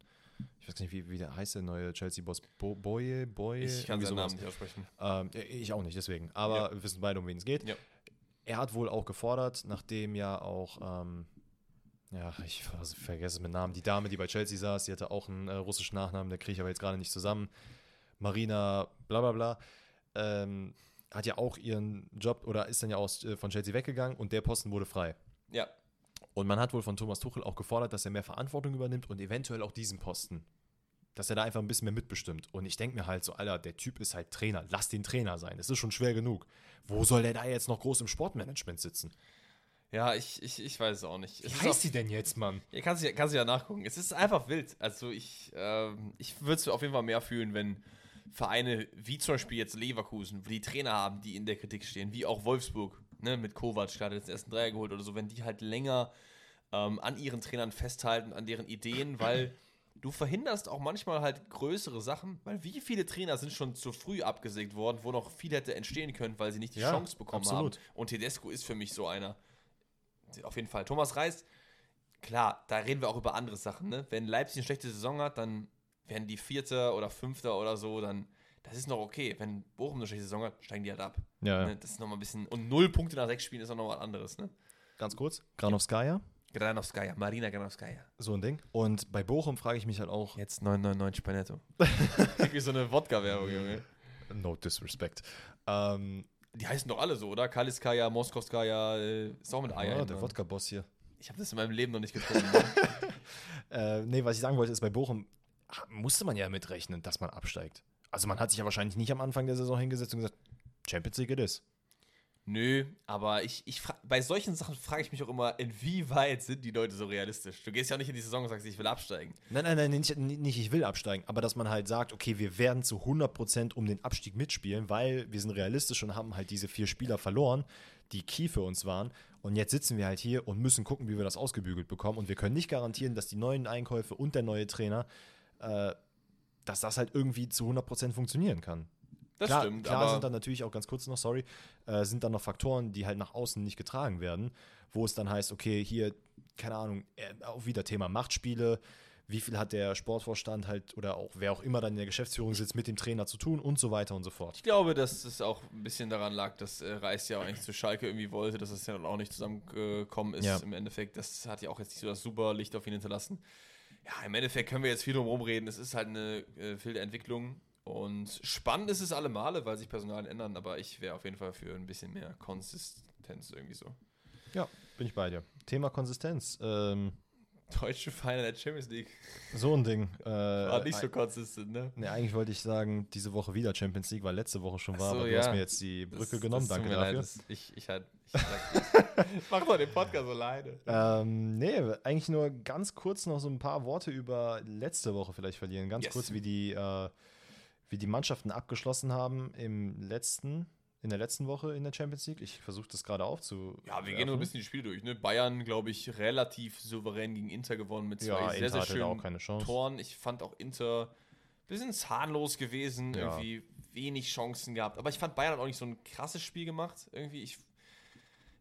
ich weiß nicht, wie, wie der heißt der neue Chelsea-Boss, Bo Boye, Boye, Ich kann seinen. Namen nicht aussprechen. Ähm, ich auch nicht, deswegen. Aber wir wissen beide, um wen es geht. Ja. Er hat wohl auch gefordert, nachdem ja auch, ähm, ja, ich ver- vergesse es mit Namen, die Dame, die bei Chelsea saß, die hatte auch einen äh, russischen Nachnamen, der kriege ich aber jetzt gerade nicht zusammen. Marina, bla bla bla. Ähm, hat ja auch ihren Job oder ist dann ja aus, äh, von Chelsea weggegangen und der Posten wurde frei. Ja, Und man hat wohl von Thomas Tuchel auch gefordert, dass er mehr Verantwortung übernimmt und eventuell auch diesen Posten. Dass er da einfach ein bisschen mehr mitbestimmt. Und ich denke mir halt so, Alter, der Typ ist halt Trainer. Lass den Trainer sein. Es ist schon schwer genug. Wo soll der da jetzt noch groß im Sportmanagement sitzen? Ja ich, ich, ich weiß es auch nicht. Es Wie heißt die denn jetzt, Mann? Ja, kannst du ja, kannst ja nachgucken. Es ist einfach wild. Also ich, ähm, ich würde es auf jeden Fall mehr fühlen, wenn Vereine wie zum Beispiel jetzt Leverkusen, wo die Trainer haben, die in der Kritik stehen, wie auch Wolfsburg, ne, mit Kovac, gerade jetzt den ersten Dreier geholt oder so, wenn die halt länger ähm, an ihren Trainern festhalten, an deren Ideen, weil du verhinderst auch manchmal halt größere Sachen, weil wie viele Trainer sind schon zu früh abgesägt worden, wo noch viel hätte entstehen können, weil sie nicht die Ja, Chance bekommen absolut. haben. Und Tedesco ist für mich so einer. Auf jeden Fall. Thomas Reis, klar, da reden wir auch über andere Sachen. Ne? Wenn Leipzig eine schlechte Saison hat, dann werden die Vierter oder Fünfter oder so, dann das ist noch okay. Wenn Bochum eine schlechte Saison hat, steigen die halt ab. Ja, Ne? Das ist nochmal ein bisschen. Und null Punkte nach sechs Spielen ist auch noch was anderes. Ne? ganz kurz. Granovskaya, Granovskaya, Marina Granovskaya. so ein Ding. Und bei Bochum frage ich mich halt auch, Jetzt 999 bei Netto. Irgendwie so eine Wodka-Werbung, Junge. no disrespect. Ähm, Die heißen doch alle so, oder? Kaliskaya, Moskowskaya, äh, ist auch mit Eier. ja, der dran. Wodka-Boss hier. Ich habe das in meinem Leben noch nicht getrunken. ne? Äh, nee, was ich sagen wollte, ist, bei Bochum musste man ja mitrechnen, dass man absteigt. Also man hat sich ja wahrscheinlich nicht am Anfang der Saison hingesetzt und gesagt, Champions League it is. Nö, aber ich, ich bei solchen Sachen frage ich mich auch immer, inwieweit sind die Leute so realistisch? Du gehst ja nicht in die Saison und sagst, ich will absteigen. Nein, nein, nein, nicht, nicht ich will absteigen, aber dass man halt sagt, okay, wir werden zu 100% um den Abstieg mitspielen, weil wir sind realistisch und haben halt diese vier Spieler verloren, die key für uns waren. Und jetzt sitzen wir halt hier und müssen gucken, wie wir das ausgebügelt bekommen. Und wir können nicht garantieren, dass die neuen Einkäufe und der neue Trainer, äh, dass das halt irgendwie zu 100% funktionieren kann. Das klar, stimmt, klar sind dann natürlich auch ganz kurz noch, sorry, äh, sind dann noch Faktoren, die halt nach außen nicht getragen werden, wo es dann heißt, okay, hier, keine Ahnung, äh, auch wieder Thema Machtspiele, wie viel hat der Sportvorstand halt oder auch wer auch immer dann in der Geschäftsführung sitzt, mit dem Trainer zu tun und so weiter und so fort. ich glaube, dass es auch ein bisschen daran lag, dass äh, Reis ja auch eigentlich zu Schalke irgendwie wollte, dass es ja dann auch nicht zusammengekommen ist Ja. im Endeffekt. Das hat ja auch jetzt nicht so das super Licht auf ihn hinterlassen. Ja, im Endeffekt können wir jetzt viel drum rumreden. Es ist halt eine äh, wilde Entwicklung. Und spannend ist es alle Male, weil sich Personalien ändern, aber ich wäre auf jeden Fall für ein bisschen mehr Konsistenz irgendwie so. Ja, bin ich bei dir. Thema Konsistenz. Ähm, Deutsche Final der Champions League so ein Ding. Äh, war nicht so konsistent, ne? Ne, eigentlich wollte ich sagen, diese Woche wieder Champions League, weil letzte Woche schon war, so, aber du ja. hast mir jetzt die Brücke genommen, das danke mir leid, dafür. das- ich, ich halt, ich, ich mach doch den Podcast alleine. Ähm, nee, eigentlich nur ganz kurz noch so ein paar Worte über letzte Woche vielleicht verlieren. Ganz Yes. kurz, wie die, äh, wie die Mannschaften abgeschlossen haben im letzten, in der letzten Woche in der Champions League. Ich versuche das gerade aufzu. Ja, wir gehen nur ein bisschen die Spiele durch. Ne? Bayern, glaube ich, relativ souverän gegen Inter gewonnen mit zwei Ja, sehr, Inter sehr schönen. Toren. Ich fand auch Inter ein bisschen zahnlos gewesen, Ja. irgendwie wenig Chancen gehabt. Aber ich fand Bayern hat auch nicht so ein krasses Spiel gemacht. Irgendwie, ich.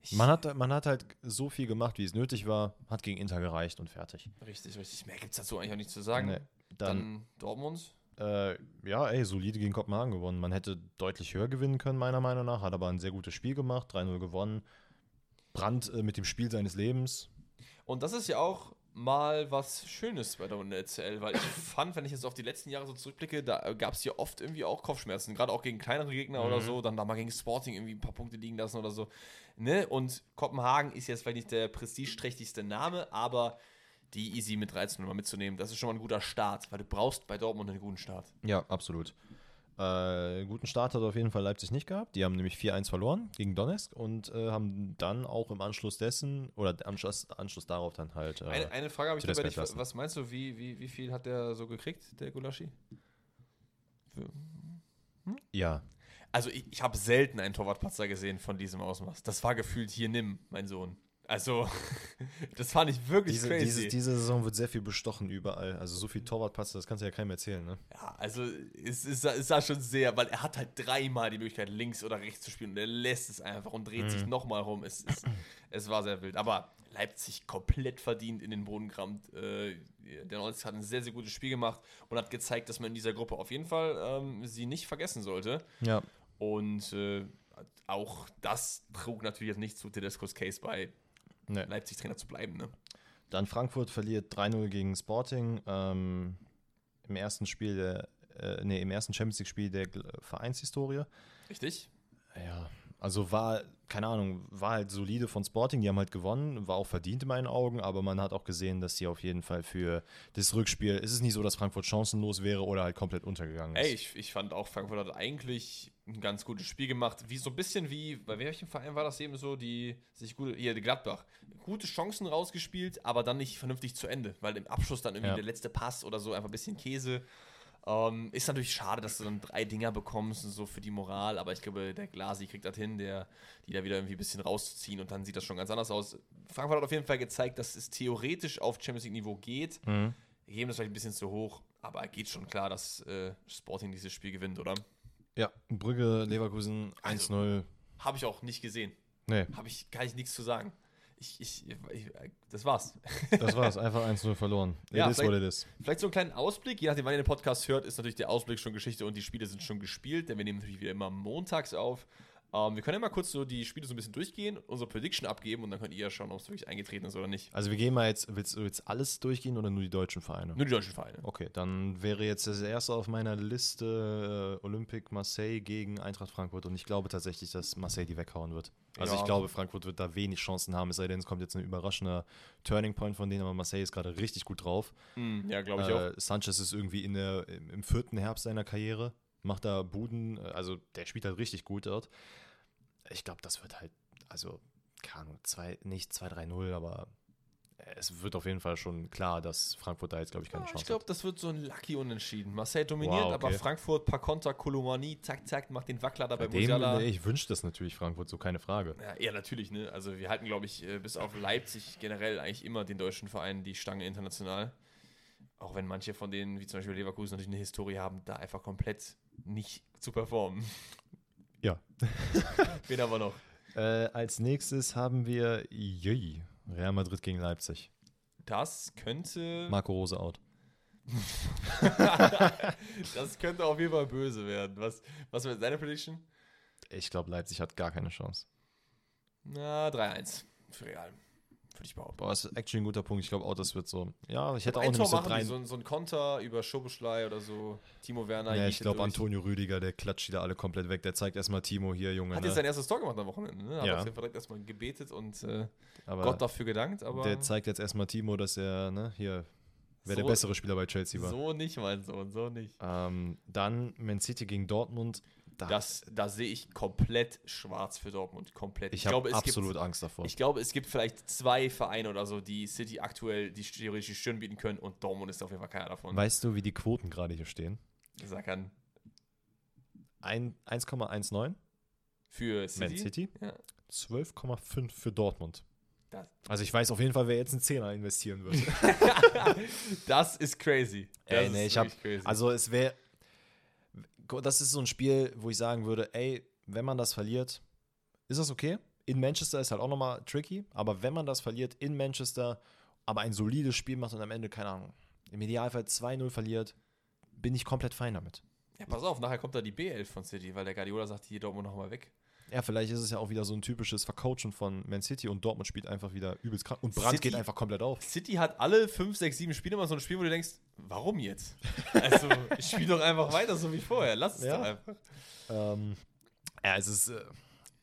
ich Man hat, man hat halt so viel gemacht, wie es nötig war, hat gegen Inter gereicht und fertig. richtig, richtig. Mehr gibt es dazu eigentlich auch nicht zu sagen. Nee, dann, Dann Dortmund. Äh, ja, ey, solide gegen Kopenhagen gewonnen. Man hätte deutlich höher gewinnen können, meiner Meinung nach. Hat aber ein sehr gutes Spiel gemacht, 3-0 gewonnen. Brandt äh, mit dem Spiel seines Lebens. Und das ist ja auch mal was Schönes bei der NCL, weil ich fand, wenn ich jetzt auf die letzten Jahre so zurückblicke, da gab es ja oft irgendwie auch Kopfschmerzen, gerade auch gegen kleinere Gegner oder Mhm. so, dann da mal gegen Sporting irgendwie ein paar Punkte liegen lassen oder so. Ne? Und Kopenhagen ist jetzt vielleicht nicht der prestigeträchtigste Name, aber die easy mit 13 mal mitzunehmen, das ist schon mal ein guter Start, weil du brauchst bei Dortmund einen guten Start. Ja, absolut. Äh, guten Start hat auf jeden Fall Leipzig nicht gehabt. Die haben nämlich 4-1 verloren gegen Donetsk und äh, haben dann auch im Anschluss dessen oder Anschluss, Anschluss darauf dann halt. Äh, Eine, eine Frage habe ich zu noch bei der dich. Was meinst du, wie, wie, wie viel hat der so gekriegt, der Gulaschi? ja, Also ich, ich habe selten einen Torwartpatzer gesehen von diesem Ausmaß. Das war gefühlt hier nimm, mein Sohn. Also, das fand ich wirklich diese, crazy. diese, diese Saison wird sehr viel bestochen überall. Also so viel Torwartpatzer, das kannst du ja keinem erzählen, ne? ja, also es, sah- es sah schon sehr, weil er hat halt dreimal die Möglichkeit, links oder rechts zu spielen und er lässt es einfach und dreht Mhm. sich nochmal rum. Es, es, es war sehr wild. Aber Leipzig komplett verdient in den Boden gerammt. Äh, der 90 hat ein sehr, sehr gutes Spiel gemacht und hat gezeigt, dass man in dieser Gruppe auf jeden Fall ähm, sie nicht vergessen sollte. Ja. Und äh, auch das trug natürlich jetzt nicht zu Tedescos Case bei, Ne. Leipzig-Trainer zu bleiben. Ne? Dann Frankfurt verliert 3-0 gegen Sporting. Ähm, Im ersten Spiel der, äh, nee, im ersten Champions League-Spiel der Vereinshistorie. Richtig? Ja, also war, keine Ahnung, war halt solide von Sporting, die haben halt gewonnen, war auch verdient in meinen Augen, aber man hat auch gesehen, dass sie auf jeden Fall für das Rückspiel, ist es nicht so, dass Frankfurt chancenlos wäre oder halt komplett untergegangen ist. Ey, ich, ich fand auch, Frankfurt hat eigentlich ein ganz gutes Spiel gemacht. Wie so ein bisschen wie, bei welchem Verein war das eben so, die sich gute, hier, die Gladbach, gute Chancen rausgespielt, aber dann nicht vernünftig zu Ende, weil im Abschluss dann irgendwie Ja. der letzte Pass oder so einfach ein bisschen Käse. Ähm, ist natürlich schade, dass du dann drei Dinger bekommst und so für die Moral, aber ich glaube, der Glasi kriegt das hin, der, die da wieder irgendwie ein bisschen rauszuziehen und dann sieht das schon ganz anders aus. Frankfurt hat auf jeden Fall gezeigt, dass es theoretisch auf Champions League-Niveau geht. Mhm. Wir geben das vielleicht ein bisschen zu hoch, aber geht schon klar, dass äh, Sporting dieses Spiel gewinnt, oder? Ja, Brügge, Leverkusen 1-0. Also- Habe ich auch nicht gesehen. nee, Habe ich, kann ich nichts zu sagen. Ich, ich, ich, das war's. das war's. Einfach 1-0 verloren. Ja, it is what vielleicht- it is. Vielleicht so einen kleinen Ausblick, je nachdem, wann ihr den Podcast hört, ist natürlich der Ausblick schon Geschichte und die Spiele sind schon gespielt, denn wir nehmen natürlich wieder immer montags auf. Ähm, wir können ja mal kurz so die Spiele so ein bisschen durchgehen, unsere Prediction abgeben und dann könnt ihr ja schauen, ob es wirklich eingetreten ist oder nicht. Also wir gehen mal jetzt, willst du jetzt alles durchgehen oder nur die deutschen Vereine? Nur die deutschen Vereine. Okay, dann wäre jetzt das erste auf meiner Liste äh, Olympique Marseille gegen Eintracht Frankfurt und ich glaube tatsächlich, dass Marseille die weghauen wird. Also Ja. ich glaube, Frankfurt wird da wenig Chancen haben, es sei denn, es kommt jetzt ein überraschender Turning Point von denen, aber Marseille ist gerade richtig gut drauf. Hm, ja, glaube ich Äh, Sanchez ist irgendwie in der, im, im vierten Herbst seiner Karriere, macht da Buden, äh, also der spielt halt richtig gut dort. Ich glaube, das wird halt, also, keine Ahnung, zwei, nicht 2-3-0, aber es wird auf jeden Fall schon klar, dass Frankfurt da jetzt, glaube ich, keine auch. Chance Ich glaube, das wird so ein Lucky Unentschieden. Marseille dominiert, Wow, aber okay Frankfurt, paar Konter, Kolomani, zack, zack, macht den Wackler dabei hat. Dem, Musiala. ich wünsche das natürlich Frankfurt, so keine Frage. Ja, ja, natürlich, ne? Also wir halten, glaube ich, äh, bis auf Leipzig generell eigentlich immer den deutschen Vereinen die Stange international. Auch wenn manche von denen, wie zum Beispiel Leverkusen, natürlich eine Historie haben, da einfach komplett nicht zu performen. Ja. Wen haben wir noch? Äh, als nächstes haben wir Jui, Real Madrid gegen Leipzig. Das könnte. Marco Rose out. das könnte auf jeden Fall böse werden. Was, was wäre deine Prediction? Ich glaube, Leipzig hat gar keine Chance. Na, 3-1 für Real. Würde ich behaupten. Boah, das ist actually ein guter Punkt. Ich glaube auch, das wird so. Ja, ich hätte auch Tor so drei. so, ein- so ein Konter über Schobeschlei oder so. Timo Werner. Ja, ich glaube. Antonio Rüdiger, der klatscht die da alle komplett weg. Der zeigt erstmal Timo hier, Junge. Hat ne? jetzt sein erstes Tor gemacht am Wochenende, ne? Hat Ja. Fall direkt erstmal gebetet und äh, aber Gott dafür gedankt, aber der zeigt jetzt erstmal Timo, dass er, ne, hier, wer der So- bessere Spieler bei Chelsea war. so nicht, mein Sohn, so nicht. Ähm, dann Man City gegen Dortmund. Da, Das, da sehe ich komplett schwarz für Dortmund, komplett. ich habe es absolut gibt, Angst davor. Ich glaube, es gibt vielleicht zwei Vereine oder so, die City aktuell die theoretisch die Stirn bieten können und Dortmund ist auf jeden Fall keiner davon. weißt du, wie die Quoten gerade hier stehen? Sag an. Ein- 1,19 Für City. Man City, Ja. 12,5 für Dortmund. Das, Also ich weiß auf jeden Fall, wer jetzt einen Zehner investieren wird. das ist crazy. Das Ey, nee, ich hab, crazy. also es wäre, das ist so ein Spiel, wo ich sagen würde, ey, wenn man das verliert, ist das okay. In Manchester ist halt auch nochmal tricky, aber wenn man das verliert in Manchester, aber ein solides Spiel macht und am Ende, keine Ahnung, im Idealfall 2-0 verliert, bin ich komplett fein damit. ja, pass auf, nachher kommt da die B11 von City, weil der Guardiola sagt, hier Dortmund noch mal weg. Ja, vielleicht ist es ja auch wieder so ein typisches Vercoachen von Man City und Dortmund spielt einfach wieder übelst krank und Brand City- geht einfach komplett auf. City hat alle 5, 6, 7 Spiele mal so ein Spiel, wo du denkst, warum jetzt? Also, spiel doch einfach weiter so wie vorher. Lass es Ja. doch einfach. Ähm, ja, es ist, äh,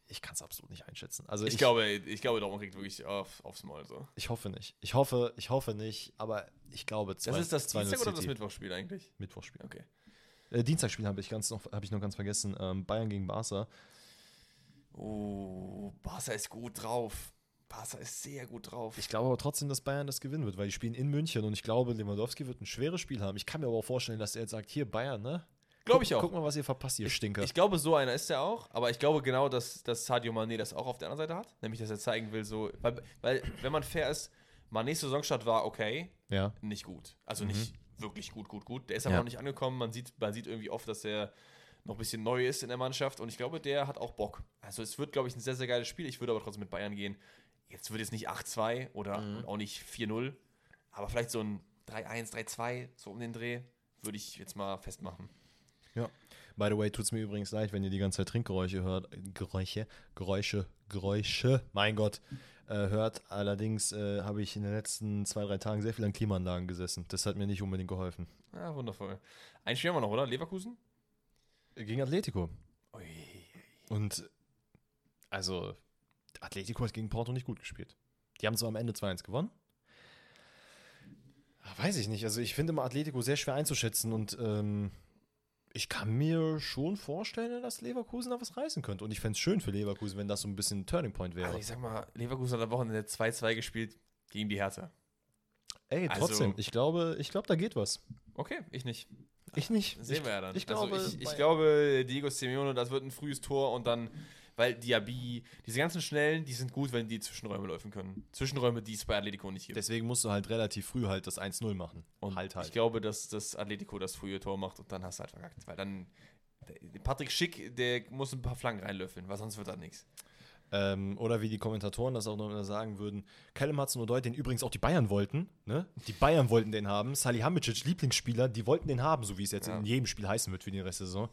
ich kann es absolut nicht einschätzen. Also Ich, glaube, ich glaube, Dortmund kriegt wirklich auf, aufs Maul so. Ich hoffe nicht. Ich hoffe, ich hoffe nicht, aber ich glaube, Das ist das 2-0 Dienstag oder das. Mittwochspiel eigentlich? Mittwochspiel. Okay. Äh, Dienstagsspiel habe ich, ganz noch, hab ich noch ganz vergessen. Ähm, Bayern gegen Barca. Oh, Barca ist gut drauf. Barca ist sehr gut drauf. Ich glaube aber trotzdem, dass Bayern das gewinnen wird, weil die spielen in München und ich glaube, Lewandowski wird ein schweres Spiel haben. Ich kann mir aber auch vorstellen, dass er jetzt sagt, hier Bayern, ne? Glaube ich auch. Guck mal, was ihr verpasst, ihr Stinker. Ich glaube, so einer ist er auch, aber ich glaube genau, dass, dass Sadio Mané das auch auf der anderen Seite hat. Nämlich, dass er zeigen will, so, weil, weil wenn man fair ist, Manés Saisonstart war okay, ja. nicht gut. Also nicht wirklich gut, gut, gut. Der ist aber Ja. noch nicht angekommen. Man sieht, man sieht irgendwie oft, dass er noch ein bisschen neu ist in der Mannschaft und ich glaube, der hat auch Bock. Also es wird, glaube ich, ein sehr, sehr geiles Spiel. Ich würde aber trotzdem mit Bayern gehen. Jetzt wird es nicht 8-2 oder und auch nicht 4-0, aber vielleicht so ein 3-1, 3-2, so um den Dreh, würde ich jetzt mal festmachen. ja. By the way, tut es mir übrigens leid, wenn ihr die ganze Zeit Trinkgeräusche hört. Geräusche, Geräusche, Geräusche, mein Gott, äh, hört. Allerdings äh, habe ich in den letzten zwei, drei Tagen sehr viel an Klimaanlagen gesessen. Das hat mir nicht unbedingt geholfen. Ja, wundervoll. Ein Spiel haben wir noch, oder? Leverkusen? Gegen Atletico. Ui. Und also, Atletico hat gegen Porto nicht gut gespielt. Die haben zwar am Ende 2-1 gewonnen. Ah, Weiß ich nicht. Also ich finde immer Atletico sehr schwer einzuschätzen und ähm, ich kann mir schon vorstellen, dass Leverkusen da was reißen könnte. Und ich fände es schön für Leverkusen, wenn das so ein bisschen ein Turning Point wäre. Also ich sag mal, Leverkusen hat am Wochenende 2-2 gespielt gegen die Hertha. Ey, also- trotzdem, ich glaube, ich glaube, da geht was. Okay, ich nicht. Ich nicht. Sehen ich, wir ja dann. Ich glaube, also ich, ich bei- glaube, Diego Simeone, das wird ein frühes Tor und dann, weil Diaby, diese ganzen Schnellen, die sind gut, wenn die Zwischenräume laufen können. Zwischenräume, die es bei Atletico nicht gibt. Deswegen musst du halt relativ früh halt das 1-0 machen. Und halt halt. ich glaube, dass das Atletico das frühe Tor macht und dann hast du halt verkackt. Weil dann, Patrick Schick, der muss ein paar Flanken reinlöffeln, weil sonst wird das nichts. Ähm, oder wie die Kommentatoren das auch noch sagen würden, Callum Hudson-Odoi, den übrigens auch die Bayern wollten, ne? Die Bayern wollten den haben. Salihamidzic, Lieblingsspieler, die wollten den haben, so wie es jetzt Ja. in jedem Spiel heißen wird für die Rest der Saison.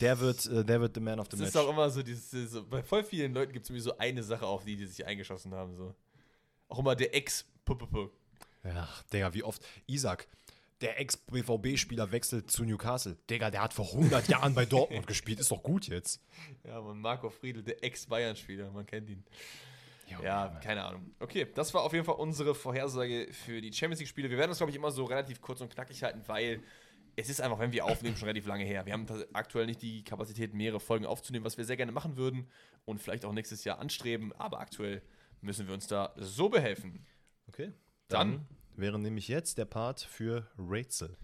Der wird, äh, der wird the man of the Das match. ist auch immer so, dieses, so, bei voll vielen Leuten gibt es sowieso eine Sache, auf die die sich eingeschossen haben. So. Auch immer der Ex. -P -P -P. Ach, Digga, wie oft. Isaac, der Ex-BVB-Spieler wechselt zu Newcastle. Digga, der hat vor 100 Jahren bei Dortmund gespielt. Ist doch gut jetzt. Ja, man, Marco Friedl, der Ex-Bayern-Spieler, man kennt ihn. Ja, keine Ahnung. Okay, das war auf jeden Fall unsere Vorhersage für die Champions League-Spiele. Wir werden das, glaube ich, immer so relativ kurz und knackig halten, weil es ist einfach, wenn wir aufnehmen, schon relativ lange her. Wir haben aktuell nicht die Kapazität, mehrere Folgen aufzunehmen, was wir sehr gerne machen würden und vielleicht auch nächstes Jahr anstreben, aber aktuell müssen wir uns da so behelfen. Okay. Dann- Dann wäre nämlich jetzt der Part für Rätsel.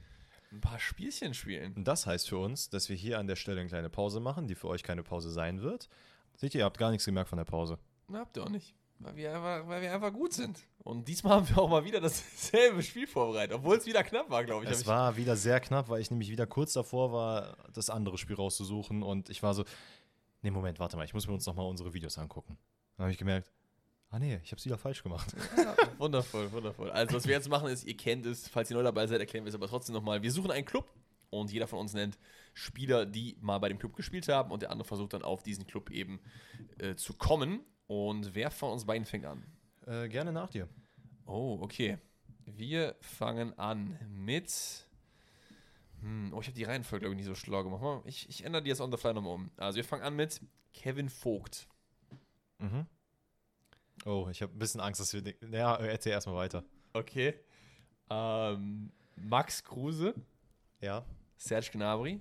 Ein paar Spielchen spielen. Und das heißt für uns, dass wir hier an der Stelle eine kleine Pause machen, die für euch keine Pause sein wird. Seht ihr, ihr habt gar nichts gemerkt von der Pause. Na, habt ihr auch nicht. Weil wir, einfach, weil wir einfach gut sind. Und diesmal haben wir auch mal wieder dasselbe Spiel vorbereitet, obwohl es wieder knapp war, glaube ich. Es war wieder sehr knapp, weil ich nämlich wieder kurz davor war, das andere Spiel rauszusuchen und ich war so, nee, Moment, warte mal, ich muss mir uns nochmal unsere Videos angucken. Dann habe ich gemerkt, ah nee, ich habe es wieder falsch gemacht. Wundervoll, wundervoll. Also, was wir jetzt machen, ist, ihr kennt es, falls ihr neu dabei seid, erklären wir es aber trotzdem nochmal. Wir suchen einen Club und jeder von uns nennt Spieler, die mal bei dem Club gespielt haben und der andere versucht dann auf diesen Club eben äh, zu kommen. Und wer von uns beiden fängt an? Äh, gerne nach dir. Oh, okay. Wir fangen an mit. Hm, oh, ich habe die Reihenfolge, glaube ich, nicht so schlau gemacht. Ich, ich ändere die jetzt on the fly nochmal um. Also, wir fangen an mit Kevin Vogt. Mhm. Oh, ich habe ein bisschen Angst, dass wir. Ja, erzähl erstmal weiter. Okay. Ähm, Max Kruse, Ja. Serge Gnabry.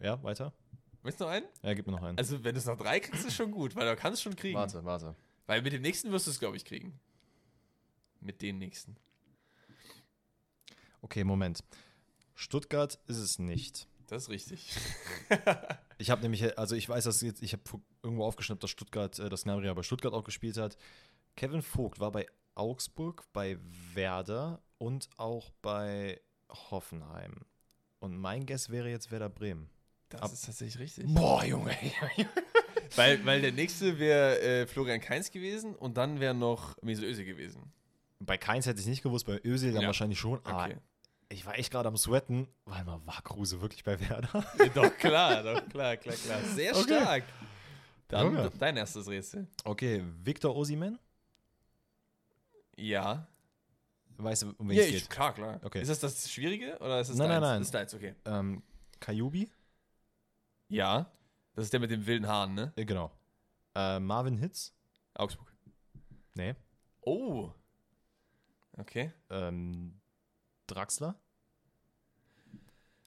Ja, weiter. Willst du noch einen? Ja, gib mir noch einen. Also, wenn du es noch drei kriegst, ist schon gut, weil du kannst es schon kriegen. warte, warte. Weil mit dem nächsten wirst du es, glaube ich, kriegen. Mit den nächsten. Okay, Moment. Stuttgart ist es nicht. Das ist richtig. Ich habe nämlich, also ich weiß, dass jetzt, ich habe irgendwo aufgeschnappt, dass Stuttgart, äh, dass Gnabry bei Stuttgart auch gespielt hat. Kevin Vogt war bei Augsburg, bei Werder und auch bei Hoffenheim. Und mein Guess wäre jetzt Werder Bremen. Das Ab- ist tatsächlich richtig. Boah, Junge. Weil, weil der nächste wäre äh, Florian Kainz gewesen und dann wäre noch Mesut Özil gewesen. bei Keins hätte ich nicht gewusst, bei Özil dann Ja. wahrscheinlich schon. Aber Okay. Ich war echt gerade am Sweaten, weil mal war Kruse wirklich bei Werder? Ja, doch, klar, doch, klar, klar, klar. Sehr Okay. stark. Dann Junge. dein erstes Rätsel. Okay, Victor Osimen? Ja. Weißt du, um wen Ja, es ich, geht? klar, klar. Okay. Ist das das Schwierige oder ist es Nein, deins? nein, nein. Das ist deins, okay. Ähm, Kajubi? Ja. Das ist der mit dem wilden Haaren, ne? Genau. Äh, Marvin Hitz? Augsburg. Nee. Oh. Okay. Ähm, Draxler?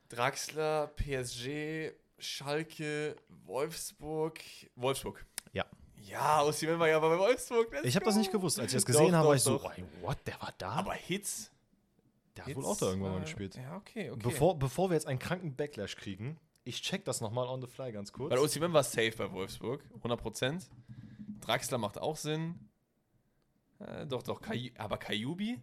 Draxler, PSG, Schalke, Wolfsburg. Wolfsburg. Ja. Ja, Osimhen war ja bei Wolfsburg. let's Ich habe das nicht gewusst. Als ich das gesehen habe, war ich so, doch. ey, what, der war da? Aber Hits. der hat wohl auch da irgendwann mal gespielt. Ja, okay, okay. Bevor, bevor wir jetzt einen kranken Backlash kriegen, ich check das nochmal on the fly ganz kurz. Weil Osimhen war safe bei Wolfsburg, 100%. Draxler macht auch Sinn. Äh, doch, doch, Kai, aber Kajubi?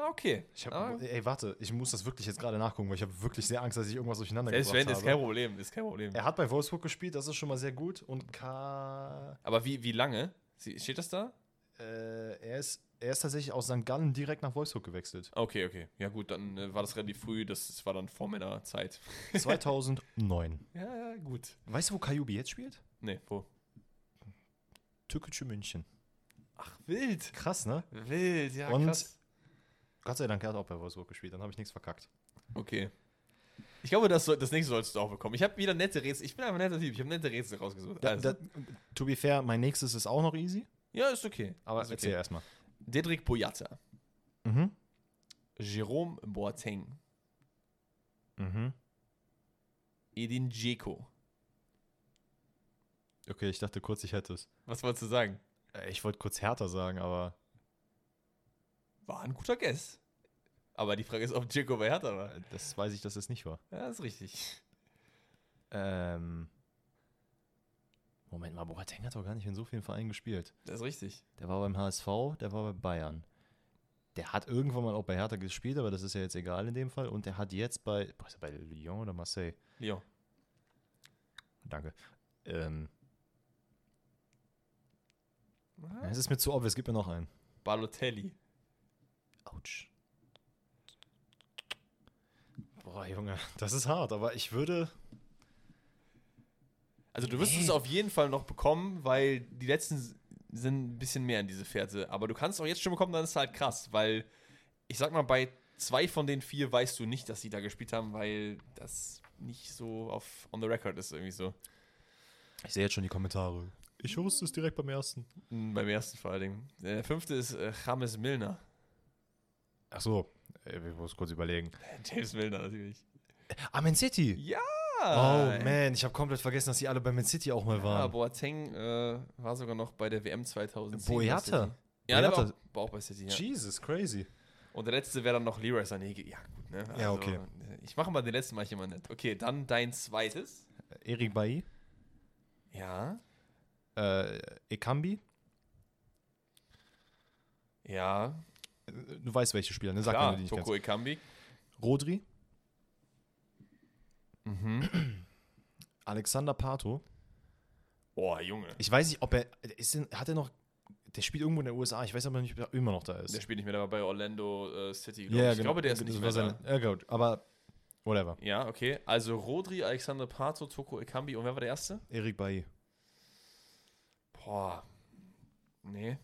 Ah, okay. ich hab, ah, ey, warte, ich muss das wirklich jetzt gerade nachgucken, weil ich habe wirklich sehr Angst, dass ich irgendwas durcheinander selbst gebracht wenn, ist habe. kein Problem, ist kein Problem. Er hat bei Wolfsburg gespielt, das ist schon mal sehr gut. Und K. Aber wie, wie lange? Steht das da? Äh, er, ist, er ist tatsächlich aus St. Gallen direkt nach Wolfsburg gewechselt. Okay, okay. Ja gut, dann äh, war das relativ früh, das, das war dann vor meiner Zeit. 2009. Ja, ja, gut. Weißt du, wo Kajubi jetzt spielt? Nee, wo? Türkische München. Ach, wild. Krass, ne? Wild, ja, Und- krass. Gott sei Dank, er hat auch bei Wolfsburg gespielt, dann habe ich nichts verkackt. Okay. Ich glaube, das, soll, das nächste solltest du auch bekommen. Ich habe wieder nette Rätsel. Ich bin einfach ein netter Typ. Ich habe nette Rätsel rausgesucht. Da, Also, da, to be fair, mein nächstes ist auch noch easy, ja, ist okay. aber ist erzähl okay. erstmal. Dedrick Boyata. Mhm. Jerome Boateng. Mhm. Edin Dzeko. Okay, ich dachte kurz, ich hätte es. Was wolltest du sagen? Äh, Ich wollte kurz härter sagen, aber War ein guter Guess. Aber die Frage ist, ob Dzeko bei Hertha war. das weiß ich, dass es nicht war. Ja, ist richtig. Ähm, Moment mal, Boateng hat doch gar nicht in so vielen Vereinen gespielt. Das ist richtig. Der war beim HSV, der war bei Bayern. Der hat irgendwann mal auch bei Hertha gespielt, aber das ist ja jetzt egal in dem Fall. Und der hat jetzt bei, boah, ist er bei Lyon oder Marseille? Lyon. Danke. Ähm, es ist mir zu obvious, gib mir noch einen. Balotelli. Autsch. Boah, Junge, das ist hart, aber ich würde. Also du wirst Nee. es auf jeden Fall noch bekommen, weil die letzten sind ein bisschen mehr in diese Fährte. Aber du kannst es auch jetzt schon bekommen, dann ist es halt krass, weil ich sag mal, bei zwei von den vier weißt du nicht, dass sie da gespielt haben, weil das nicht so auf on the record ist irgendwie so. Ich sehe jetzt schon die Kommentare. Ich wusste es direkt beim ersten. Mm, Beim ersten vor allen Dingen. Der fünfte ist äh, James Milner. Ach so, äh, ich muss kurz überlegen. James Milner natürlich. Ah, Man City. Ja! Oh man, ich habe komplett vergessen, dass die alle bei Man City auch mal Ja, waren. Boateng äh, war sogar noch bei der WM 2010. Boyata. Ja, der war auch, war auch bei City, ja. Jesus, crazy. Und der letzte wäre dann noch Leroy Sané. Ja, gut, ne? Ja, okay. Ich mache mal den letzten, mache ich immer nicht. Okay, dann dein zweites. Erik Bailly, Ja. äh, Ekambi. Ja. Du weißt, welche Spieler, ne? Sag Klar, mir, die nicht Toko. Ekambi. Rodri, Mhm. Alexander Pato. Boah, Junge. Ich weiß nicht, ob er. Ist denn, hat er noch. Der spielt irgendwo in den USA. Ich weiß aber nicht, ob er immer noch da ist. Der spielt nicht mehr, der war bei Orlando äh, City, glaub Ja, ich. genau. glaube, der ist Das nicht mehr da. seine- Ja, gut, aber. Whatever. Ja, okay. Also Rodri, Alexander Pato, Toko Ekambi. Und wer war der erste? Erik Bailly. Boah. Nee.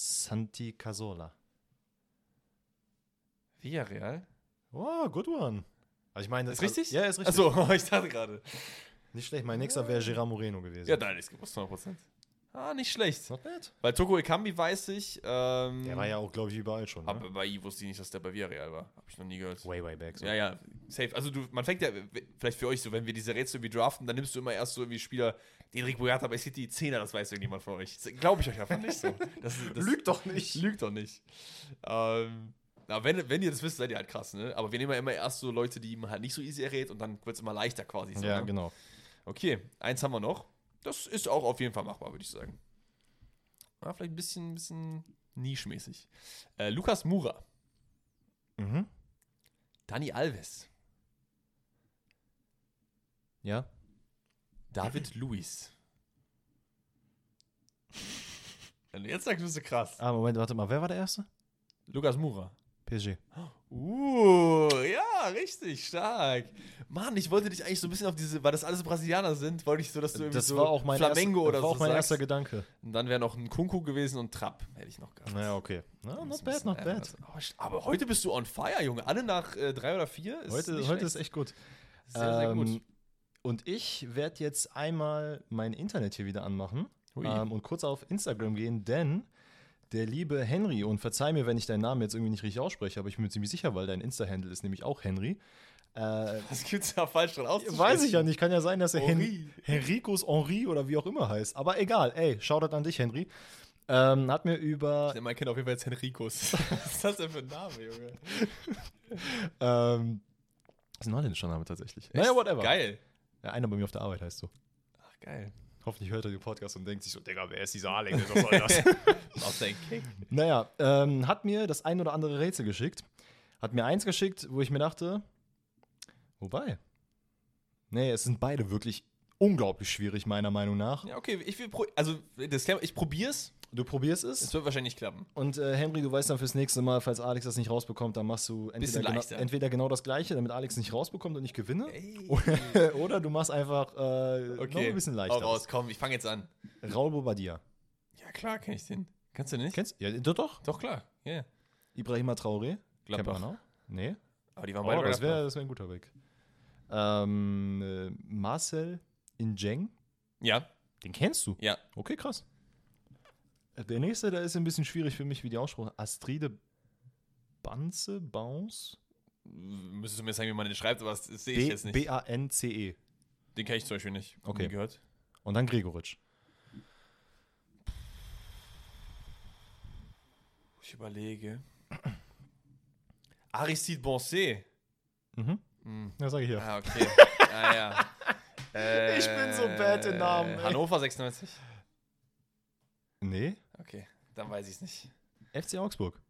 Santi Casola. Villarreal? Oh, good one. Also ich meine, Ist richtig? Ja, ist richtig. Achso, ich dachte gerade. Nicht schlecht. Mein nächster wäre Gerard Moreno gewesen. Ja, nein, ist gewusst, 100%. Ah, nicht schlecht. Not bad. Weil Toko Ekambi weiß ich. Ähm, Der war ja auch, glaube ich, überall schon. Ne? Aber bei ihm wusste ich nicht, dass der bei Villarreal war. Hab ich noch nie gehört. Way, way back. So. Ja, ja, safe. Also du, man fängt ja, vielleicht für euch so, wenn wir diese Rätsel irgendwie draften, dann nimmst du immer erst so irgendwie Spieler, den Rick Boyata bei City 10er, das weiß irgendjemand von euch. Glaube ich euch einfach nicht so. Das, das Lügt doch nicht. Lügt doch nicht. Ähm, na, wenn, wenn ihr das wisst, seid ihr halt krass, ne? Aber wir nehmen ja immer erst so Leute, die man halt nicht so easy errät und dann wird es immer leichter quasi. So, Ja, ne? genau. Okay, eins haben wir noch. Das ist auch auf jeden Fall machbar, würde ich sagen. Ja, vielleicht ein bisschen, bisschen nischmäßig. Äh, Lukas Mura, Mhm. Dani Alves, Ja. David. Wenn du jetzt sagst, bist du krass. Ah, Moment, warte mal. Wer war der Erste? Lukas Mura. PSG. Uh, ja, richtig stark. Mann, ich wollte dich eigentlich so ein bisschen auf diese, weil das alles Brasilianer sind, wollte ich so, dass du irgendwie Das so war auch mein, Flamengo erster, oder das war so auch mein sagst. erster Gedanke. Und dann wäre noch ein Kunku gewesen und Trapp, hätte ich noch gehabt. Naja, okay. Na, Das not bad, not bad. ärgerlich. Aber heute bist du on fire, Junge. Alle nach äh, drei oder vier. Ist Heute, heute schlecht. ist echt gut. sehr, sehr gut. Ähm, Und ich werde jetzt einmal mein Internet hier wieder anmachen ähm, und kurz auf Instagram gehen, denn der liebe Henry, und verzeih mir, wenn ich deinen Namen jetzt irgendwie nicht richtig ausspreche, aber ich bin mir ziemlich sicher, weil dein Insta-Handle ist nämlich auch Henry. Äh, Das gibt's ja falsch dran auszusprechen. weiß ich ja nicht, kann ja sein, dass er Hen Henri. Henricus Henri oder wie auch immer heißt. Aber egal, ey, Shoutout an dich, Henry. Ähm, hat mir über Ich nenne mein Kind auf jeden Fall jetzt Henricus. Was ist das denn für ein Name, Junge? ähm, das ist ein holländischer Name tatsächlich. Naja, whatever. Geil. Ja, einer bei mir auf der Arbeit heißt so. Ach, geil. Hoffentlich hört er den Podcast und denkt sich so, Digga, wer ist dieser Alex? Was soll das? Auf dein King. naja, ähm, hat mir das ein oder andere Rätsel geschickt. Hat mir eins geschickt, wo ich mir dachte, wobei? Nee, es sind beide wirklich unglaublich schwierig, meiner Meinung nach. Ja, okay. Ich will also, Disclaimer, ich probier's. Du probierst Es es. wird wahrscheinlich nicht klappen. Und äh, Henry, du weißt dann fürs nächste Mal, falls Alex das nicht rausbekommt, dann machst du entweder, genau, leichter. entweder genau das Gleiche, damit Alex nicht rausbekommt und ich gewinne. Ey. Oder du machst einfach äh, noch Okay. ein bisschen Hau leichter. raus, komm, ich fange jetzt an. Raul Bobadilla. Ja, klar, kenn ich den. Kannst du nicht? Kennst du? Ja, doch, doch. Doch, klar. Ja. Yeah. Ibrahima Traoré. Kennt Gladbach. man auch? Nee. Aber die waren Oh, beide bei das wäre wär ein guter Weg. Ähm, äh, Marcel Injeng. Ja, Den kennst du? ja. Okay, krass. Äh, Der nächste, der ist ein bisschen schwierig für mich, wie die Aussprache. Astride Banze, Bounce? Müsstest du mir sagen, wie man den schreibt, aber das sehe ich jetzt nicht. B-A-N-C-E. Den kenne ich zum Beispiel nicht. Okay. Nie gehört. Und dann Gregoritsch. Ich überlege. Aristide Bonset. Mhm. Hm. Ja, sag ich ja. Ah, okay. ah, ja. Äh, Ich bin so bad in Namen, ey. Hannover 96. Nee, Okay, dann weiß ich es nicht. FC Augsburg.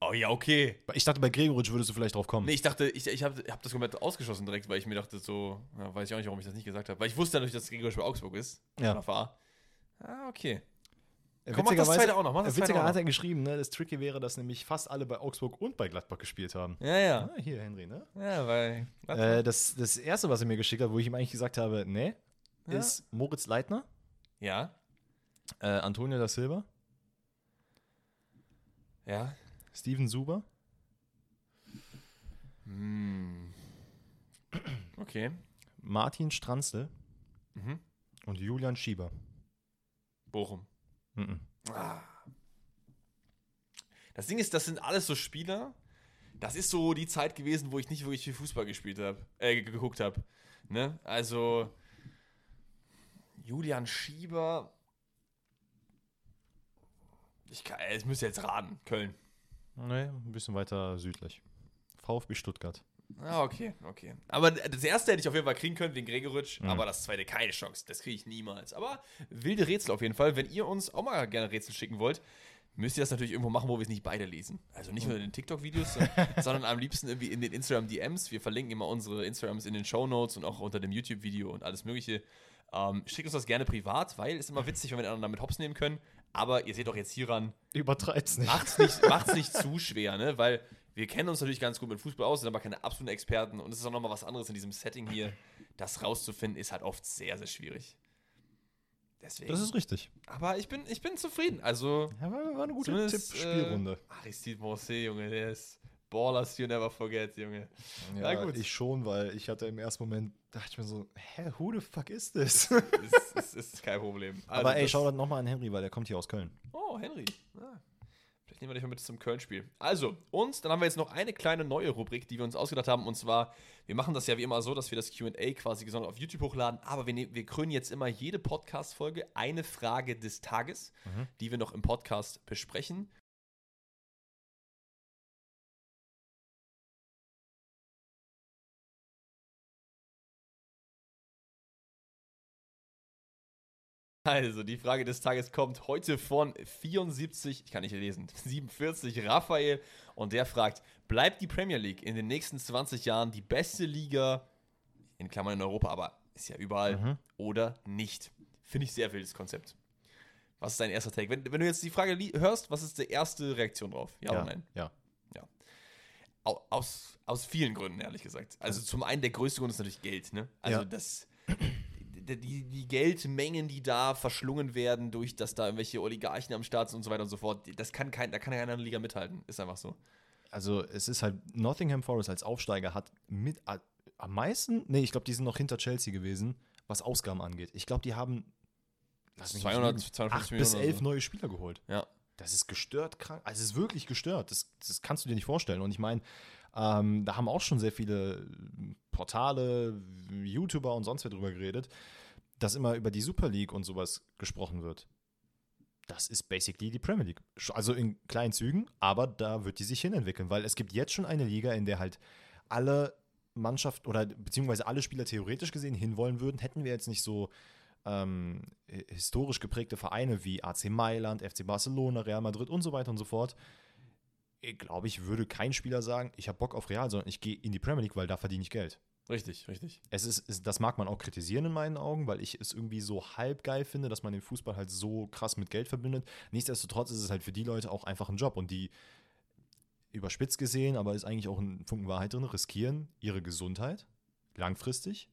Oh ja, okay. Ich dachte, bei Gregoritsch würdest du vielleicht drauf kommen. Nee, ich dachte, ich, ich habe hab das komplett ausgeschlossen direkt, weil ich mir dachte, so, ja, weiß ich auch nicht, warum ich das nicht gesagt habe. Weil ich wusste natürlich, dass Gregor bei Augsburg ist. Ja. War. Ah, okay. Äh, Komm, mach das zweite auch noch, mach das äh, witziger hat er geschrieben, ne, das Tricky wäre, dass nämlich fast alle bei Augsburg und bei Gladbach gespielt haben. Ja, ja. Ah, hier, Henry, ne? Ja, weil. Äh, das, das erste, was er mir geschickt hat, wo ich ihm eigentlich gesagt habe, nee, Ja. ist Moritz Leitner, ja, äh, Antonio da Silva, ja. Steven Suber, Hm. Okay. Martin Stranzl Mhm. und Julian Schieber. Bochum. Mhm. Ah. Das Ding ist, das sind alles so Spieler. Das ist so die Zeit gewesen, wo ich nicht wirklich viel Fußball gespielt habe, äh, ge- geguckt habe. Ne? Also Julian Schieber. Ich kann, ich müsste jetzt raten, Köln. Nee, ein bisschen weiter südlich. VfB Stuttgart. Ah, okay, okay. Aber das erste hätte ich auf jeden Fall kriegen können wegen Gregoritsch, Mhm. aber das zweite keine Chance. Das kriege ich niemals. Aber wilde Rätsel auf jeden Fall. Wenn ihr uns auch mal gerne Rätsel schicken wollt, müsst ihr das natürlich irgendwo machen, wo wir es nicht beide lesen. Also nicht nur in den TikTok-Videos, sondern- sondern am liebsten irgendwie in den Instagram-DMs. Wir verlinken immer unsere Instagrams in den Show Notes und auch unter dem YouTube-Video und alles Mögliche. Ähm, schickt uns das gerne privat, weil es immer witzig, wenn wir den anderen damit hops nehmen können. Aber ihr seht auch jetzt hieran, Übertreibt's nicht. macht's nicht, macht's nicht zu schwer, ne? Weil wir kennen uns natürlich ganz gut mit Fußball aus, sind aber keine absoluten Experten und es ist auch nochmal was anderes in diesem Setting hier. Das rauszufinden ist halt oft sehr, sehr schwierig. Deswegen. Das ist richtig. aber ich bin, ich bin zufrieden. Also, Ja, war, war eine gute Tipp-Spielrunde. Äh, Aristide Bonset, Junge, der ist Ballers you never forget, Junge. ja, na gut. Ich schon, weil ich hatte im ersten Moment, dachte ich mir so, hä, who the fuck is this? ist, ist, ist kein Problem. Also Aber ey, schau dann nochmal an Henry, weil der kommt hier aus Köln. Oh, Henry. Ah. Vielleicht nehmen wir dich mal mit zum Köln-Spiel. Also, und dann haben wir jetzt noch eine kleine neue Rubrik, die wir uns ausgedacht haben. Und zwar, wir machen das ja wie immer so, dass wir das QA quasi gesondert auf YouTube hochladen. Aber wir, ne wir krönen jetzt immer jede Podcast-Folge eine Frage des Tages, die wir noch im Podcast besprechen. Also, die Frage des Tages kommt heute von 74, ich kann nicht lesen, 47 Raphael und der fragt, bleibt die Premier League in den nächsten 20 Jahren die beste Liga, in Klammern in Europa, aber ist ja überall, Mhm. oder nicht? Finde ich sehr wildes Konzept. Was ist dein erster Take? Wenn, wenn du jetzt die Frage hörst, was ist die erste Reaktion drauf? Ja, oder nein? Ja. Au- Aus, aus vielen Gründen, ehrlich gesagt. Also zum einen, der größte Grund ist natürlich Geld, ne? Also Ja. das, die, die, Geldmengen, die da verschlungen werden, durch dass da irgendwelche Oligarchen am Start sind und so weiter und so fort, das kann kein, da kann keine andere Liga mithalten. Ist einfach so. Also es ist halt, Nottingham Forest als Aufsteiger hat mit a- am meisten, nee, ich glaube, die sind noch hinter Chelsea gewesen, was Ausgaben angeht. Ich glaube, die haben lass mich nicht 200, lügen, 250 acht bis Millionen oder elf so. neue Spieler geholt. Ja. Das ist gestört krank. Also es ist wirklich gestört. Das, das kannst du dir nicht vorstellen. Und ich meine, ähm, da haben auch schon sehr viele Portale, YouTuber und sonst wer drüber geredet, dass immer über die Super League und sowas gesprochen wird. Das ist basically die Premier League. Also in kleinen Zügen, aber da wird die sich hinentwickeln, weil es gibt jetzt schon eine Liga, in der halt alle Mannschaft oder beziehungsweise alle Spieler theoretisch gesehen hinwollen würden, hätten wir jetzt nicht so ähm, hi- historisch geprägte Vereine wie AC Mailand, FC Barcelona, Real Madrid und so weiter und so fort. Ich glaube, ich würde kein Spieler sagen, ich habe Bock auf Real, sondern ich gehe in die Premier League, weil da verdiene ich Geld. Richtig, richtig. Es ist, ist, das mag man auch kritisieren in meinen Augen, weil ich es irgendwie so halb geil finde, dass man den Fußball halt so krass mit Geld verbindet. Nichtsdestotrotz ist es halt für die Leute auch einfach ein Job und die überspitzt gesehen, aber ist eigentlich auch ein Funken Wahrheit drin, riskieren ihre Gesundheit langfristig,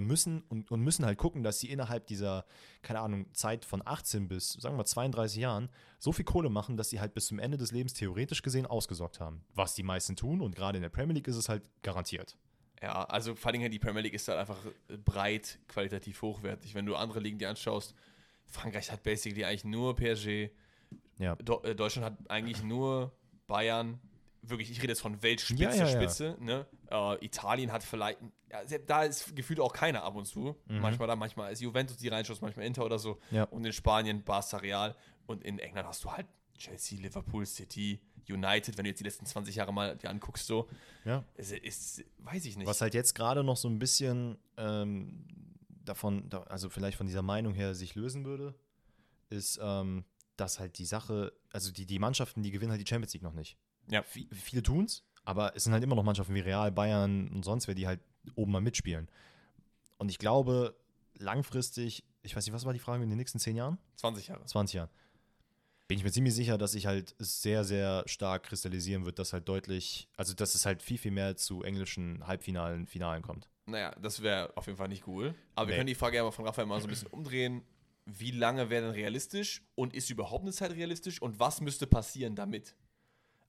müssen und, und müssen halt gucken, dass sie innerhalb dieser, keine Ahnung, Zeit von 18 bis, sagen wir 32 Jahren, so viel Kohle machen, dass sie halt bis zum Ende des Lebens theoretisch gesehen ausgesorgt haben. Was die meisten tun und gerade in der Premier League ist es halt garantiert. Ja, also vor allem die Premier League ist halt einfach breit qualitativ hochwertig. Wenn du andere Ligen dir anschaust, Frankreich hat basically eigentlich nur PSG, Ja. Äh, Deutschland hat eigentlich nur Bayern. Wirklich, ich rede jetzt von Weltspitze, Ja, ja, ja. Spitze. Ne? Äh, Italien hat vielleicht, da ist gefühlt auch keiner ab und zu. Manchmal da, manchmal ist Juventus die reinschaust, manchmal Inter oder so. Mhm. Und in Spanien Barca Real. Und in England hast du halt Chelsea, Liverpool, City, United, wenn du jetzt die letzten 20 Jahre mal dir anguckst, so, Ja. es ist, weiß ich nicht. Was halt jetzt gerade noch so ein bisschen ähm, davon, da, also vielleicht von dieser Meinung her sich lösen würde, ist, ähm, dass halt die Sache, also die, die Mannschaften, die gewinnen halt die Champions League noch nicht. Ja. Vi- Viele tun's, aber es sind halt immer noch Mannschaften wie Real, Bayern und sonst wer, die halt oben mal mitspielen. Und ich glaube, langfristig, ich weiß nicht, was war die Frage in den nächsten zehn Jahren? 20 Jahre. 20 Jahren. Bin ich mir ziemlich sicher, dass sich halt es sehr, sehr stark kristallisieren wird, dass halt deutlich, also dass es halt viel, viel mehr zu englischen Halbfinalen, Finalen kommt. Naja, das wäre auf jeden Fall nicht cool. Aber wir Nee. können die Frage ja mal von Raphael mal so ein bisschen umdrehen. Wie lange wäre denn realistisch und ist überhaupt eine Zeit realistisch und was müsste passieren damit?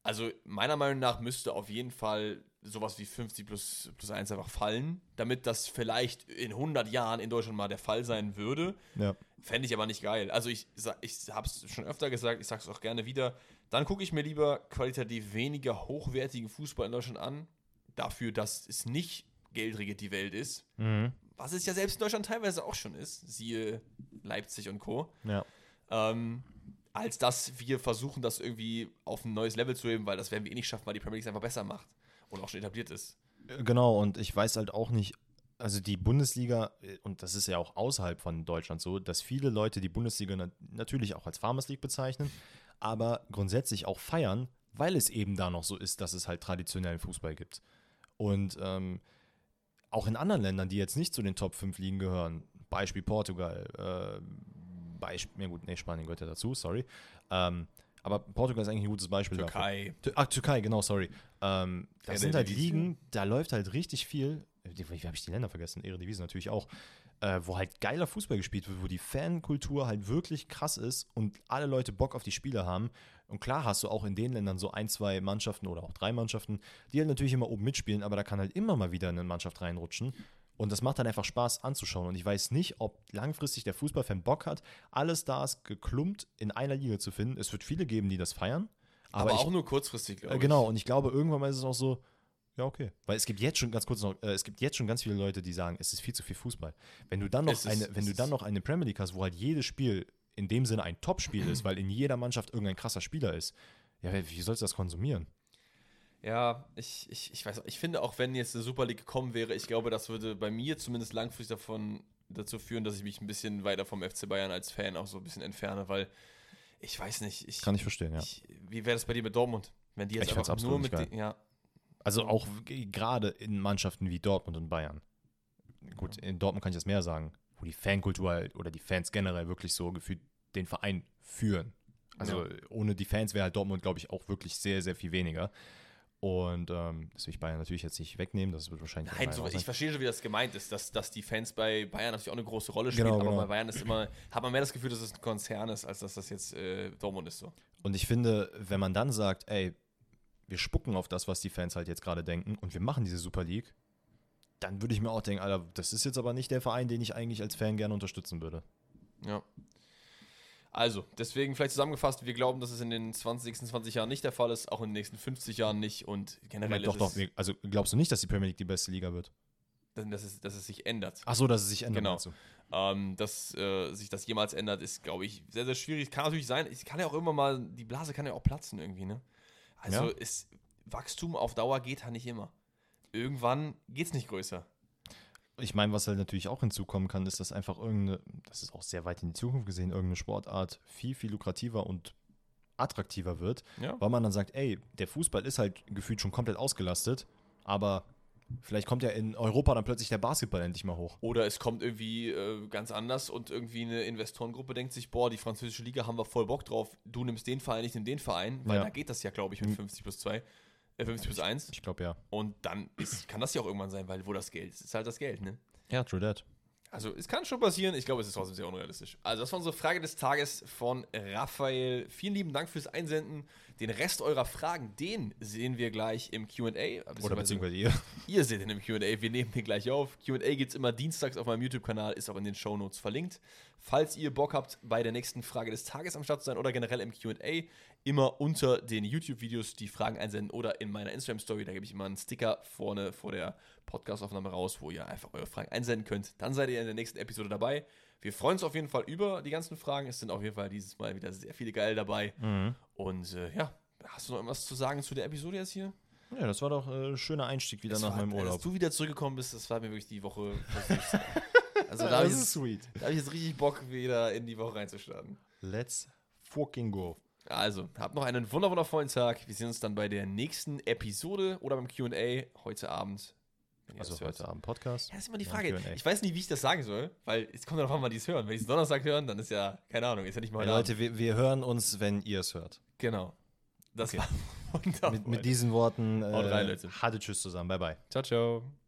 Also, meiner Meinung nach müsste auf jeden Fall sowas wie 50 plus, plus 1 einfach fallen, damit das vielleicht in 100 Jahren in Deutschland mal der Fall sein würde. Ja. Fände ich aber nicht geil. Also ich, ich habe es schon öfter gesagt, ich sage es auch gerne wieder. Dann gucke ich mir lieber qualitativ weniger hochwertigen Fußball in Deutschland an, dafür, dass es nicht geldrige die Welt ist. Mhm. Was es ja selbst in Deutschland teilweise auch schon ist, siehe Leipzig und Co. Ja. Ähm, als dass wir versuchen, das irgendwie auf ein neues Level zu heben, weil das werden wir eh nicht schaffen, weil die Premier League es einfach besser macht und auch schon etabliert ist. Genau, und ich weiß halt auch nicht, also die Bundesliga, äh, und das ist ja auch außerhalb von Deutschland so, dass viele Leute die Bundesliga nat natürlich auch als Farmers League bezeichnen, aber grundsätzlich auch feiern, weil es eben da noch so ist, dass es halt traditionellen Fußball gibt. Und ähm, auch in anderen Ländern, die jetzt nicht zu den Top 5 Ligen gehören, Beispiel Portugal, äh, Beispiel, ja gut, nee, Spanien gehört ja dazu, sorry. Ähm, aber Portugal ist eigentlich ein gutes Beispiel dafür. Türkei. Tü- Ach, Türkei, genau, sorry. Ähm, das sind halt. Ligen, da läuft halt richtig viel. Wie, wie habe ich die Länder vergessen? Eredivisie natürlich auch. Äh, wo halt geiler Fußball gespielt wird, wo die Fankultur halt wirklich krass ist und alle Leute Bock auf die Spiele haben. Und klar hast du auch in den Ländern so ein, zwei Mannschaften oder auch drei Mannschaften, die halt natürlich immer oben mitspielen, aber da kann halt immer mal wieder eine Mannschaft reinrutschen. Und das macht dann einfach Spaß anzuschauen. Und ich weiß nicht, ob langfristig der Fußballfan Bock hat, alle Stars geklumpt in einer Liga zu finden. Es wird viele geben, die das feiern. Aber, ich, auch nur kurzfristig, glaube äh, ich. genau, und ich glaube, irgendwann mal ist es auch so, ja, okay. Weil es gibt jetzt schon, ganz kurz noch, äh, es gibt jetzt schon ganz viele Leute, die sagen, es ist viel zu viel Fußball. Wenn du dann noch, Es ist- eine, wenn du dann noch eine Premier League hast, wo halt jedes Spiel in dem Sinne ein Top-Spiel ist, weil in jeder Mannschaft irgendein krasser Spieler ist, ja, wie sollst du das konsumieren? Ja, ich, ich, ich weiß, ich finde auch, wenn jetzt eine Super League gekommen wäre, ich glaube, das würde bei mir zumindest langfristig davon dazu führen, dass ich mich ein bisschen weiter vom FC Bayern als Fan auch so ein bisschen entferne, weil ich weiß nicht, ich, Kann ich verstehen, ja. ich wie wäre das bei dir mit Dortmund? Wenn die jetzt Ich einfach nur mit den, ja, Also auch gerade in Mannschaften wie Dortmund und Bayern. Gut, in Dortmund kann ich das mehr sagen, wo die Fankultur halt, oder die Fans generell wirklich so gefühlt den Verein führen. Also ohne die Fans wäre halt Dortmund, glaube ich, auch wirklich sehr, sehr viel weniger. Und ähm, das will ich Bayern natürlich jetzt nicht wegnehmen, das wird wahrscheinlich Nein, so, ich verstehe schon, wie das gemeint ist, dass, dass die Fans bei Bayern natürlich auch eine große Rolle spielen, Genau, aber genau. bei Bayern ist immer, hat man mehr das Gefühl, dass es ein Konzern ist, als dass das jetzt äh, Dortmund ist so. Und ich finde, wenn man dann sagt, ey, wir spucken auf das, was die Fans halt jetzt gerade denken und wir machen diese Super League, dann würde ich mir auch denken, Alter, das ist jetzt aber nicht der Verein, den ich eigentlich als Fan gerne unterstützen würde. Ja. Also, deswegen vielleicht zusammengefasst, wir glauben, dass es in den 20, nächsten 20 Jahren nicht der Fall ist, auch in den nächsten 50 Jahren nicht und generell doch, ist doch, also glaubst du nicht, dass die Premier League die beste Liga wird? dass, es, dass es sich ändert. Ach so, dass es sich ändert. Genau. Ähm, dass äh, sich das jemals ändert, ist, glaube ich, sehr, sehr schwierig. Kann natürlich sein, es kann ja auch immer mal, die Blase kann ja auch platzen irgendwie, ne? Also, Ja. ist, Wachstum auf Dauer geht ja nicht immer. Irgendwann geht es nicht größer. Ich meine, was halt natürlich auch hinzukommen kann, ist, dass einfach irgendeine, das ist auch sehr weit in die Zukunft gesehen, irgendeine Sportart viel, viel lukrativer und attraktiver wird, Ja. weil man dann sagt, ey, der Fußball ist halt gefühlt schon komplett ausgelastet, aber vielleicht kommt ja in Europa dann plötzlich der Basketball endlich mal hoch. Oder es kommt irgendwie äh, ganz anders und irgendwie eine Investorengruppe denkt sich, boah, die französische Liga haben wir voll Bock drauf, du nimmst den Verein, ich nehme den Verein, weil Ja. da geht das ja, glaube ich, mit 50 plus 2, äh, 50 plus 1. Ich glaube ja. Und dann ist, kann das ja auch irgendwann sein, weil wo das Geld ist, ist halt das Geld, ne? Ja, true that. Also es kann schon passieren, ich glaube, es ist trotzdem sehr unrealistisch. Also das war unsere Frage des Tages von Raphael. Vielen lieben Dank fürs Einsenden. Den Rest eurer Fragen, den sehen wir gleich im Q&A. Oder beziehungsweise ihr. Ihr seht ihn im QA, wir nehmen den gleich auf. QA gibt es immer dienstags auf meinem YouTube-Kanal, ist auch in den Shownotes verlinkt. Falls ihr Bock habt, bei der nächsten Frage des Tages am Start zu sein oder generell im QA, immer unter den YouTube-Videos die Fragen einsenden oder in meiner Instagram-Story, da gebe ich immer einen Sticker vorne vor der Podcast-Aufnahme raus, wo ihr einfach eure Fragen einsenden könnt. Dann seid ihr in der nächsten Episode dabei. Wir freuen uns auf jeden Fall über die ganzen Fragen. Es sind auf jeden Fall dieses Mal wieder sehr viele geil dabei. Mhm. Und äh, ja, hast du noch irgendwas zu sagen zu der Episode jetzt hier? Ja, das war doch ein äh, schöner Einstieg wieder Das nach war, meinem Urlaub. Als du wieder zurückgekommen bist, das war mir wirklich die Woche. also da habe ich, das jetzt- ist sweet. da hab ich jetzt richtig Bock, wieder in die Woche reinzustarten. Let's fucking go. Also, habt noch einen wunder wundervollen Tag. Wir sehen uns dann bei der nächsten Episode oder beim QA heute Abend. Also das hört. heute Abend Podcast. Ja, das ist immer die Ja, Frage. Q&A. Ich weiß nicht, wie ich das sagen soll, weil es kommt darauf an, wann die es hören. Wenn die es Donnerstag hören, dann ist ja, keine Ahnung, ist ja nicht mal heute Leute, wir, wir hören uns, wenn ihr es hört. Genau. Das Okay. war. Mit, mit diesen Worten Haut rein, äh, Leute. hatte Tschüss zusammen. Bye, bye. ciao, ciao.